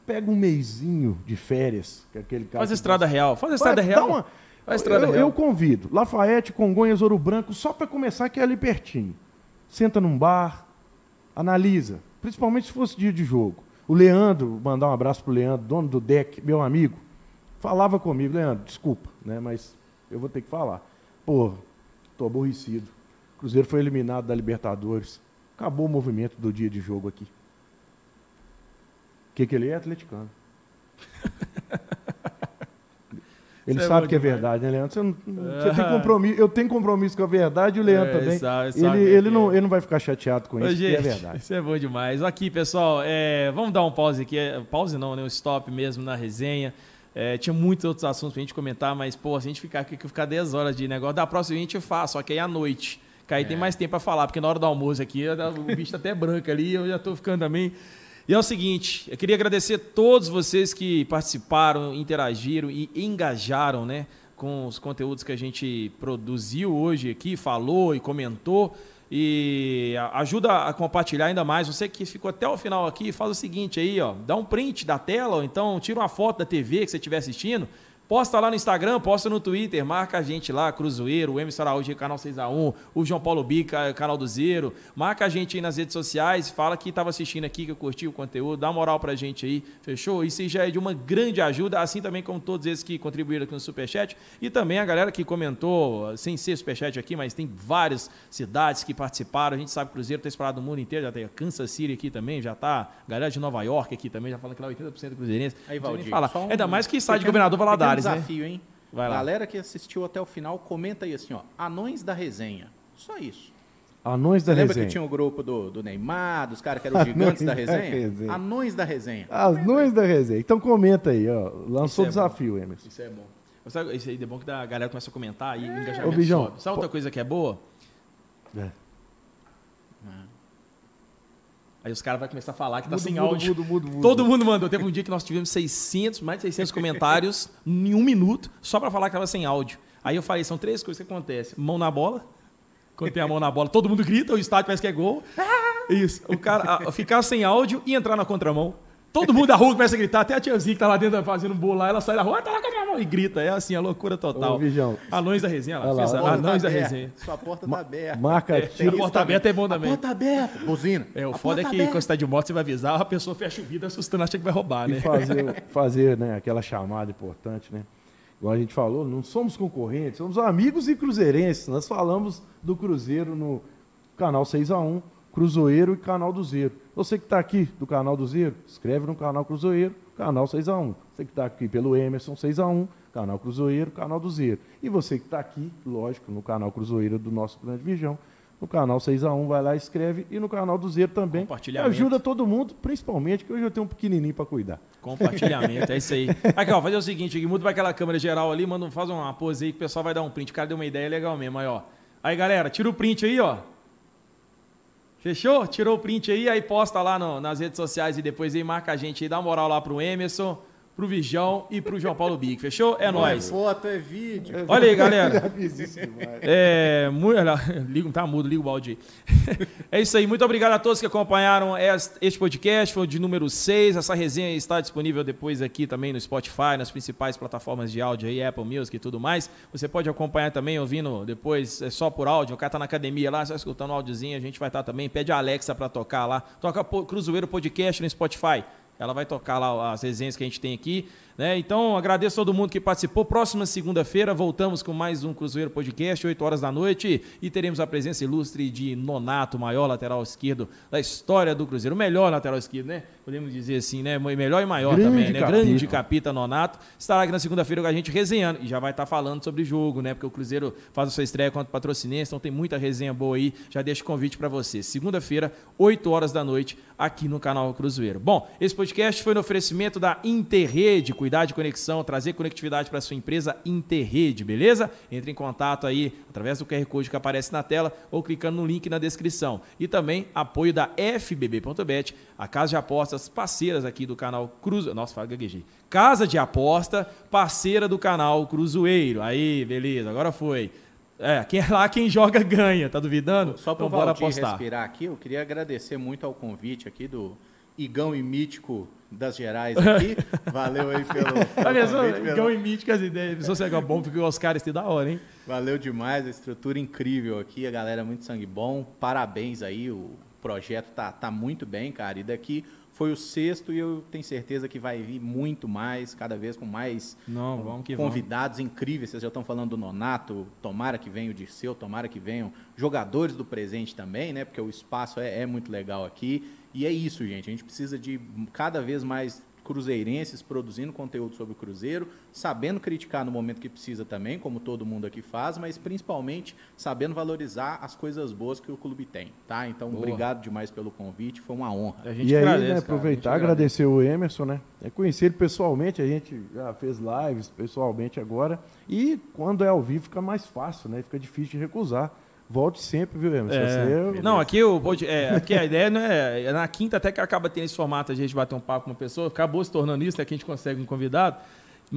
pega um meizinho de férias, que é aquele cara Faz estrada real. Faz a Vai, estrada dá real. uma- Faz a estrada eu, real. eu convido. Lafayette, Congonhas, Ouro Branco, só para começar, que é ali pertinho. Senta num bar, analisa. Principalmente se fosse dia de jogo. O Leandro, mandar um abraço pro Leandro, dono do deck, meu amigo, falava comigo, Leandro, desculpa, né? Mas eu vou ter que falar. Pô, tô aborrecido. O Cruzeiro foi eliminado da Libertadores. Acabou o movimento do dia de jogo aqui. O que, que ele é? Atleticano. Ele Isso é sabe bom que é demais. verdade, né, Leandro? Você, não- você tem compromisso, eu tenho compromisso com a verdade e o Leandro É, também. sabe- ele, sabe ele, que não, é. ele não vai ficar chateado com Ô, isso, gente, é verdade. Isso é bom demais. Aqui, pessoal, é, vamos dar um pause aqui. é, Pause não, né? Um stop mesmo na resenha. É, tinha muitos outros assuntos pra gente comentar, mas, pô, se a gente ficar aqui, que ficar 10 horas de negócio, da próxima a gente faz, só que aí à noite. Que aí tem mais tempo pra falar, porque na hora do almoço aqui, o bicho tá até branco ali, eu já tô ficando também. E é o seguinte, eu queria agradecer a todos vocês que participaram, interagiram e engajaram, né? Com os conteúdos que a gente produziu hoje aqui, falou e comentou. E ajuda a compartilhar ainda mais. Você que ficou até o final aqui, faz o seguinte aí, ó. Dá um print da tela, ou então tira uma foto da TV que você estiver assistindo. Posta lá no Instagram, posta no Twitter, marca a gente lá, Cruzeiro, o Emerson Araújo, canal 6x1, o João Paulo Bica, canal do Zero. Marca a gente aí nas redes sociais, fala que estava assistindo aqui, que curtiu o conteúdo, dá uma moral pra gente aí, fechou? Isso já é de uma grande ajuda, assim também como todos esses que contribuíram aqui no Superchat. E também a galera que comentou, sem ser Superchat aqui, mas tem várias cidades que participaram. A gente sabe que o Cruzeiro está espalhado no mundo inteiro, já tem a Kansas City aqui também, já tá. A galera de Nova York aqui também, já fala que lá 80% cruzeirense. Aí, Valdir, falar. um Ainda mais que sai de governador pequeno Valadares, né? desafio, hein? Vai lá. Galera que assistiu até o final, comenta aí assim, ó. Anões da resenha. Só isso. Anões da Você lembra resenha. que tinha o grupo do, do Neymar, dos caras que eram gigantes da resenha? resenha. Anões da resenha. Anões da resenha. Então comenta aí, ó. Lançou o é desafio, Emerson. Isso é bom. Isso aí é bom que a galera começa a comentar e Ô, engajamento Bijão, sobe. Sabe outra coisa que é boa? É. Aí os caras vão começar a falar que tá Mudo, sem mudo, áudio. mudo, mudo, mudo. Todo mundo mandou. Teve um dia que nós tivemos 600, mais de 600 comentários em um minuto só pra falar que tava sem áudio. Aí eu falei, são três coisas que acontecem. Mão na bola. Quando tem a mão na bola, todo mundo grita, o estádio parece que é gol. Isso. O cara a- ficar sem áudio e entrar na contramão. Todo mundo da rua começa a gritar, até a tiazinha que tá lá dentro fazendo bolo lá, ela sai da rua, "Ah, tá lá com a minha mão e grita. É assim, a loucura total. Ô. Anões da resenha lá. Lá, a-. Anões da tá resenha. aberta. Sua porta tá aberta. Marca, Tem tira, a porta aberta é bom também. A porta aberta. Buzina. É, o A foda é que aberta. quando você tá de moto, você vai avisar, a pessoa fecha o vidro assustando, acha que vai roubar, né? e fazer, fazer né, aquela chamada importante, né? Igual a gente falou, não somos concorrentes, somos amigos e cruzeirenses. Nós falamos do Cruzeiro no canal 6x1, Cruzeiro e canal do Zero. Você que está aqui do canal do Zero, escreve no canal Cruzeiro, canal 6x1. Você que está aqui pelo Emerson 6x1, canal Cruzeiro, canal do Zero. E você que está aqui, lógico, no canal Cruzeiro do nosso Grande Vigião, no canal 6x1, vai lá, escreve, e no canal do Zero também. Compartilhamento. Ajuda todo mundo, principalmente, que hoje eu tenho um pequenininho para cuidar. Compartilhamento, é isso aí. Aqui, ó, fazer o seguinte, aqui, muda pra aquela câmera geral ali, manda, faz uma pose aí que o pessoal vai dar um print. O cara deu uma ideia legal mesmo, aí, ó. Aí, galera, tira o print aí, ó. Fechou? Tirou o print aí, aí posta lá no- nas redes sociais e depois aí marca a gente aí, dá uma moral lá pro Emerson, pro Vijão e pro João Paulo Big. Fechou? É Não é nóis. foto, é vídeo. Olha aí, galera. É, muito, liga, tá mudo, liga o balde aí. É isso aí, muito obrigado a todos que acompanharam es- este podcast, foi o de número 6. Essa resenha está disponível depois aqui também no Spotify, nas principais plataformas de áudio aí, Apple Music e tudo mais. Você pode acompanhar também ouvindo depois, é só por áudio. O cara tá na academia lá, só escutando um áudiozinho, a gente vai estar também. Pede a Alexa para tocar lá. Toca Cruzeiro Podcast no Spotify. Ela vai tocar lá as resenhas que a gente tem aqui. Né? Então, agradeço a todo mundo que participou. Próxima segunda-feira, voltamos com mais um Cruzeiro Podcast, 8 horas da noite. E teremos a presença ilustre de Nonato, maior lateral esquerdo da história do Cruzeiro. O melhor lateral esquerdo, né? Podemos dizer assim, né? Melhor e maior Grande também, né? capita. Grande capita Nonato. Estará aqui na segunda-feira com a gente resenhando. E já vai estar falando sobre jogo, né? Porque o Cruzeiro faz a sua estreia contra o Patrocinense, então tem muita resenha boa aí. Já deixo o convite para você. Segunda-feira, 8 horas da noite, aqui no canal Cruzeiro. Bom, esse podcast podcast foi no oferecimento da Interrede, cuidar de conexão, trazer conectividade para sua empresa Interrede, beleza? Entre em contato aí através do QR Code que aparece na tela ou clicando no link na descrição. E também apoio da FBB.bet, a casa de apostas parceiras aqui do canal Cruz... Nossa, fala gaguejei. Casa de aposta, parceira do canal Cruzeiro. Aí, beleza, agora foi. É, quem é lá quem joga ganha, tá duvidando? Só para então, bora apostar. respirar aqui, eu queria agradecer muito ao convite aqui do Igão e Mítico das Gerais aqui. Valeu aí pelo, Olha só, pelo- igual em mítico as ideias. Pessoal, você é bom porque os caras têm da hora, hein? Valeu demais, a estrutura incrível aqui, a galera é muito sangue bom. Parabéns aí, o projeto tá, tá muito bem, cara. E daqui foi o sexto e eu tenho certeza que vai vir muito mais, cada vez com mais Não, vamos que vamos. convidados incríveis. Vocês já estão falando do Nonato, tomara que venha o Dirceu, tomara que venham jogadores do presente também, né? Porque o espaço é, é muito legal aqui. E é isso, gente. A gente precisa de cada vez mais cruzeirenses produzindo conteúdo sobre o Cruzeiro, sabendo criticar no momento que precisa também, como todo mundo aqui faz, mas principalmente sabendo valorizar as coisas boas que o clube tem, tá? Então, Boa. obrigado demais pelo convite, foi uma honra. A gente E aí, agradece, né, cara, aproveitar, a gente agradece. agradecer o Emerson, né? É conhecer ele pessoalmente, a gente já fez lives pessoalmente agora. E quando é ao vivo fica mais fácil, né? Fica difícil de recusar. Volte sempre, viu, Emerson? É. Você- Não, aqui, o, é, aqui a ideia não é, é Na quinta, até que acaba tendo esse formato, a gente bater um papo com uma pessoa, acabou se tornando isso, é que a gente consegue um convidado.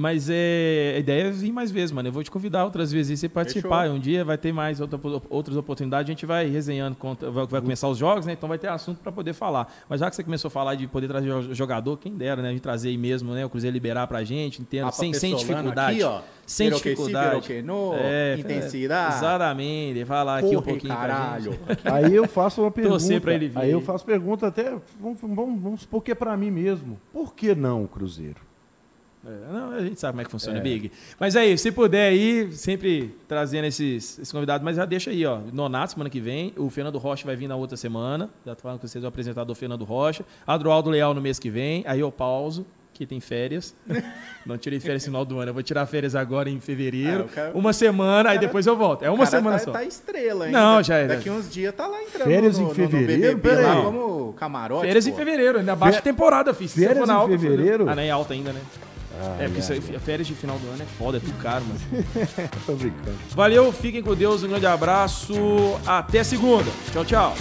Mas é, a ideia é vir mais vezes, mano. Eu vou te convidar outras vezes e você participar. Fechou. Um dia vai ter mais outra- outras oportunidades, a gente vai resenhando, vai, vai começar os jogos, né? Então vai ter assunto para poder falar. Mas já que você começou a falar de poder trazer jo- jogador, quem dera, né? A gente trazer aí mesmo, né? O Cruzeiro liberar pra gente, entendo, Papa sem, sem dificuldade. aqui, ó. sem Pero que sí, dificuldade. que no, É, intensidade. Exatamente. Falar aqui um pouquinho pra caralho. gente. Aí eu faço uma pergunta. Torcer pra ele vir. Aí eu faço pergunta até, vamos, vamos, vamos supor que é pra mim mesmo. Por que não o Cruzeiro? É, não, a gente sabe como é que funciona, É. Big. Mas aí, se puder aí, sempre trazendo esses, esses convidados, mas já deixa aí, ó. Nonato semana que vem, o Fernando Rocha vai vir na outra semana. Já tô falando com vocês o apresentador Fernando Rocha. Adroaldo Leal no mês que vem. Aí eu pauso, que tem férias. Não tirei férias no final do ano. Eu vou tirar férias agora em fevereiro. Ah, o cara- Uma semana, aí cara- depois eu volto. É uma Cara, semana tá, só. Tá estrela ainda. Não, já é. Daqui uns dias tá lá entrando Férias no, em fevereiro? No BBB, lá como camarote. Férias em pô. fevereiro, ainda baixa Fe- temporada, você Férias em alta, fevereiro? Ah, não é alta ainda, né? Ah, é, porque isso aí, férias de final do ano é foda, é tudo caro, mano. Tô brincando. Valeu, fiquem com Deus, um grande abraço. Até segunda. Tchau, tchau.